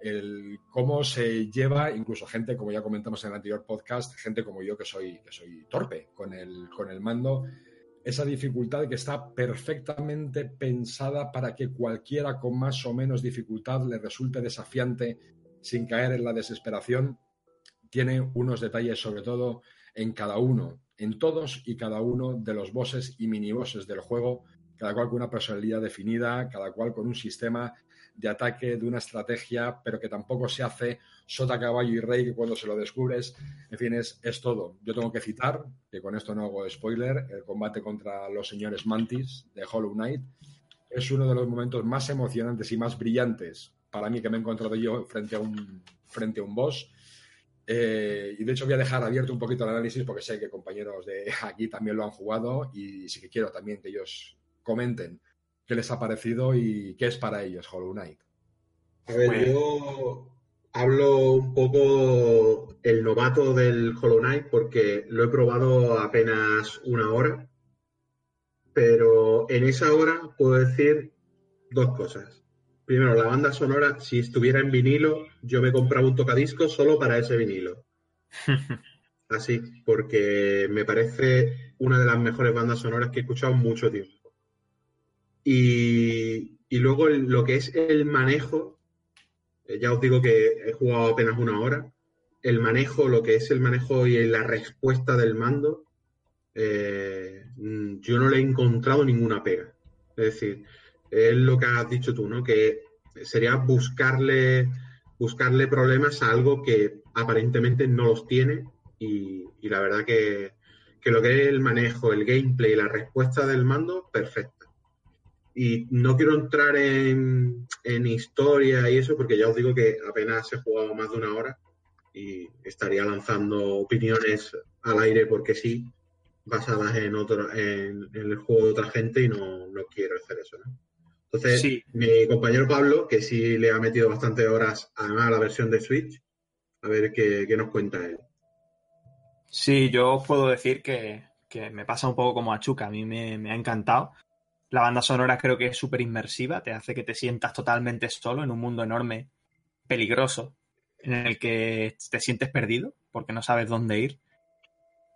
el cómo se lleva, incluso gente, como ya comentamos en el anterior podcast, gente como yo que soy, que soy torpe con el, con el mando, esa dificultad que está perfectamente pensada para que cualquiera con más o menos dificultad le resulte desafiante sin caer en la desesperación, tiene unos detalles sobre todo en cada uno, en todos y cada uno de los bosses y minibosses del juego, cada cual con una personalidad definida, cada cual con un sistema de ataque, de una estrategia, pero que tampoco se hace sota, caballo y rey, que cuando se lo descubres, en fin, es, es todo. Yo tengo que citar, que con esto no hago spoiler, el combate contra los señores Mantis de Hollow Knight es uno de los momentos más emocionantes y más brillantes para mí que me he encontrado yo frente a un, frente a un boss. Eh, y de hecho voy a dejar abierto un poquito el análisis porque sé que compañeros de aquí también lo han jugado y sí que quiero también que ellos comenten qué les ha parecido y qué es para ellos Hollow Knight. A ver, bueno. yo hablo un poco el novato del Hollow Knight porque lo he probado apenas una hora, pero en esa hora puedo decir dos cosas. Primero, la banda sonora, si estuviera en vinilo, yo me compraba un tocadiscos solo para ese vinilo. Así, porque me parece una de las mejores bandas sonoras que he escuchado en mucho tiempo. Y, luego lo que es el manejo, eh, ya os digo que he jugado apenas una hora, el manejo, lo que es el manejo y la respuesta del mando, eh, yo no le he encontrado ninguna pega. Es decir, es lo que has dicho tú, ¿no? Que sería buscarle, buscarle problemas a algo que aparentemente no los tiene y, y la verdad que, que lo que es el manejo, el gameplay, la respuesta del mando, perfecto. Y no quiero entrar en, en, historia y eso, porque ya os digo que apenas he jugado más de una hora y estaría lanzando opiniones al aire porque sí, basadas en otro, en, en el juego de otra gente y no, no quiero hacer eso, ¿no? Entonces, sí. mi compañero Pablo, que sí le ha metido bastantes horas además a la versión de Switch, a ver qué, qué nos cuenta él. Sí, yo puedo decir que, que, me pasa un poco como a Chuca, a mí me, me ha encantado La banda sonora creo que es súper inmersiva, te hace que te sientas totalmente solo en un mundo enorme, peligroso, en el que te sientes perdido porque no sabes dónde ir.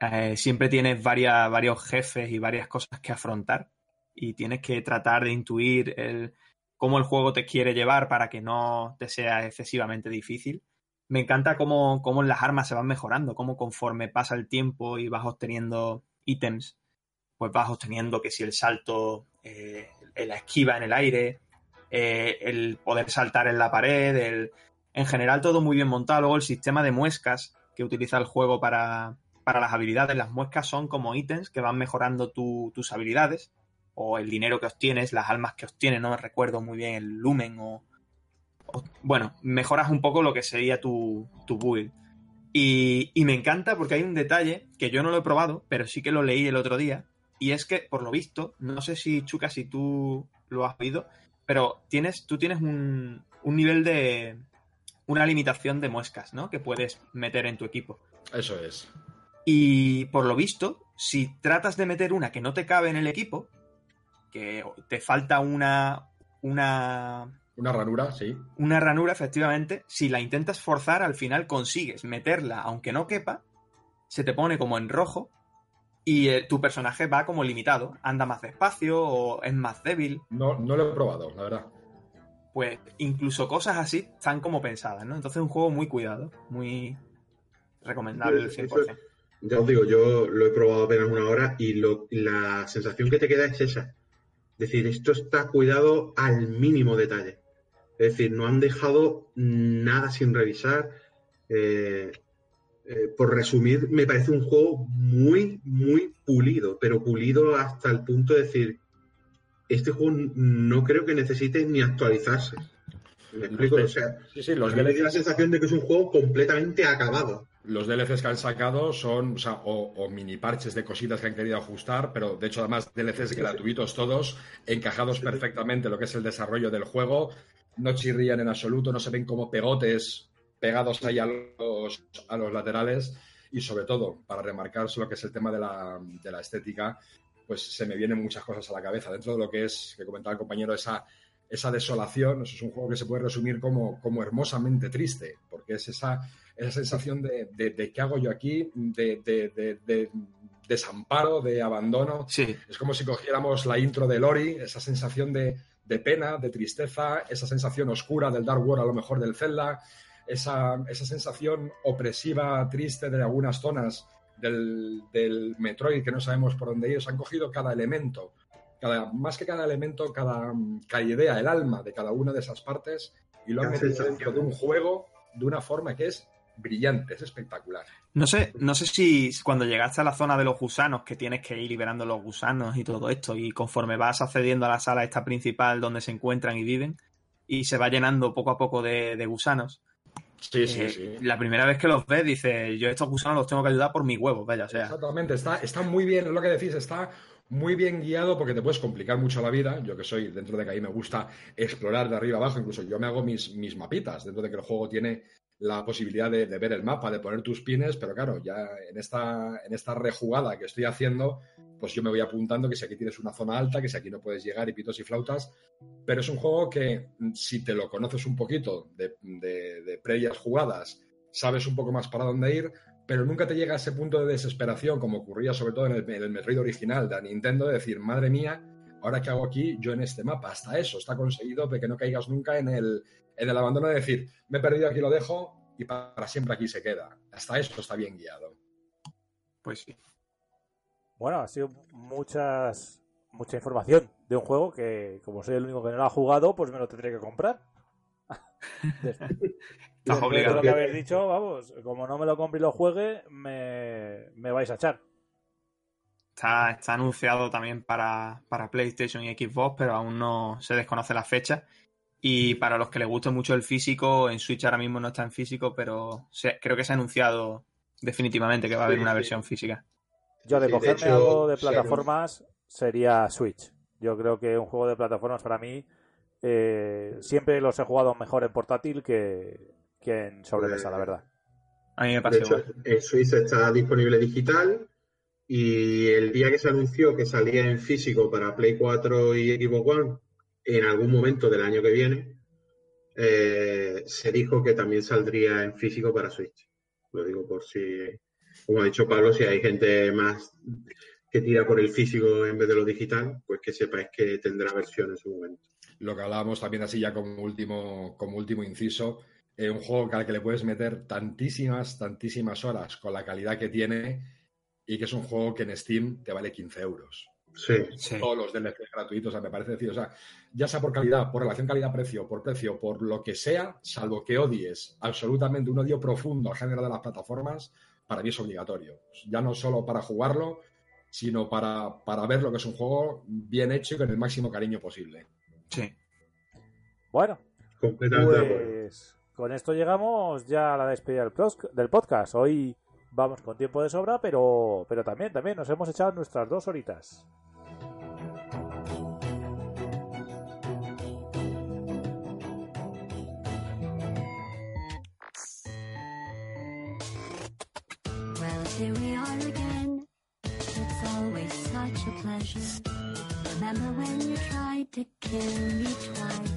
Eh, siempre tienes varias, varios jefes y varias cosas que afrontar y tienes que tratar de intuir el, cómo el juego te quiere llevar para que no te sea excesivamente difícil. Me encanta cómo, cómo las armas se van mejorando, cómo conforme pasa el tiempo y vas obteniendo ítems, pues vas obteniendo que si el salto, eh, la esquiva en el aire, eh, el poder saltar en la pared, el... en general todo muy bien montado. Luego el sistema de muescas que utiliza el juego para, para las habilidades, las muescas son como ítems que van mejorando tu, tus habilidades o el dinero que obtienes, las almas que obtienes, no me recuerdo muy bien el lumen o, o, bueno, mejoras un poco lo que sería tu, tu build. Y, y, me encanta porque hay un detalle que yo no lo he probado, pero sí que lo leí el otro día, y es que, por lo visto, no sé si Chuca, si tú lo has oído, pero tienes, tú tienes un, un nivel de, una limitación de muescas, ¿no? Que puedes meter en tu equipo. Eso es. Y por lo visto, si tratas de meter una que no te cabe en el equipo, que te falta una. una. Una ranura, sí. Una ranura, efectivamente. Si la intentas forzar, al final consigues meterla, aunque no quepa, se te pone como en rojo y eh, tu personaje va como limitado. Anda más despacio o es más débil. No, no lo he probado, la verdad. Pues incluso cosas así están como pensadas, ¿no? Entonces es un juego muy cuidado, muy recomendable el 100%. Ya os digo, yo lo he probado apenas una hora y lo, la sensación que te queda es esa. Es decir, esto está cuidado al mínimo detalle. Es decir, no han dejado nada sin revisar. Eh, eh, por resumir, me parece un juego muy, muy pulido, pero pulido hasta el punto de decir, este juego no creo que necesite ni actualizarse. ¿Me explico? O sea, sí, sí, los me da la sensación de que es un juego completamente acabado. Los DLCs que han sacado son, o, sea, o, o, mini parches de cositas que han querido ajustar, pero de hecho además DLCs sí, gratuitos todos, encajados perfectamente en lo que es el desarrollo del juego, no chirrían en absoluto, no se ven como pegotes pegados ahí a los, a los laterales y sobre todo, para remarcar lo que es el tema de la, de la estética, pues se me vienen muchas cosas a la cabeza. Dentro de lo que es, que comentaba el compañero, esa, esa desolación, eso es un juego que se puede resumir como, como hermosamente triste, porque es esa, esa sensación de, de, de qué hago yo aquí, de, de, desamparo, de abandono. Sí. Es como si cogiéramos la intro de Lori, esa sensación de, pena, de tristeza, esa sensación oscura del Dark World, a lo mejor del Zelda, esa, esa sensación opresiva, triste de algunas zonas del, del, Metroid que no sabemos por dónde ir, se han cogido cada elemento, cada, más que cada elemento, cada, cada, idea, el alma de cada una de esas partes y lo han metido dentro de un juego de una forma que es brillante, es espectacular. No sé, no sé si cuando llegaste a la zona de los gusanos, que tienes que ir liberando los gusanos y todo esto, y conforme vas accediendo a la sala esta principal donde se encuentran y viven, y se va llenando poco a poco de, de gusanos, Sí, sí, eh, sí. La primera vez que los ves, dices, yo estos gusanos los tengo que ayudar por mi huevo, vaya, o sea. Exactamente, está, está muy bien, es lo que decís, está muy bien guiado porque te puedes complicar mucho la vida. Yo que soy dentro de que ahí me gusta explorar de arriba abajo, incluso yo me hago mis, mis mapitas, dentro de que el juego tiene la posibilidad de, de, ver el mapa, de poner tus pines, pero claro, ya en esta, en esta rejugada que estoy haciendo, pues yo me voy apuntando que si aquí tienes una zona alta, que si aquí no puedes llegar y pitos y flautas, pero es un juego que si te lo conoces un poquito de previas jugadas, sabes un poco más para dónde ir, pero nunca te llega a ese punto de desesperación como ocurría sobre todo en el, en el Metroid original de Nintendo, de decir, madre mía, ahora qué hago aquí yo en este mapa. Hasta eso está conseguido de que no caigas nunca en el, en el abandono de decir, me he perdido aquí, lo dejo y para siempre aquí se queda. Hasta eso está bien guiado. Pues sí. Bueno, ha sido muchas, mucha información de un juego que, como soy el único que no lo ha jugado, pues me lo tendré que comprar. Estás obligado. lo que habéis dicho, vamos, como no me lo compre y lo juegue, me, me vais a echar. Está, está anunciado también para, para, PlayStation y Xbox, pero aún no se desconoce la fecha. Y para los que les guste mucho el físico, en Switch ahora mismo no está en físico, pero se, creo que se ha anunciado definitivamente que va a haber sí, una sí. versión física. Yo de sí, cogerme de hecho, algo de plataformas sería Switch. Yo creo que un juego de plataformas para mí eh, siempre los he jugado mejor en portátil que, que en sobremesa, la verdad. A mí me pasa de hecho, en Switch está disponible digital Y el día que se anunció que salía en físico para Play 4 y Xbox One, en algún momento del año que viene, eh, se dijo que también saldría en físico para Switch. Lo digo por si, como ha dicho Pablo, si hay gente más que tira por el físico en vez de lo digital, pues que sepáis que tendrá versión en su momento. Lo que hablábamos también así ya como último, como último inciso, eh, un juego al que le puedes meter tantísimas, tantísimas horas con la calidad que tiene y que es un juego que en Steam te vale 15 euros. Sí. Todos los DLC gratuitos, o sea, me parece decir, o sea, ya sea por calidad, por relación calidad-precio, por precio, por lo que sea, salvo que odies absolutamente un odio profundo al género de las plataformas, para mí es obligatorio. Ya no solo para jugarlo, sino para, para ver lo que es un juego bien hecho y con el máximo cariño posible. Sí. Bueno, pues con esto llegamos ya a la despedida del podcast. Hoy vamos con tiempo de sobra, pero, pero también, también nos hemos echado nuestras dos horitas. We are again. It's always such a pleasure. Remember when you tried to kill me twice?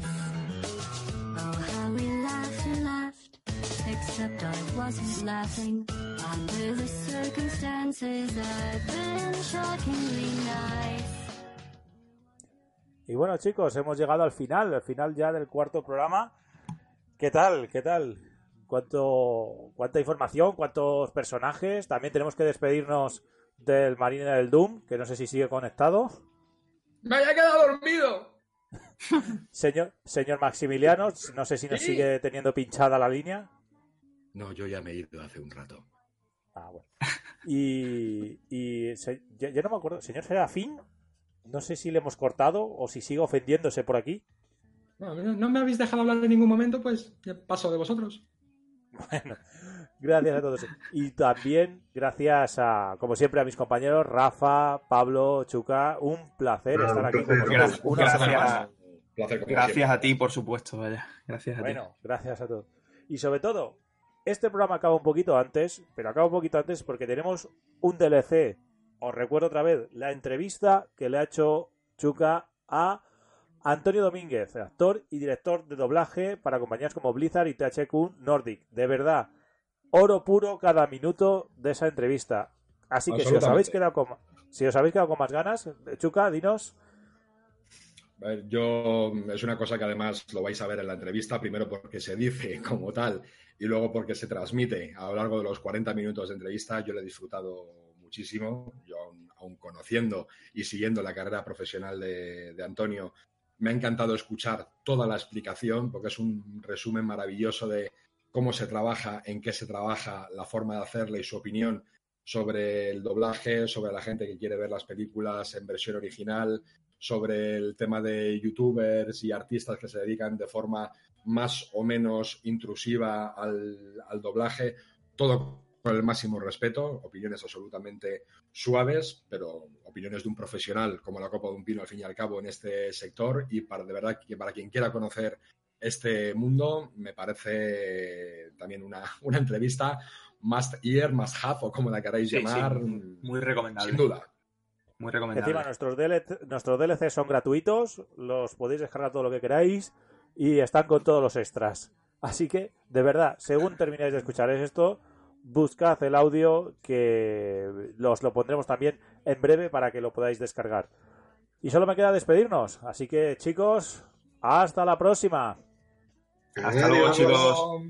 Oh, how we laughed laughed. Except I wasn't laughing. Under the circumstances. Y bueno, chicos, hemos llegado al final, al final ya del cuarto programa. ¿Qué tal? ¿Qué tal? ¿Cuánto, ¿Cuánta información? ¿Cuántos personajes? También tenemos que despedirnos del Marine del Doom, que no sé si sigue conectado. ¡Me había quedado dormido! Señor, señor Maximiliano, no sé si nos Sí. sigue teniendo pinchada la línea. No, yo ya me he ido hace un rato. Ah, bueno. Y, y se- ya, ya no me acuerdo, señor Serafín, no sé si le hemos cortado o si sigue ofendiéndose por aquí. No, no me habéis dejado hablar en ningún momento, pues ya paso de vosotros. Bueno, gracias a todos. Y también gracias a, como siempre, a mis compañeros Rafa, Pablo, Chuca. Un placer estar aquí con vosotros. Gracias. Una Gracias. placer Gracias siempre. a ti, por supuesto, vaya. Gracias a ti. Bueno, gracias a todos. Y sobre todo, este programa acaba un poquito antes, pero acaba un poquito antes porque tenemos un DLC. Os recuerdo otra vez la entrevista que le ha hecho Chuca a Antonio Domínguez, actor y director de doblaje para compañías como Blizzard y THQ Nordic. De verdad, oro puro cada minuto de esa entrevista. Así que si os habéis quedado con, si os habéis quedado con más ganas, Chuca, dinos. A ver, yo es una cosa que además lo vais a ver en la entrevista, primero porque se dice como tal y luego porque se transmite a lo largo de los 40 minutos de entrevista. Yo lo he disfrutado muchísimo, yo aún, aún conociendo y siguiendo la carrera profesional de, de Antonio, me ha encantado escuchar toda la explicación porque es un resumen maravilloso de cómo se trabaja, en qué se trabaja, la forma de hacerle y su opinión sobre el doblaje, sobre la gente que quiere ver las películas en versión original, sobre el tema de youtubers y artistas que se dedican de forma más o menos intrusiva al, al doblaje, todo con el máximo respeto, opiniones absolutamente suaves, pero opiniones de un profesional como la copa de un pino al fin y al cabo en este sector y para de verdad que para quien quiera conocer este mundo me parece también una, una entrevista must hear, must have o como la queráis Sí, sí, llamar, muy recomendable. sin duda. Muy Encima, recomendable. nuestros, DLC, nuestros DLC son gratuitos, los podéis descargar todo lo que queráis y están con todos los extras. Así que, de verdad, según termináis de escuchar esto, buscad el audio que los lo pondremos también en breve para que lo podáis descargar. Y solo me queda despedirnos. Así que, chicos, hasta la próxima. Hasta luego, Adiós. chicos.